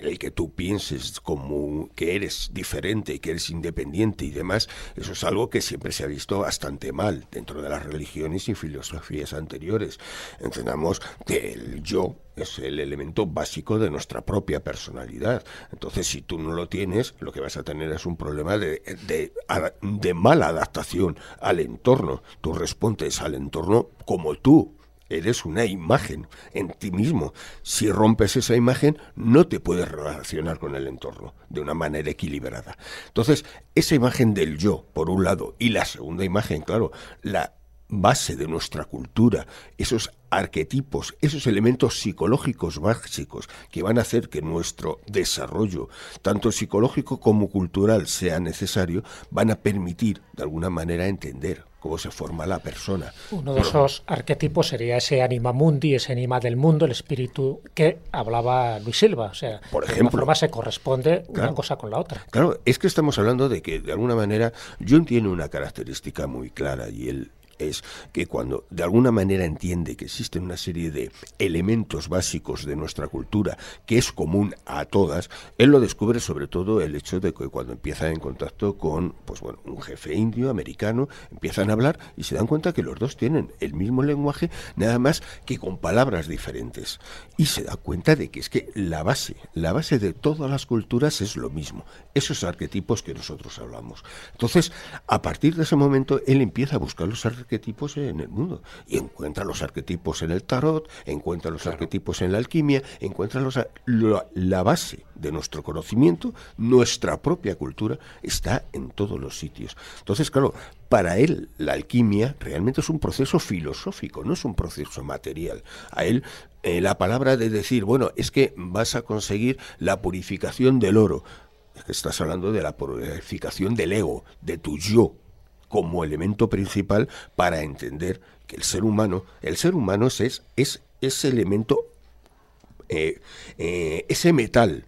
el que tú pienses como que eres diferente, que eres independiente y demás, eso es algo que siempre se ha visto bastante mal dentro de las religiones y filosofías anteriores. Entendamos que el yo es el elemento básico de nuestra propia personalidad. Entonces, si tú no lo tienes, lo que vas a tener es un problema de, de, de mala adaptación al entorno. Tú respondes al entorno como tú eres una imagen en ti mismo. Si rompes esa imagen, no te puedes relacionar con el entorno de una manera equilibrada. Entonces, esa imagen del yo, por un lado, y la segunda imagen, claro, la base de nuestra cultura, esos arquetipos, esos elementos psicológicos básicos que van a hacer que nuestro desarrollo, tanto psicológico como cultural, sea necesario, van a permitir, de alguna manera, entender cómo se forma la persona. Uno de esos arquetipos sería ese anima mundi, ese anima del mundo, el espíritu que hablaba Luis Silva. O sea, Por de ejemplo, forma se corresponde una cosa con la otra. Claro, es que estamos hablando de que, de alguna manera, Jung tiene una característica muy clara y él es que cuando de alguna manera entiende que existen una serie de elementos básicos de nuestra cultura que es común a todas, él lo descubre sobre todo el hecho de que cuando empieza en contacto con pues bueno, un jefe indio, americano, empiezan a hablar y se dan cuenta que los dos tienen el mismo lenguaje, nada más que con palabras diferentes. Y se da cuenta de que es que la base, la base de todas las culturas es lo mismo, esos arquetipos que nosotros hablamos. Entonces, a partir de ese momento, él empieza a buscar los arquetipos en el mundo y encuentra los arquetipos en el tarot, encuentra los arquetipos en la alquimia, encuentra los, la base de nuestro conocimiento, nuestra propia cultura, está en todos los sitios. Entonces, claro, para él la alquimia realmente es un proceso filosófico, no es un proceso material. A él eh, la palabra de decir, bueno, es que vas a conseguir la purificación del oro, es que estás hablando de la purificación del ego, de tu yo, como elemento principal para entender que el ser humano, el ser humano es, es ese elemento, eh, eh, ese metal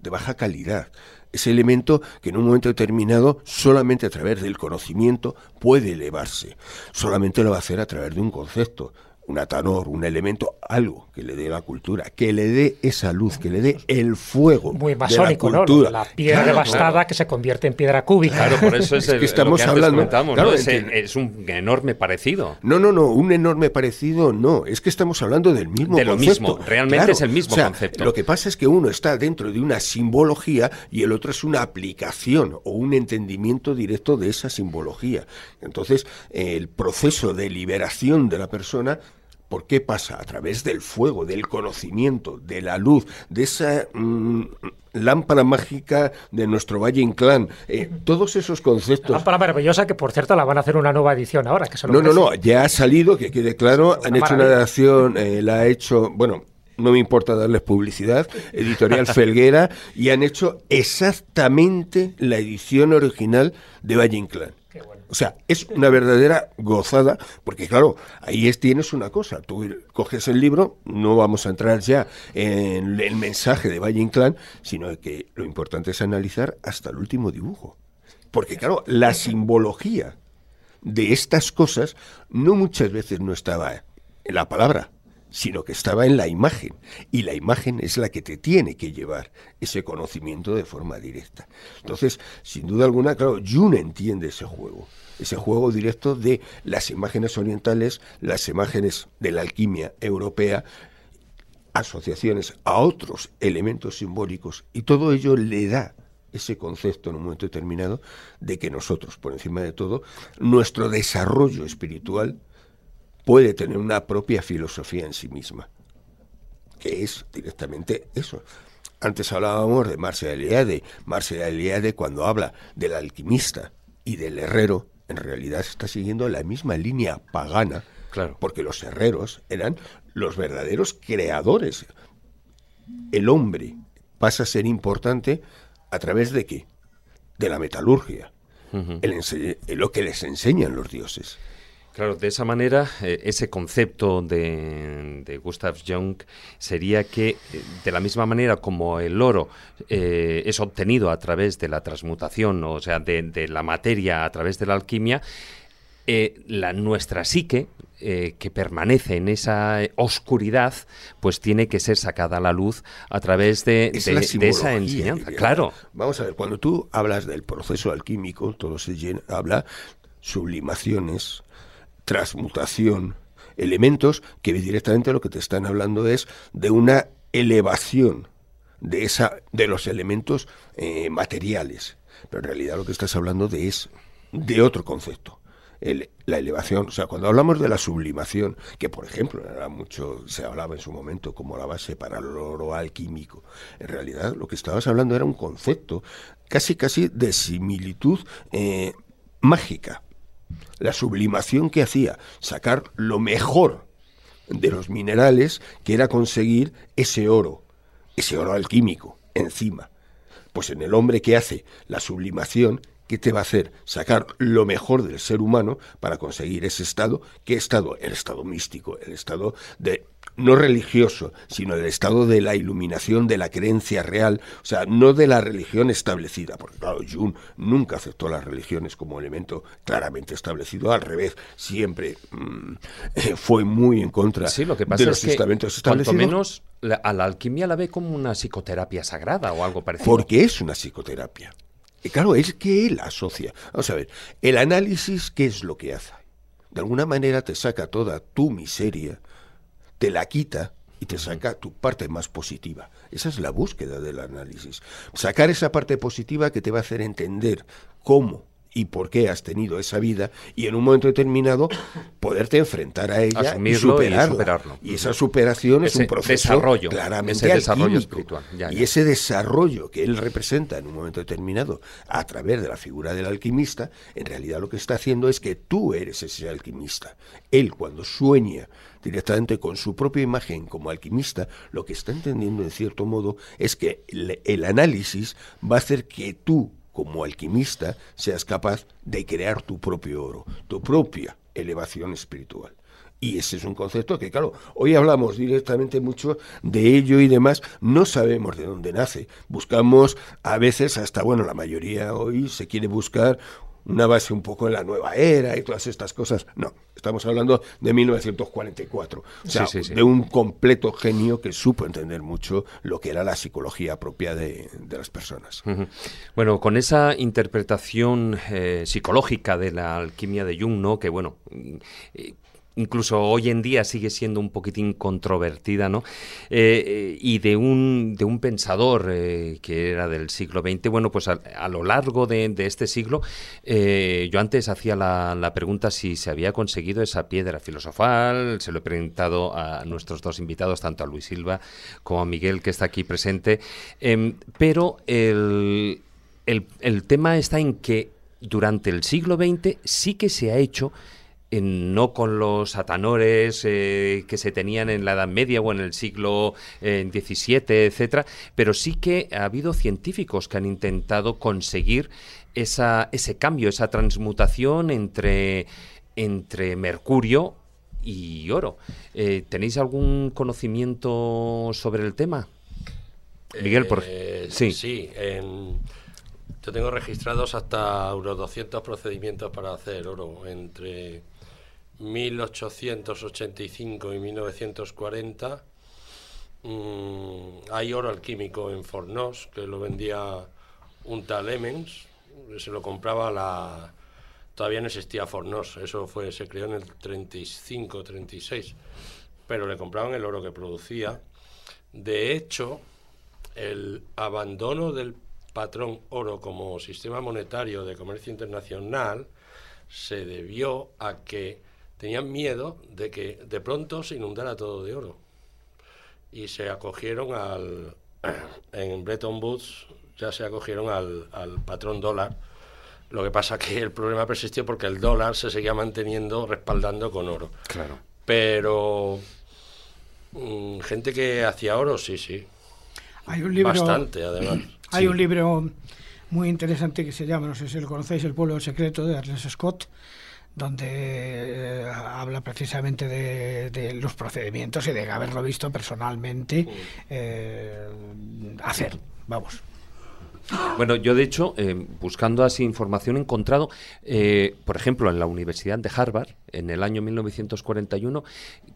de baja calidad, ese elemento que en un momento determinado solamente a través del conocimiento puede elevarse, solamente lo va a hacer a través de un concepto, un atanor, un elemento, algo que le dé la cultura, que le dé esa luz, que le dé el fuego. Muy masónico, ¿no? La piedra devastada que se convierte en piedra cúbica. Claro, por eso es, que estamos hablando. es, un enorme parecido. No, no, no, un enorme parecido no. Es que estamos hablando del mismo de lo mismo, realmente es el mismo concepto. Lo que pasa es que uno está dentro de una simbología y el otro es una aplicación o un entendimiento directo de esa simbología. Entonces, el proceso de liberación de la persona ¿Por qué pasa? A través del fuego, del conocimiento, de la luz, de esa mm, lámpara mágica de nuestro Valle Inclán. Eh, todos esos conceptos. lámpara maravillosa que, por cierto, la van a hacer una nueva edición ahora. Que no, no, no, ya ha salido, que quede claro. han hecho una edición, eh, la ha hecho, bueno, no me importa darles publicidad, Editorial Felguera, y han hecho exactamente la edición original de Valle Inclán. O sea, es una verdadera gozada, porque claro, ahí es, tienes una cosa, tú coges el libro, no vamos a entrar ya en el mensaje de Valle Inclán, sino que lo importante es analizar hasta el último dibujo. Porque claro, la simbología de estas cosas no muchas veces no estaba en la palabra, sino que estaba en la imagen. Y la imagen es la que te tiene que llevar ese conocimiento de forma directa. Entonces, sin duda alguna, claro, Jun entiende ese juego. Ese juego directo de las imágenes orientales, las imágenes de la alquimia europea, asociaciones a otros elementos simbólicos, y todo ello le da ese concepto en un momento determinado de que nosotros, por encima de todo, nuestro desarrollo espiritual puede tener una propia filosofía en sí misma, que es directamente eso. Antes hablábamos de Marcel Eliade. Marcel Eliade cuando habla del alquimista y del herrero, en realidad está siguiendo la misma línea pagana, claro. porque los herreros eran los verdaderos creadores. El hombre pasa a ser importante a través de qué? De la metalurgia, lo que les enseñan los dioses. Claro, de esa manera, eh, ese concepto de, Gustav Jung sería que, eh, de la misma manera como el oro eh, es obtenido a través de la transmutación, o sea, de, la materia a través de la alquimia, la, nuestra psique, que permanece en esa oscuridad, pues tiene que ser sacada a la luz a través de, esa enseñanza. Claro. Vamos a ver, cuando tú hablas del proceso alquímico, todo se habla sublimaciones, transmutación, elementos que directamente lo que te están hablando es de una elevación de esa de los elementos eh, materiales. Pero en realidad lo que estás hablando de es de otro concepto la elevación. O sea cuando hablamos de la sublimación que por ejemplo era mucho se hablaba en su momento como la base para el oro alquímico en realidad lo que estabas hablando era un concepto casi casi de similitud eh, mágica la sublimación que hacía, sacar lo mejor de los minerales, que era conseguir ese oro, ese oro alquímico, encima. Pues en el hombre que hace la sublimación, ¿qué te va a hacer? Sacar lo mejor del ser humano para conseguir ese estado. ¿Qué estado? El estado místico, el estado de no religioso, sino el estado de la iluminación de la creencia real, o sea, no de la religión establecida, porque claro, Jung nunca aceptó las religiones como elemento claramente establecido, al revés, siempre mm, fue muy en contra sí, lo que de los es estamentos que, establecidos. menos a la alquimia la ve como una psicoterapia sagrada o algo parecido. Porque es una psicoterapia. Y claro, es que él asocia. Vamos a ver, el análisis, ¿qué es lo que hace? De alguna manera te saca toda tu miseria, te la quita y te saca tu parte más positiva. Esa es la búsqueda del análisis. Sacar esa parte positiva que te va a hacer entender cómo y por qué has tenido esa vida y en un momento determinado poderte enfrentar a ella y, superarlo. Y esa superación es un proceso desarrollo, claramente ese desarrollo espiritual. Y ese desarrollo que él representa en un momento determinado a través de la figura del alquimista, en realidad lo que está haciendo es que tú eres ese alquimista. Él cuando sueña directamente con su propia imagen como alquimista, lo que está entendiendo en cierto modo es que el análisis va a hacer que tú como alquimista, seas capaz de crear tu propio oro, tu propia elevación espiritual. Y ese es un concepto que, claro, hoy hablamos directamente mucho de ello y demás, no sabemos de dónde nace. Buscamos a veces, hasta, bueno, la mayoría hoy se quiere buscar una base un poco en la nueva era y todas estas cosas. No, estamos hablando de 1944. O sea, de un completo genio que supo entender mucho lo que era la psicología propia de, las personas. Bueno, con esa interpretación eh, psicológica de la alquimia de Jung, ¿no? Que bueno, eh, incluso hoy en día sigue siendo un poquitín controvertida, ¿no? Eh, eh, y de un, de un pensador eh, que era del siglo XX, bueno, pues a, lo largo de, este siglo, yo antes hacía la, pregunta si se había conseguido esa piedra filosofal, se lo he preguntado a nuestros dos invitados, tanto a Luis Silva como a Miguel, que está aquí presente, em, pero el, el tema está en que durante el siglo XX sí que se ha hecho no con los atanores eh, que se tenían en la Edad Media o en el siglo XVII, eh, etcétera, pero sí que ha habido científicos que han intentado conseguir esa, ese cambio, esa transmutación entre, entre mercurio y oro. Eh, ¿Tenéis algún conocimiento sobre el tema? Miguel, por sí. Sí, yo tengo registrados hasta unos 200 procedimientos para hacer oro entre 1885 y 1940 mm, hay oro alquímico en Fornos que lo vendía un tal Emens, se lo compraba la todavía no existía Fornos, eso fue se creó en el 35, 36, pero le compraban el oro que producía. De hecho, el abandono del patrón oro como sistema monetario de comercio internacional se debió a que tenían miedo de que de pronto se inundara todo de oro. Y se acogieron al, en Bretton Woods, ya se acogieron al, al patrón dólar. Lo que pasa que el problema persistió porque el dólar se seguía manteniendo respaldando con oro. Claro. Pero mm, gente que hacía oro, sí, sí. Hay un libro, Bastante, además. Hay un libro muy interesante que se llama, no sé si lo conocéis, El pueblo secreto de Ernest Scott, donde eh, habla precisamente de, los procedimientos y de haberlo visto personalmente eh, hacer. Vamos. Bueno, yo de hecho, eh, buscando así información, he encontrado, eh, por ejemplo, en la Universidad de Harvard, en el año 1941,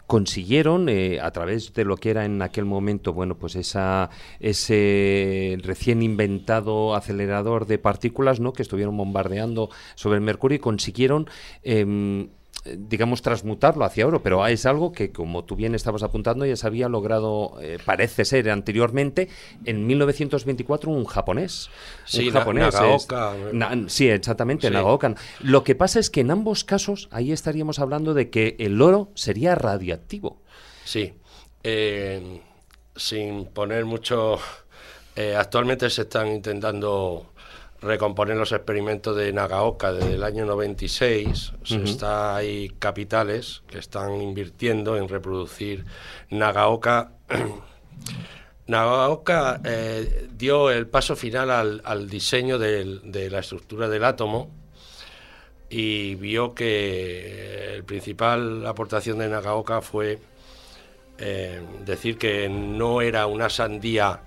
consiguieron, eh, a través de lo que era en aquel momento, bueno, pues esa, ese recién inventado acelerador de partículas, ¿no?, que estuvieron bombardeando sobre el Mercurio, y consiguieron em, digamos, transmutarlo hacia oro, pero es algo que, como tú bien estabas apuntando, ya se había logrado, eh, parece ser, anteriormente, en 1924, un japonés. Sí, un japonés. sí, exactamente, Nagaoka. Lo que pasa es que en ambos casos, ahí estaríamos hablando de que el oro sería radioactivo. Sí. Eh, sin poner mucho... Eh, actualmente se están intentando recomponer los experimentos de Nagaoka desde el año 96. está, hay capitales que están invirtiendo en reproducir Nagaoka. Nagaoka eh, dio el paso final al, diseño de la estructura del átomo y vio que el principal aportación de Nagaoka fue eh, decir que no era una sandía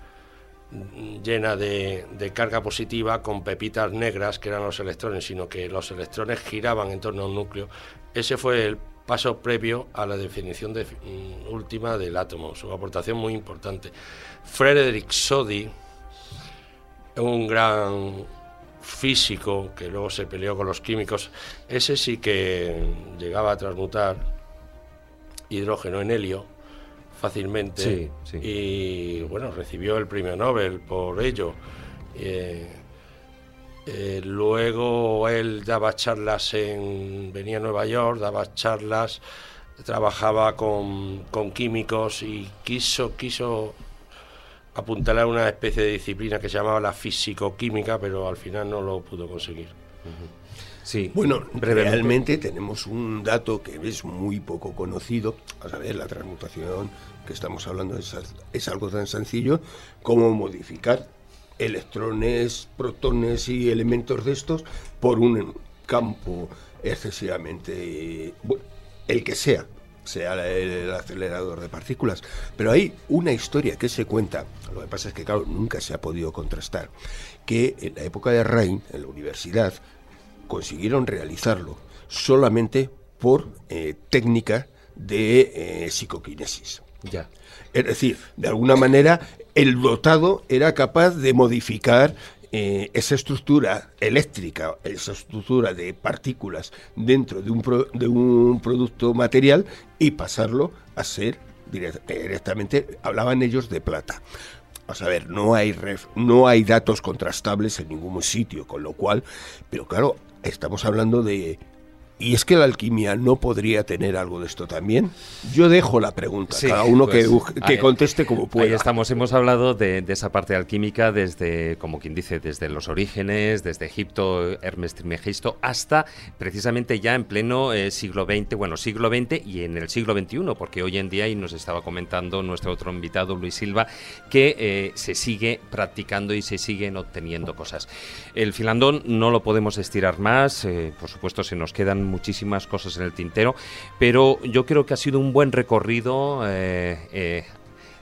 llena de, de, carga positiva con pepitas negras que eran los electrones, sino que los electrones giraban en torno a un núcleo. Ese fue el paso previo a la definición de, mm, última del átomo, su aportación muy importante. Frederick Soddy, un gran físico que luego se peleó con los químicos, ese sí que llegaba a transmutar hidrógeno en helio fácilmente y bueno, recibió el premio Nobel por ello. Eh, eh, luego él daba charlas en. venía a Nueva York, daba charlas, trabajaba con, con químicos y quiso, quiso apuntalar una especie de disciplina que se llamaba la físico-química, pero al final no lo pudo conseguir. Sí, bueno, realmente tenemos un dato que es muy poco conocido. A saber, la transmutación que estamos hablando es, es algo tan sencillo como modificar electrones, protones y elementos de estos por un campo excesivamente, el que sea, sea el, acelerador de partículas. Pero hay una historia que se cuenta, lo que pasa es que, claro, nunca se ha podido contrastar, que en la época de Rein, en la universidad, consiguieron realizarlo solamente por eh, técnica de eh, psicoquinesis. Ya. Es decir, de alguna manera el dotado era capaz de modificar eh, esa estructura eléctrica, esa estructura de partículas dentro de un, de un producto material y pasarlo a ser directamente, hablaban ellos de plata. a ver, no hay, no hay datos contrastables en ningún sitio, con lo cual, pero claro, estamos hablando de ¿Y es que la alquimia no podría tener algo de esto también? Yo dejo la pregunta, cada uno que, pues, conteste como pueda. Ahí estamos, hemos hablado de, esa parte alquímica desde, como quien dice, desde los orígenes, desde Egipto, Hermes Trismegisto, hasta precisamente ya en pleno eh, siglo XX, bueno, siglo XX y en el siglo XXI, porque hoy en día, y nos estaba comentando nuestro otro invitado, Luis Silva, que eh, se sigue practicando y se siguen obteniendo cosas. El filandón no lo podemos estirar más, eh, por supuesto se nos quedan muchísimas cosas en el tintero, pero yo creo que ha sido un buen recorrido. Eh, eh,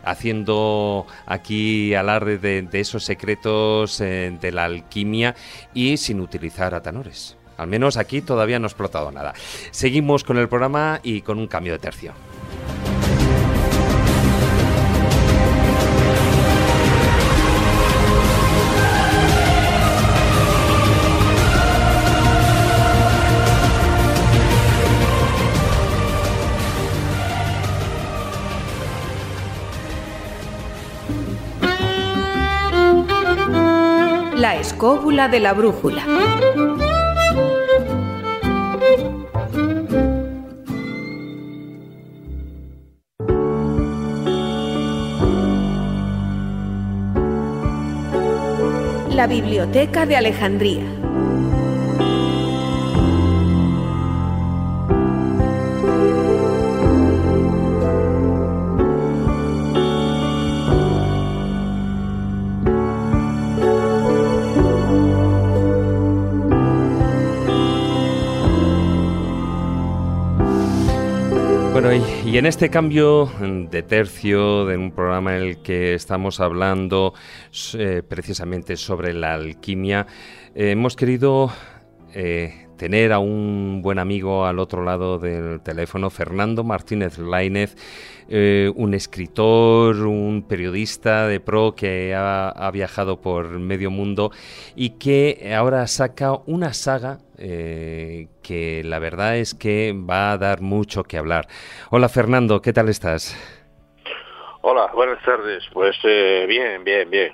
haciendo aquí alarde de, esos secretos eh, de la alquimia y sin utilizar atanores. Al menos aquí todavía no ha explotado nada. Seguimos con el programa y con un cambio de tercio. Escóbula de la brújula. La Biblioteca de Alejandría. Y, en este cambio de tercio de un programa en el que estamos hablando eh, precisamente sobre la alquimia, hemos querido eh, tener a un buen amigo al otro lado del teléfono, Fernando Martínez Lainez, un escritor, un periodista de pro que ha, viajado por medio mundo y que ahora saca una saga eh, que la verdad es que va a dar mucho que hablar. Hola Fernando, ¿qué tal estás? Hola, buenas tardes. Pues eh, bien, bien, bien.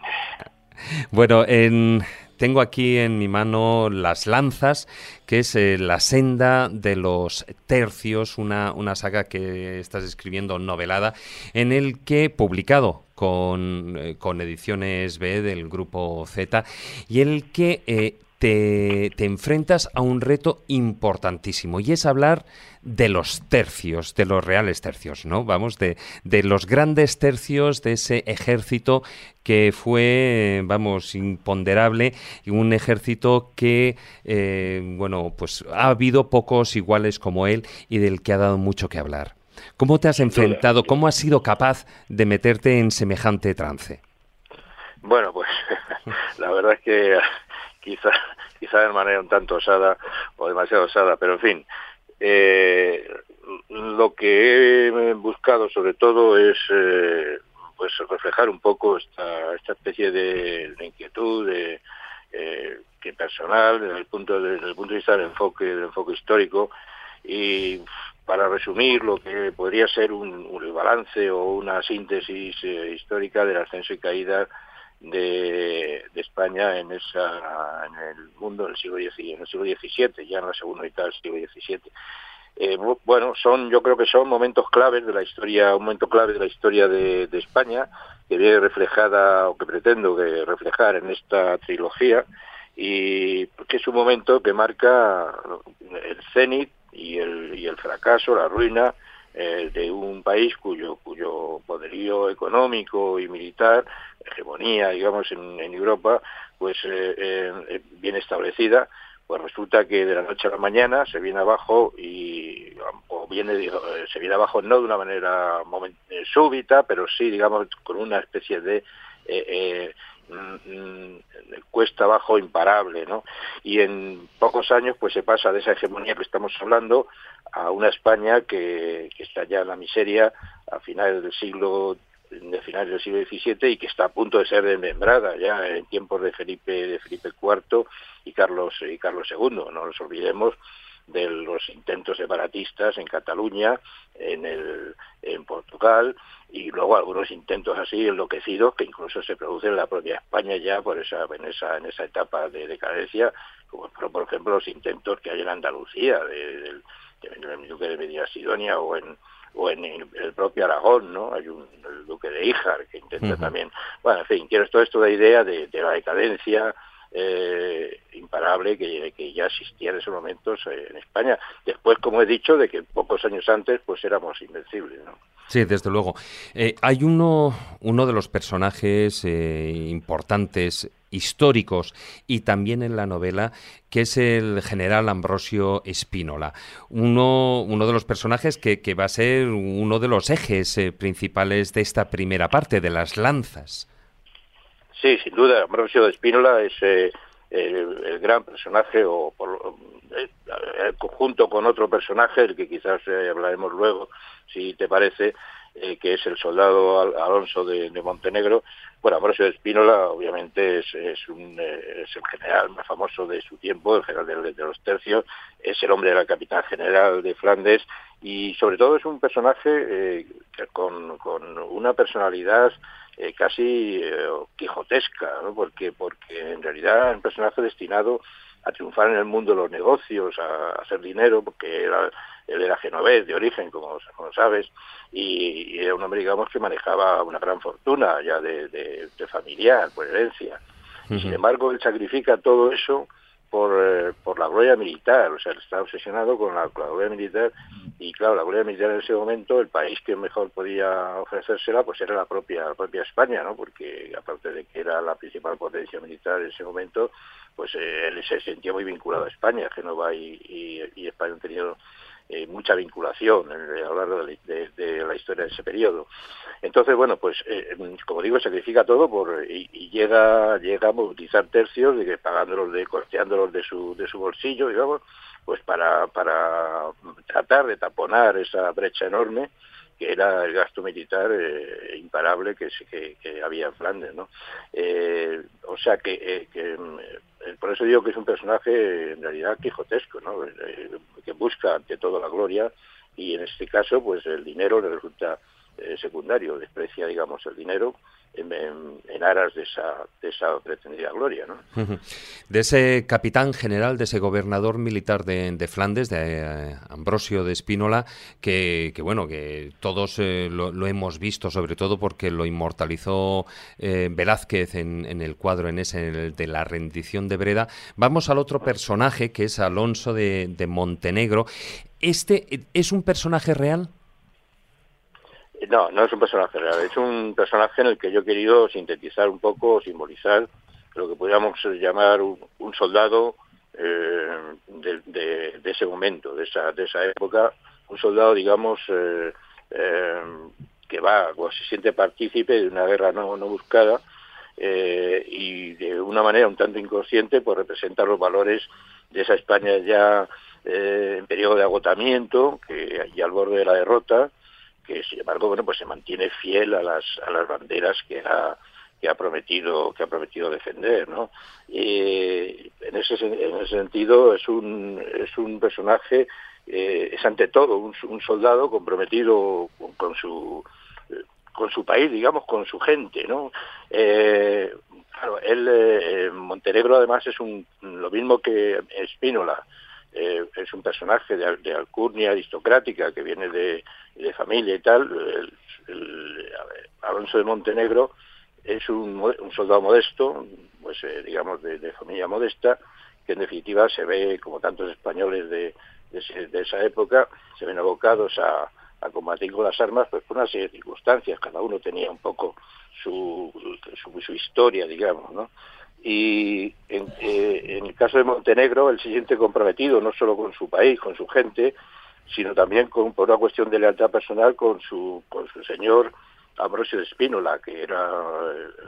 Bueno, en, tengo aquí en mi mano Las Lanzas, que es eh, la senda de los tercios, una, una saga que estás escribiendo novelada, en el que, publicado con, con ediciones B del grupo Z, y el que te, enfrentas a un reto importantísimo y es hablar de los tercios, de los reales tercios, ¿no? Vamos, de, de los grandes tercios de ese ejército que fue, vamos, imponderable y un ejército que, eh, bueno, pues ha habido pocos iguales como él y del que ha dado mucho que hablar. ¿Cómo te has enfrentado, cómo has sido capaz de meterte en semejante trance? Bueno, pues la verdad es que quizá, quizá de manera un tanto osada o demasiado osada, pero en fin, eh, lo que he buscado sobre todo es eh, pues reflejar un poco esta, especie de, inquietud de, eh, personal desde el punto de, desde el punto de vista del enfoque del enfoque histórico. Y para resumir lo que podría ser un, balance o una síntesis histórica del ascenso y caída de, España en esa en el mundo del siglo XVII, en el siglo XVII, ya en la segunda mitad del siglo XVII. Eh, bueno, son, yo creo que son momentos claves de la historia, un momento clave de la historia de, de España, que viene reflejada, o que pretendo que reflejar en esta trilogía, y que es un momento que marca el cenit y el, y el fracaso, la ruina eh, de un país cuyo, cuyo poderío económico y militar, hegemonía, digamos, en, en Europa, pues eh, eh, bien establecida, pues resulta que de la noche a la mañana se viene abajo y o viene se viene abajo no de una manera eh, súbita pero sí digamos con una especie de eh, eh, mm, cuesta abajo imparable no y en pocos años pues se pasa de esa hegemonía que estamos hablando a una España que, está ya en la miseria a finales del siglo de finales del siglo XVII y que está a punto de ser desmembrada ya en tiempos de Felipe de Felipe IV y Carlos y Carlos II. No nos olvidemos de los intentos separatistas en Cataluña, en, el, en Portugal y luego algunos intentos así enloquecidos que incluso se producen en la propia España ya por esa en esa en esa etapa de decadencia, como por ejemplo los intentos que hay en Andalucía de, del de, Duque de Medina Sidonia o en o en el propio Aragón, ¿no? Hay un el duque de Híjar que intenta uh -huh. también, bueno, en fin, quiero todo esto de idea de, de la decadencia eh, imparable que, que, ya existía en esos momentos eh, en España. Después, como he dicho, de que pocos años antes pues éramos invencibles, ¿no? Sí, desde luego. Eh, hay uno, uno de los personajes eh, importantes históricos y también en la novela, que es el general Ambrosio Espínola, uno, uno de los personajes que, que va a ser uno de los ejes eh, principales de esta primera parte, de las lanzas. Sí, sin duda, Ambrosio Espínola es eh, el, gran personaje, o por, eh, junto con otro personaje, el que quizás eh, hablaremos luego, si te parece, eh, que es el soldado Al Alonso de, Montenegro. Bueno, Ambrosio de Espínola obviamente es, es, un, eh, es, el general más famoso de su tiempo, el general de, de, los tercios, es el hombre de la capitán general de Flandes y sobre todo es un personaje eh, con, con, una personalidad eh, casi quijotesca, ¿no? porque, porque en realidad es un personaje destinado a triunfar en el mundo de los negocios, a, a hacer dinero, porque era, él era genovés de origen, como, como sabes, y, y, era un hombre, digamos, que manejaba una gran fortuna ya de, de, de familiar, por herencia. Uh -huh. Sin embargo, él sacrifica todo eso por, eh, por la gloria militar, o sea, está obsesionado con la, con la, gloria militar y claro, la gloria militar en ese momento, el país que mejor podía ofrecérsela, pues era la propia, la propia España, ¿no? Porque aparte de que era la principal potencia militar en ese momento, pues eh, él se sentía muy vinculado a España, Génova y, y, y España han tenido eh, mucha vinculación eh, a lo largo de, de, de, la historia de ese periodo. Entonces, bueno, pues eh, como digo, sacrifica todo por y, llega llega a movilizar tercios, de pagándolos de costeándolos de su de su bolsillo, digamos, pues para para tratar de taponar esa brecha enorme que era el gasto militar eh, imparable que, que, que, había en Flandes, ¿no? Eh, o sea que, eh, que, por eso digo que es un personaje en realidad quijotesco, ¿no? que busca ante todo la gloria y en este caso pues el dinero le resulta secundario, desprecia digamos el dinero en, aras de esa, de esa pretendida gloria. ¿no? De ese capitán general, de ese gobernador militar de, de Flandes, de eh, Ambrosio de Espínola, que, que, bueno, que todos eh, lo, hemos visto, sobre todo porque lo inmortalizó eh, Velázquez en, el cuadro en ese el de la rendición de Breda. Vamos al otro personaje, que es Alonso de, de Montenegro. ¿Este es un personaje real? No, no es un personaje real, es un personaje en el que yo he querido sintetizar un poco, simbolizar lo que podríamos llamar un, soldado eh, de, ese momento, de esa, de esa época, un soldado, digamos, eh, eh, que va o se siente partícipe de una guerra no, buscada y de una manera un tanto inconsciente pues representa los valores de esa España ya en periodo de agotamiento, que al borde de la derrota, que sin embargo bueno pues se mantiene fiel a las a las banderas que ha que ha prometido que ha prometido defender no y en ese en ese sentido es un es un personaje eh, es ante todo un, un soldado comprometido con, su con su país digamos con su gente no eh, claro él eh, Montenegro además es un lo mismo que Espínola eh, es un personaje de, de, alcurnia aristocrática que viene de, familia y tal. Alonso de Montenegro es un, soldado modesto, pues eh, digamos de, familia modesta, que en definitiva se ve, como tantos españoles de, esa época, se ven abocados a, combatir con las armas pues por una serie de circunstancias. Cada uno tenía un poco su, su, su historia, digamos, ¿no? Y en, eh, en, el caso de Montenegro él se siente comprometido no solo con su país, con su gente, sino también con, por una cuestión de lealtad personal con su, con su señor Ambrosio de Espínola, que era,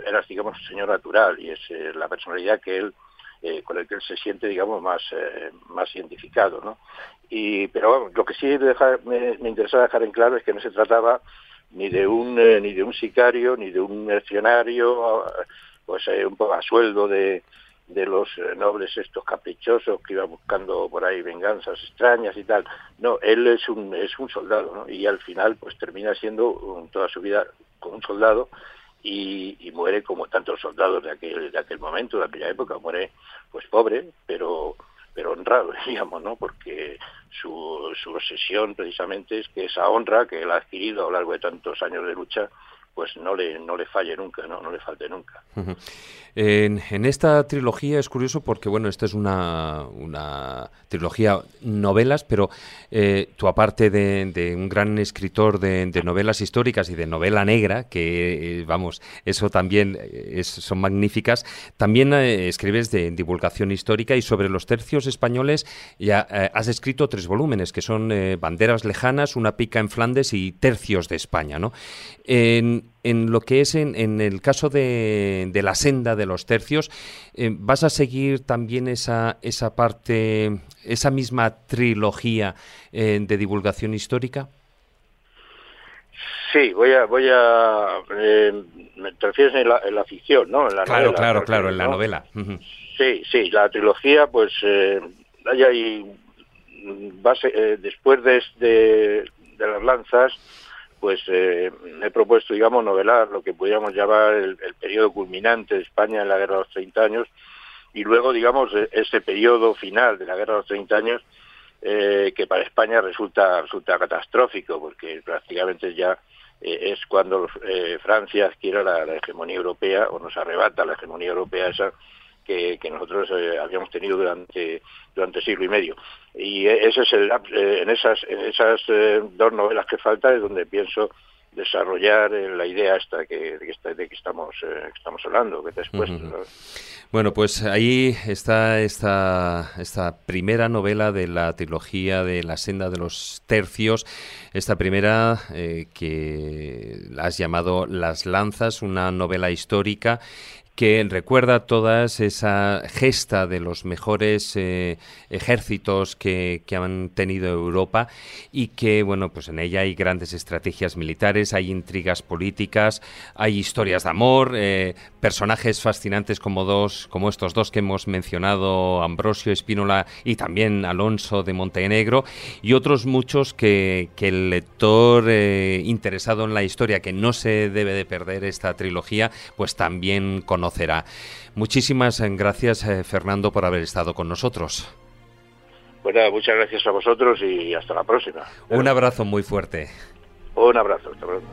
era digamos, su señor natural y es eh, la personalidad que él eh, con el que él se siente, digamos, más, eh, más identificado, ¿no? Y, pero bueno, lo que sí me, me interesa dejar en claro es que no se trataba ni de un, ni de un sicario, ni de un mercenario, pues eh, un poco a sueldo de, de los eh, nobles estos caprichosos que iban buscando por ahí venganzas extrañas y tal. No, él es un, es un soldado. Y al final pues termina siendo toda su vida como un soldado y, y, muere como tantos soldados de aquel, de aquel momento, de aquella época, muere pues pobre, pero pero honrado, digamos, ¿no? Porque su, su obsesión precisamente es que esa honra que él ha adquirido a lo largo de tantos años de lucha, pues no le, no le falle nunca, no, no le falte nunca. En, en, esta trilogía es curioso porque, bueno, esta es una, una trilogía novelas, pero eh, tú aparte de, de, un gran escritor de, novelas históricas y de novela negra, que, eh, vamos, eso también es, son magníficas, también eh, escribes de divulgación histórica y sobre los tercios españoles ya eh, has escrito tres volúmenes, que son eh, Banderas lejanas, Una pica en Flandes y Tercios de España, ¿no? En, en lo que es en, en el caso de, de, la senda de los tercios, eh, ¿vas a seguir también esa, esa parte, esa misma trilogía eh, de divulgación histórica? Sí, voy a, voy a, eh, te refieres en la, en la, ficción, ¿no? En la claro, novela, claro, claro, en la novela. Uh -huh. Sí, sí, la trilogía, pues, eh, hay ahí, base, eh, después de, de, de las lanzas, pues eh, he propuesto, digamos, novelar lo que podríamos llamar el, el, periodo culminante de España en la Guerra de los 30 años y luego, digamos, ese periodo final de la Guerra de los 30 años eh, que para España resulta, resulta catastrófico porque prácticamente ya eh, es cuando Francia adquiere la, la, hegemonía europea o nos arrebata la hegemonía europea esa que, que nosotros eh, habíamos tenido durante durante siglo y medio y ese es el eh, en esas en esas eh, dos novelas que faltan es donde pienso desarrollar la idea esta que, de, que, de que estamos eh, estamos hablando que te uh -huh. ¿no? Bueno, pues ahí está esta, esta primera novela de la trilogía de La senda de los tercios, esta primera eh, que has llamado Las lanzas, una novela histórica que recuerda todas esa gesta de los mejores eh, ejércitos que, que, han tenido Europa y que, bueno, pues en ella hay grandes estrategias militares, hay intrigas políticas, hay historias de amor, eh, personajes fascinantes como dos, como estos dos que hemos mencionado, Ambrosio Espínola y también Alonso de Montenegro, y otros muchos que, que el lector eh, interesado en la historia, que no se debe de perder esta trilogía, pues también conoce conocerá. Muchísimas gracias, eh, Fernando, por haber estado con nosotros. Bueno, muchas gracias a vosotros y hasta la próxima. Un abrazo muy fuerte. Un abrazo, hasta pronto.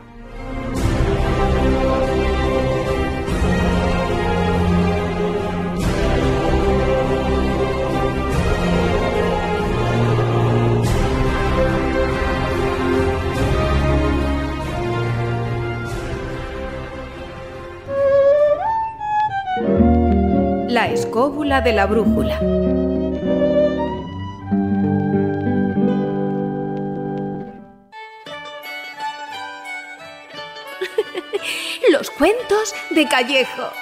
La escóbula de la brújula. Los cuentos de Callejo.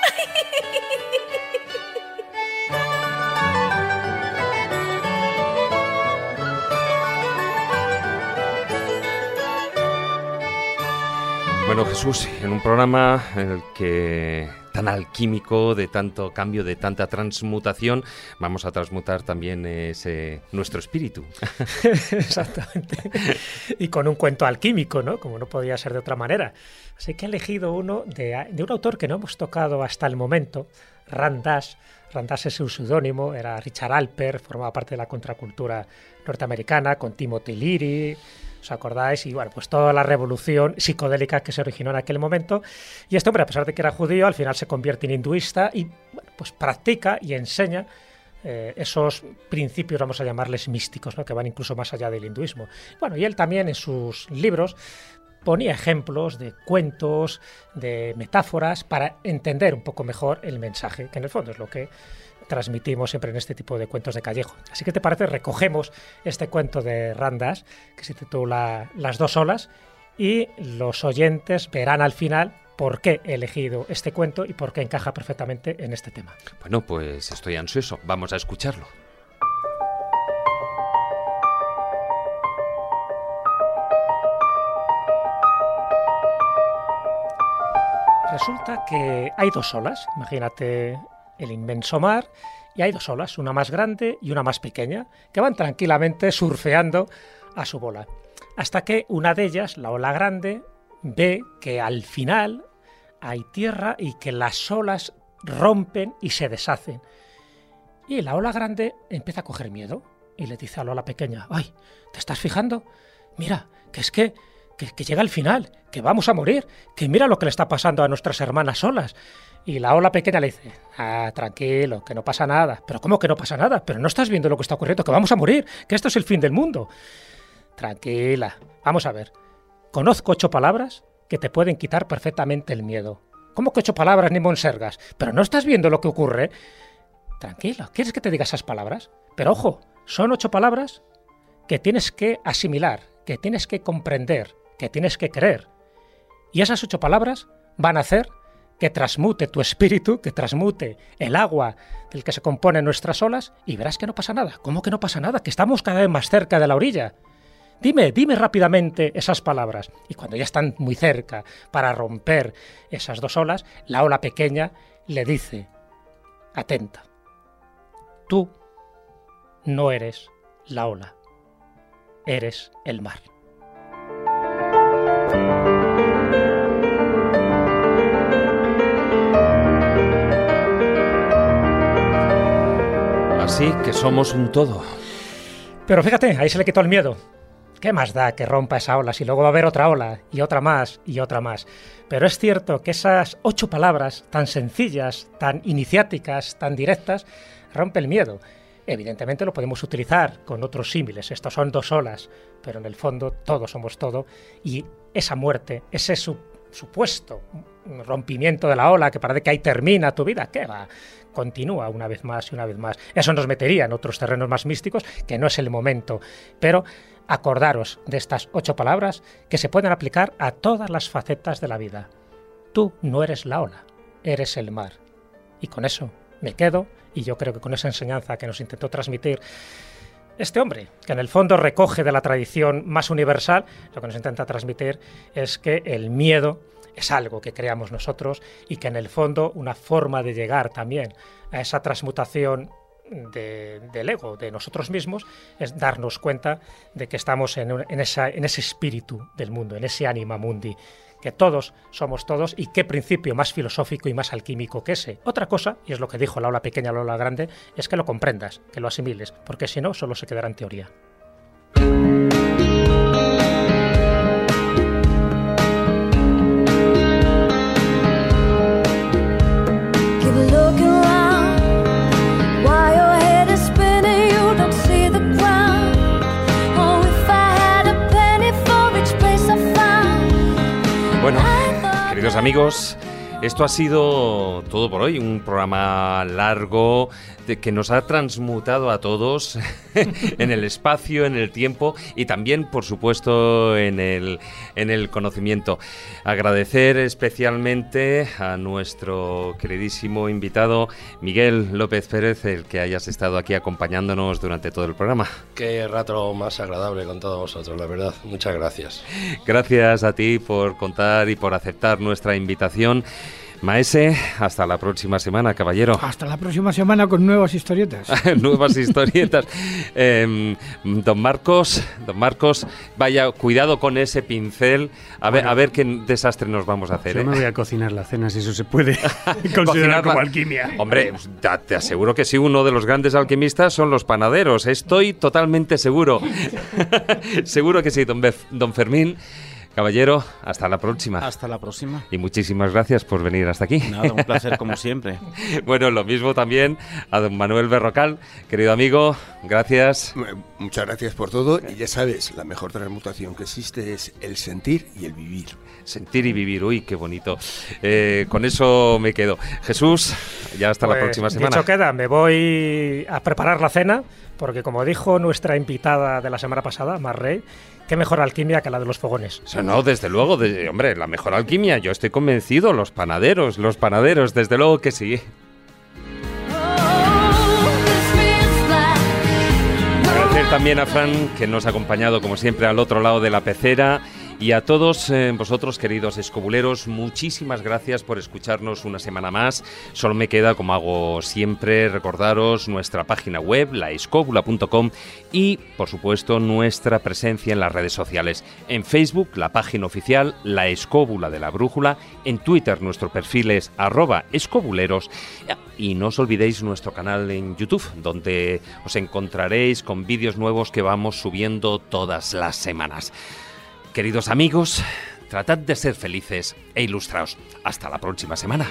Bueno, Jesús, en un programa en el que tan alquímico, de tanto cambio, de tanta transmutación, vamos a transmutar también ese, nuestro espíritu. Exactamente. Y con un cuento alquímico, ¿no? Como no podía ser de otra manera. Así que he elegido uno de, un autor que no hemos tocado hasta el momento, Randas. Randas es su seudónimo, era Richard Alper, formaba parte de la contracultura norteamericana con Timothy Leary, ¿Os acordáis? Y bueno, pues toda la revolución psicodélica que se originó en aquel momento. Y este hombre, a pesar de que era judío, al final se convierte en hinduista y bueno, pues practica y enseña eh, esos principios, vamos a llamarles místicos, ¿no? que van incluso más allá del hinduismo. Bueno, y él también en sus libros ponía ejemplos de cuentos, de metáforas, para entender un poco mejor el mensaje, que en el fondo es lo que transmitimos siempre en este tipo de cuentos de callejo. Así que te parece, recogemos este cuento de Randas, que se titula Las dos olas, y los oyentes verán al final por qué he elegido este cuento y por qué encaja perfectamente en este tema. Bueno, pues estoy ansioso. Vamos a escucharlo. Resulta que hay dos olas, imagínate el inmenso mar, y hay dos olas, una más grande y una más pequeña, que van tranquilamente surfeando a su bola. Hasta que una de ellas, la ola grande, ve que al final hay tierra y que las olas rompen y se deshacen. Y la ola grande empieza a coger miedo y le dice a la ola pequeña, ay, ¿te estás fijando? Mira, que es que, que, llega el final, que vamos a morir, que mira lo que le está pasando a nuestras hermanas olas. Y la ola pequeña le dice, ah, tranquilo, que no pasa nada. Pero ¿cómo que no pasa nada? Pero no estás viendo lo que está ocurriendo, que vamos a morir, que esto es el fin del mundo. Tranquila, vamos a ver. Conozco ocho palabras que te pueden quitar perfectamente el miedo. ¿Cómo que ocho palabras ni monsergas? Pero no estás viendo lo que ocurre. Tranquila, ¿quieres que te diga esas palabras? Pero ojo, son ocho palabras que tienes que asimilar, que tienes que comprender, que tienes que creer. Y esas ocho palabras van a hacer que transmute tu espíritu, que transmute el agua del que se componen nuestras olas y verás que no pasa nada. ¿Cómo que no pasa nada? Que estamos cada vez más cerca de la orilla. Dime, dime rápidamente esas palabras. Y cuando ya están muy cerca para romper esas dos olas, la ola pequeña le dice, atenta, tú no eres la ola, eres el mar. Así que somos un todo. Pero fíjate, ahí se le quitó el miedo. ¿Qué más da que rompa esa ola si luego va a haber otra ola y otra más y otra más? Pero es cierto que esas ocho palabras tan sencillas, tan iniciáticas, tan directas, rompe el miedo. Evidentemente lo podemos utilizar con otros símiles. Estos son dos olas, pero en el fondo todos somos todo. Y esa muerte, ese supuesto rompimiento de la ola que parece que ahí termina tu vida, ¿qué va? continúa una vez más y una vez más. Eso nos metería en otros terrenos más místicos, que no es el momento. Pero acordaros de estas ocho palabras que se pueden aplicar a todas las facetas de la vida. Tú no eres la ola, eres el mar. Y con eso me quedo y yo creo que con esa enseñanza que nos intentó transmitir este hombre, que en el fondo recoge de la tradición más universal, lo que nos intenta transmitir es que el miedo es algo que creamos nosotros y que en el fondo una forma de llegar también a esa transmutación del ego, de nosotros mismos, es darnos cuenta de que estamos en ese espíritu del mundo, en ese anima mundi, que todos somos todos y qué principio más filosófico y más alquímico que ese. Otra cosa, y es lo que dijo la ola pequeña, la ola grande, es que lo comprendas, que lo asimiles, porque si no, solo se quedará en teoría. Amigos, Esto ha sido todo por hoy, un programa largo de, que nos ha transmutado a todos en el espacio, en el tiempo y también, por supuesto, en el, en el conocimiento. Agradecer especialmente a nuestro queridísimo invitado Miguel López Pérez, el que hayas estado aquí acompañándonos durante todo el programa. Qué rato más agradable con todos vosotros, la verdad. Muchas gracias. Gracias a ti por contar y por aceptar nuestra invitación. Maese, hasta la próxima semana, caballero. Hasta la próxima semana con nuevas historietas. nuevas historietas. Em, don Marcos, don Marcos, vaya, cuidado con ese pincel. A ver, a ver qué desastre nos vamos a hacer. Yo ¿eh? me voy a cocinar la cena, si eso se puede considerar como alquimia. Hombre, te, te aseguro que sí, uno de los grandes alquimistas son los panaderos. Estoy totalmente seguro. seguro que sí, don, Bef- don Fermín. Caballero, hasta la próxima. Hasta la próxima. Y muchísimas gracias por venir hasta aquí. Nada, un placer como siempre. bueno, lo mismo también a don Manuel Berrocal, querido amigo, gracias. Eh, Muchas gracias por todo y ya sabes, la mejor transmutación que existe es el sentir y el vivir. Sentir y vivir, uy, qué bonito. Eh, con eso me quedo. Jesús, ya hasta la Pues, próxima semana. Dicho queda, me voy a preparar la cena, porque como dijo nuestra invitada de la semana pasada, Mar Rey, qué mejor alquimia que la de los fogones. No, desde luego, hombre, la mejor alquimia, yo estoy convencido, los panaderos, los panaderos, desde luego que sí. Agradecer también a Fran que nos ha acompañado como siempre al otro lado de la pecera y a todos eh, vosotros queridos escobuleros muchísimas gracias por escucharnos una semana más. Solo me queda como hago siempre recordaros nuestra página web laescobula.com y por supuesto nuestra presencia en las redes sociales. En Facebook la página oficial La Escóbula de la Brújula, en Twitter nuestro perfil es arroba escobuleros y no os olvidéis nuestro canal en YouTube, donde os encontraréis con vídeos nuevos que vamos subiendo todas las semanas. Queridos amigos, tratad de ser felices e ilustraos. Hasta la próxima semana.